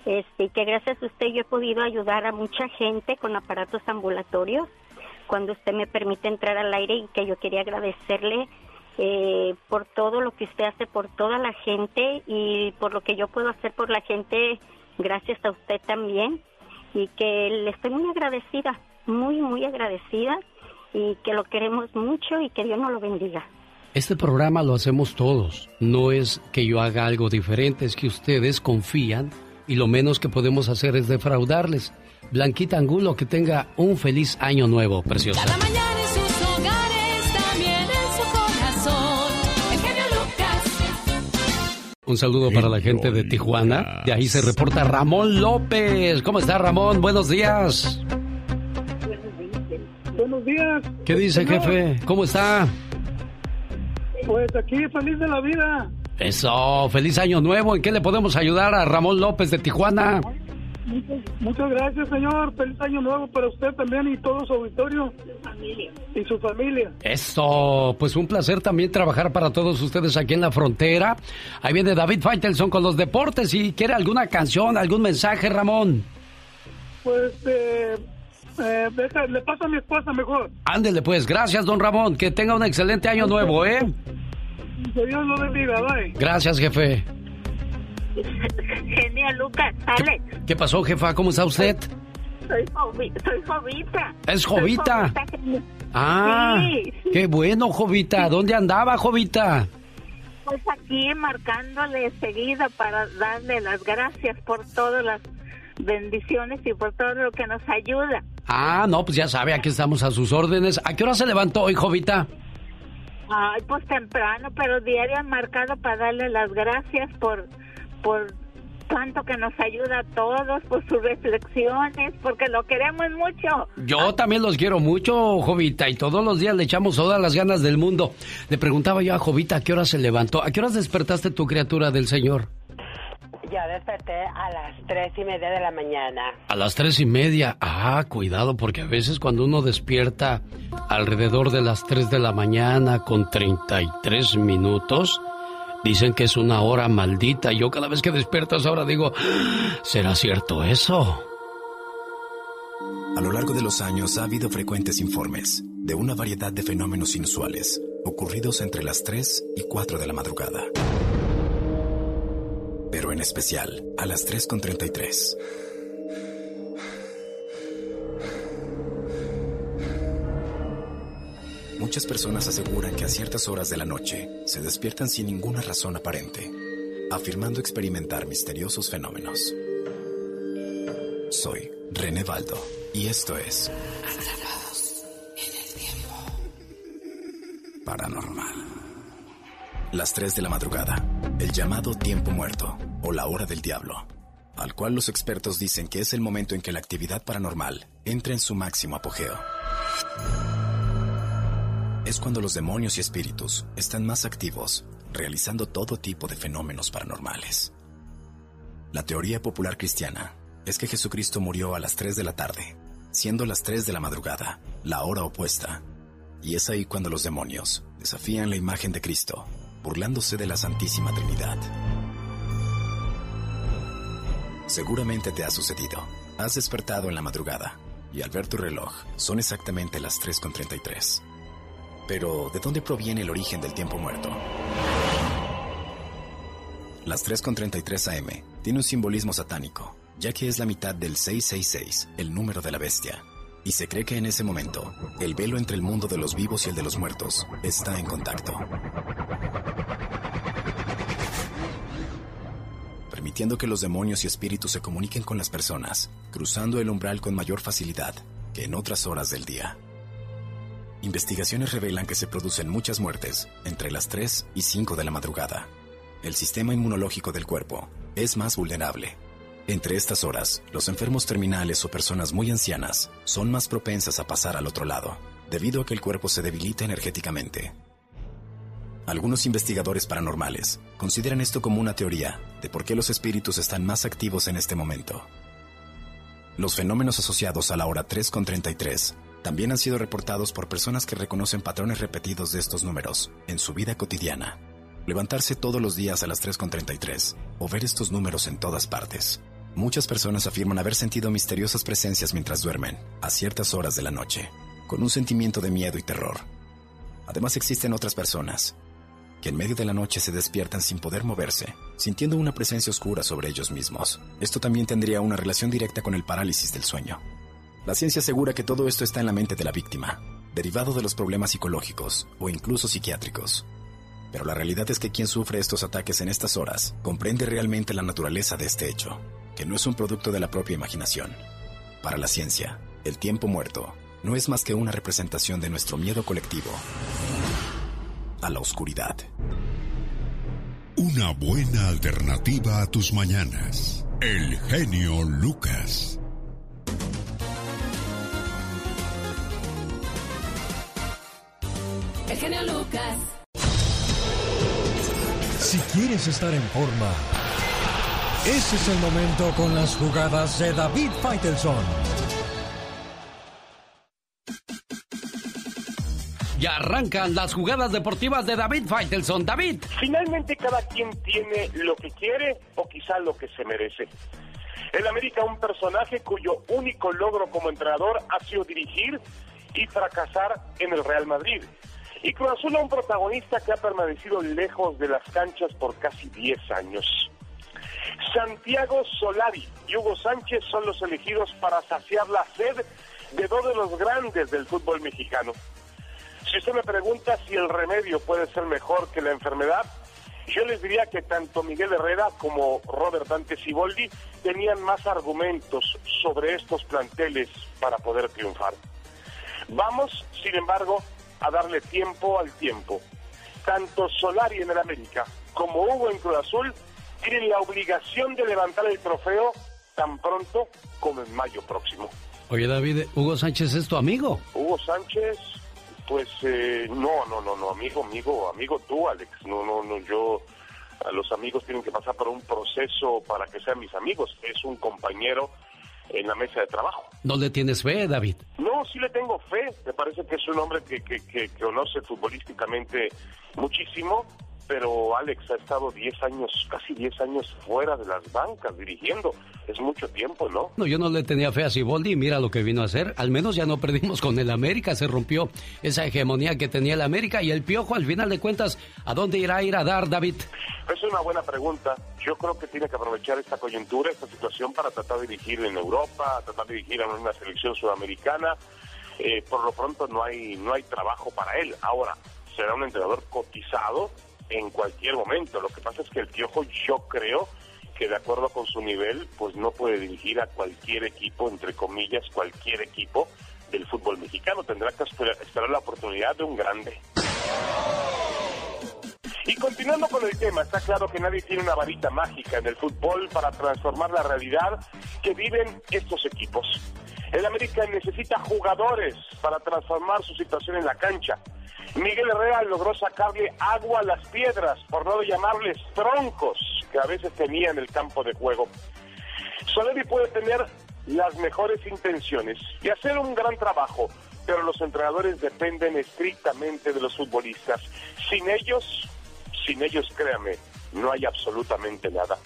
este, que gracias a usted yo he podido ayudar a mucha gente con aparatos ambulatorios, cuando usted me permite entrar al aire y que yo quería agradecerle eh, por todo lo que usted hace por toda la gente y por lo que yo puedo hacer por la gente gracias a usted también y que le estoy muy agradecida, muy, muy agradecida y que lo queremos mucho y que Dios nos lo bendiga. Este programa lo hacemos todos. No es que yo haga algo diferente, es que ustedes confían y lo menos que podemos hacer es defraudarles. Blanquita Angulo, que tenga un feliz año nuevo, preciosa. Un saludo para la gente de Tijuana. De ahí se reporta Ramón López. ¿Cómo está Ramón? Buenos días. Buenos días. ¿Qué dice, jefe? ¿Cómo está? Pues aquí feliz de la vida. Eso, feliz año nuevo. ¿En qué le podemos ayudar a Ramón López de Tijuana? Muchas, muchas gracias, señor. Feliz año nuevo para usted también y todo su auditorio. Y su familia. Esto, pues un placer también trabajar para todos ustedes aquí en la frontera. Ahí viene David Faitelson con los deportes y quiere alguna canción, algún mensaje, Ramón. Pues eh, eh, deja- le paso a mi esposa mejor. Ándele pues, gracias don Ramón, que tenga un excelente año nuevo, ¿eh? Que Dios lo bendiga. Bye. Gracias, jefe. [laughs] Genio Lucas, Alex, ¿Qué pasó, jefa? ¿Cómo está usted? soy, Jovi- soy Jovita. ¿Es Soy Jovita? Ah, Sí, qué bueno, Jovita. ¿Dónde andaba, Jovita? Pues aquí marcándole seguido para darle las gracias por todas las bendiciones y por todo lo que nos ayuda. Ah, no, pues ya sabe, aquí estamos a sus órdenes. ¿A qué hora se levantó hoy, Jovita? Ay, pues temprano, pero diario marcado para darle las gracias por, por tanto que nos ayuda a todos, por sus reflexiones, porque lo queremos mucho. Yo también los quiero mucho, Jovita, y todos los días le echamos todas las ganas del mundo. Le preguntaba yo a Jovita a qué hora se levantó. ¿A qué horas despertaste tu criatura del Señor? Yo desperté a las tres y media de la mañana. A las tres y media. Ah, cuidado, porque a veces cuando uno despierta alrededor de las tres de la mañana con 33 minutos, dicen que es una hora maldita. Yo cada vez que despierto a esa hora digo, ¿será cierto eso? A lo largo de los años ha habido frecuentes informes de una variedad de fenómenos inusuales ocurridos entre las 3 y 4 de la madrugada. Pero en especial a las 3.33. Muchas personas aseguran que a ciertas horas de la noche se despiertan sin ninguna razón aparente, afirmando experimentar misteriosos fenómenos. Soy René Baldo y esto es Paranormal. Las 3 de la madrugada, el llamado tiempo muerto o la hora del diablo, al cual los expertos dicen que es el momento en que la actividad paranormal entra en su máximo apogeo. Es cuando los demonios y espíritus están más activos, realizando todo tipo de fenómenos paranormales. La teoría popular cristiana es que Jesucristo murió a las 3 de la tarde, siendo las 3 de la madrugada, la hora opuesta. Y es ahí cuando los demonios desafían la imagen de Cristo, burlándose de la Santísima Trinidad. Seguramente te ha sucedido. Has despertado en la madrugada y al ver tu reloj son exactamente las 3.33. Pero, ¿de dónde proviene el origen del tiempo muerto? Las 3.33 am tiene un simbolismo satánico, ya que es la mitad del 666, el número de la bestia. Y se cree que en ese momento, el velo entre el mundo de los vivos y el de los muertos está en contacto. Permitiendo que los demonios y espíritus se comuniquen con las personas, cruzando el umbral con mayor facilidad que en otras horas del día. Investigaciones revelan que se producen muchas muertes entre las 3 y 5 de la madrugada. El sistema inmunológico del cuerpo es más vulnerable. Entre estas horas, los enfermos terminales o personas muy ancianas son más propensas a pasar al otro lado, debido a que el cuerpo se debilita energéticamente. Algunos investigadores paranormales consideran esto como una teoría de por qué los espíritus están más activos en este momento. Los fenómenos asociados a la hora 3.33 también han sido reportados por personas que reconocen patrones repetidos de estos números en su vida cotidiana. Levantarse todos los días a las 3.33 o ver estos números en todas partes. Muchas personas afirman haber sentido misteriosas presencias mientras duermen, a ciertas horas de la noche, con un sentimiento de miedo y terror. Además existen otras personas que en medio de la noche se despiertan sin poder moverse, sintiendo una presencia oscura sobre ellos mismos. Esto también tendría una relación directa con el parálisis del sueño. La ciencia asegura que todo esto está en la mente de la víctima, derivado de los problemas psicológicos o incluso psiquiátricos. Pero la realidad es que quien sufre estos ataques en estas horas comprende realmente la naturaleza de este hecho, que no es un producto de la propia imaginación. Para la ciencia, el tiempo muerto no es más que una representación de nuestro miedo colectivo a la oscuridad. Una buena alternativa a tus mañanas. El genio Lucas. El genio Lucas. Si quieres estar en forma, ese es el momento con las jugadas de David Faitelson. Ya arrancan las jugadas deportivas de David Faitelson. David. Finalmente cada quien tiene lo que quiere o quizá lo que se merece. El América, un personaje cuyo único logro como entrenador ha sido dirigir y fracasar en el Real Madrid. Y Cruz Azul a un protagonista que ha permanecido lejos de las canchas por casi 10 años. Santiago Solari y Hugo Sánchez son los elegidos para saciar la sed de dos de los grandes del fútbol mexicano. Si usted me pregunta si el remedio puede ser mejor que la enfermedad, yo les diría que tanto Miguel Herrera como Robert Dante Siboldi tenían más argumentos sobre estos planteles para poder triunfar. Vamos, sin embargo, a darle tiempo al tiempo. Tanto Solari en el América como Hugo en Cruz Azul tienen la obligación de levantar el trofeo tan pronto como en mayo próximo. Oye David, Hugo Sánchez es tu amigo. Hugo Sánchez, pues eh, no, no, no, no, amigo, amigo, amigo tú, Alex. No, no, no, yo, a los amigos tienen que pasar por un proceso para que sean mis amigos. Es un compañero en la mesa de trabajo. ¿No le tienes fe, David? No, sí le tengo fe. Me parece que es un hombre que, que, que, que conoce futbolísticamente muchísimo pero Alex ha estado 10 años, casi 10 años fuera de las bancas dirigiendo. Es mucho tiempo, ¿no? No, yo no le tenía fe a Siboldi y mira lo que vino a hacer. Al menos ya no perdimos con el América, se rompió esa hegemonía que tenía el América y el Piojo, al final de cuentas, ¿a dónde irá a ir a dar, David? Es una buena pregunta. Yo creo que tiene que aprovechar esta coyuntura, esta situación para tratar de dirigir en Europa, tratar de dirigir a una selección sudamericana. Eh, por lo pronto no hay, no hay trabajo para él. Ahora, será un entrenador cotizado en cualquier momento. Lo que pasa es que el Piojo yo creo que de acuerdo con su nivel, pues no puede dirigir a cualquier equipo, entre comillas, cualquier equipo del fútbol mexicano. Tendrá que esperar, esperar la oportunidad de un grande. Y continuando con el tema, está claro que nadie tiene una varita mágica en el fútbol para transformar la realidad que viven estos equipos. El América necesita jugadores para transformar su situación en la cancha. Miguel Herrera logró sacarle agua a las piedras, por no llamarles troncos, que a veces tenía en el campo de juego. Soleri puede tener las mejores intenciones y hacer un gran trabajo, pero los entrenadores dependen estrictamente de los futbolistas. Sin ellos, sin ellos, créame, no hay absolutamente nada.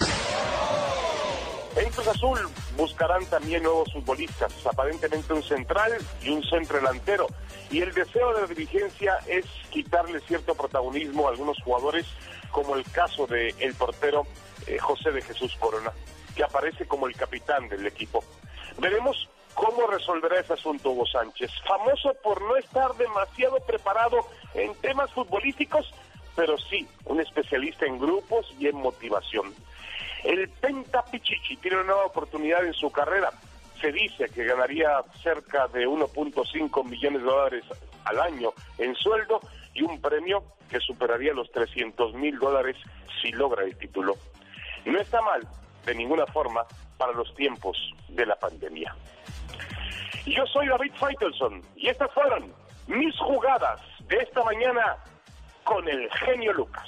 En Cruz Azul buscarán también nuevos futbolistas, aparentemente un central y un centro delantero. Y el deseo de la dirigencia es quitarle cierto protagonismo a algunos jugadores, como el caso del el portero eh, José de Jesús Corona, que aparece como el capitán del equipo. Veremos cómo resolverá ese asunto Hugo Sánchez, famoso por no estar demasiado preparado en temas futbolísticos, pero sí un especialista en grupos y en motivación. El Penta Pichichi tiene una nueva oportunidad en su carrera. Se dice que ganaría cerca de 1.5 millones de dólares al año en sueldo y un premio que superaría los 300 mil dólares si logra el título. No está mal, de ninguna forma, para los tiempos de la pandemia. Yo soy David Feitelson y estas fueron mis jugadas de esta mañana con el genio Lucas.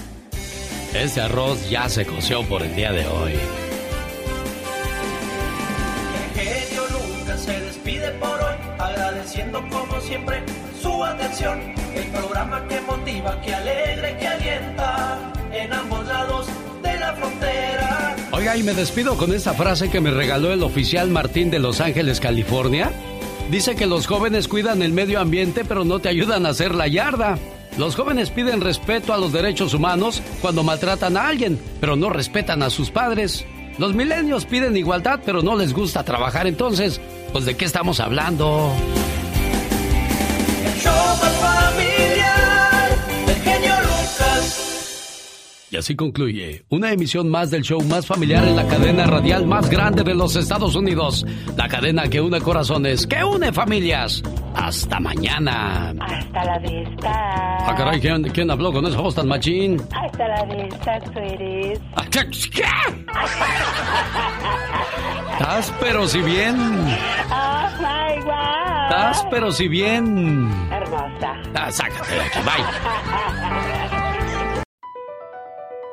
Este arroz ya se coció por el día de hoy. El genio Lucas se despide por hoy, agradeciendo como siempre su atención. El programa que motiva, que alegra y que alienta en ambos lados de la frontera. Oiga, y me despido con esta frase que me regaló el oficial Martín de Los Ángeles, California. Dice que los jóvenes cuidan el medio ambiente, pero no te ayudan a hacer la yarda. Los jóvenes piden respeto a los derechos humanos cuando maltratan a alguien, pero no respetan a sus padres. Los milenios piden igualdad, pero no les gusta trabajar. Entonces, pues ¿de qué estamos hablando? Y así concluye una emisión más del show más familiar en la cadena radial más grande de los Estados Unidos. La cadena que une corazones, que une familias. Hasta mañana. Hasta la vista. Ah, caray, ¿quién, quién habló con esa voz tan machín? Hasta la vista, tú eres. Ah, ¿Qué? ¿Qué? Estás pero si bien. Oh my God. Estás pero si bien. Hermosa. Ah, sácate de aquí, bye. [laughs]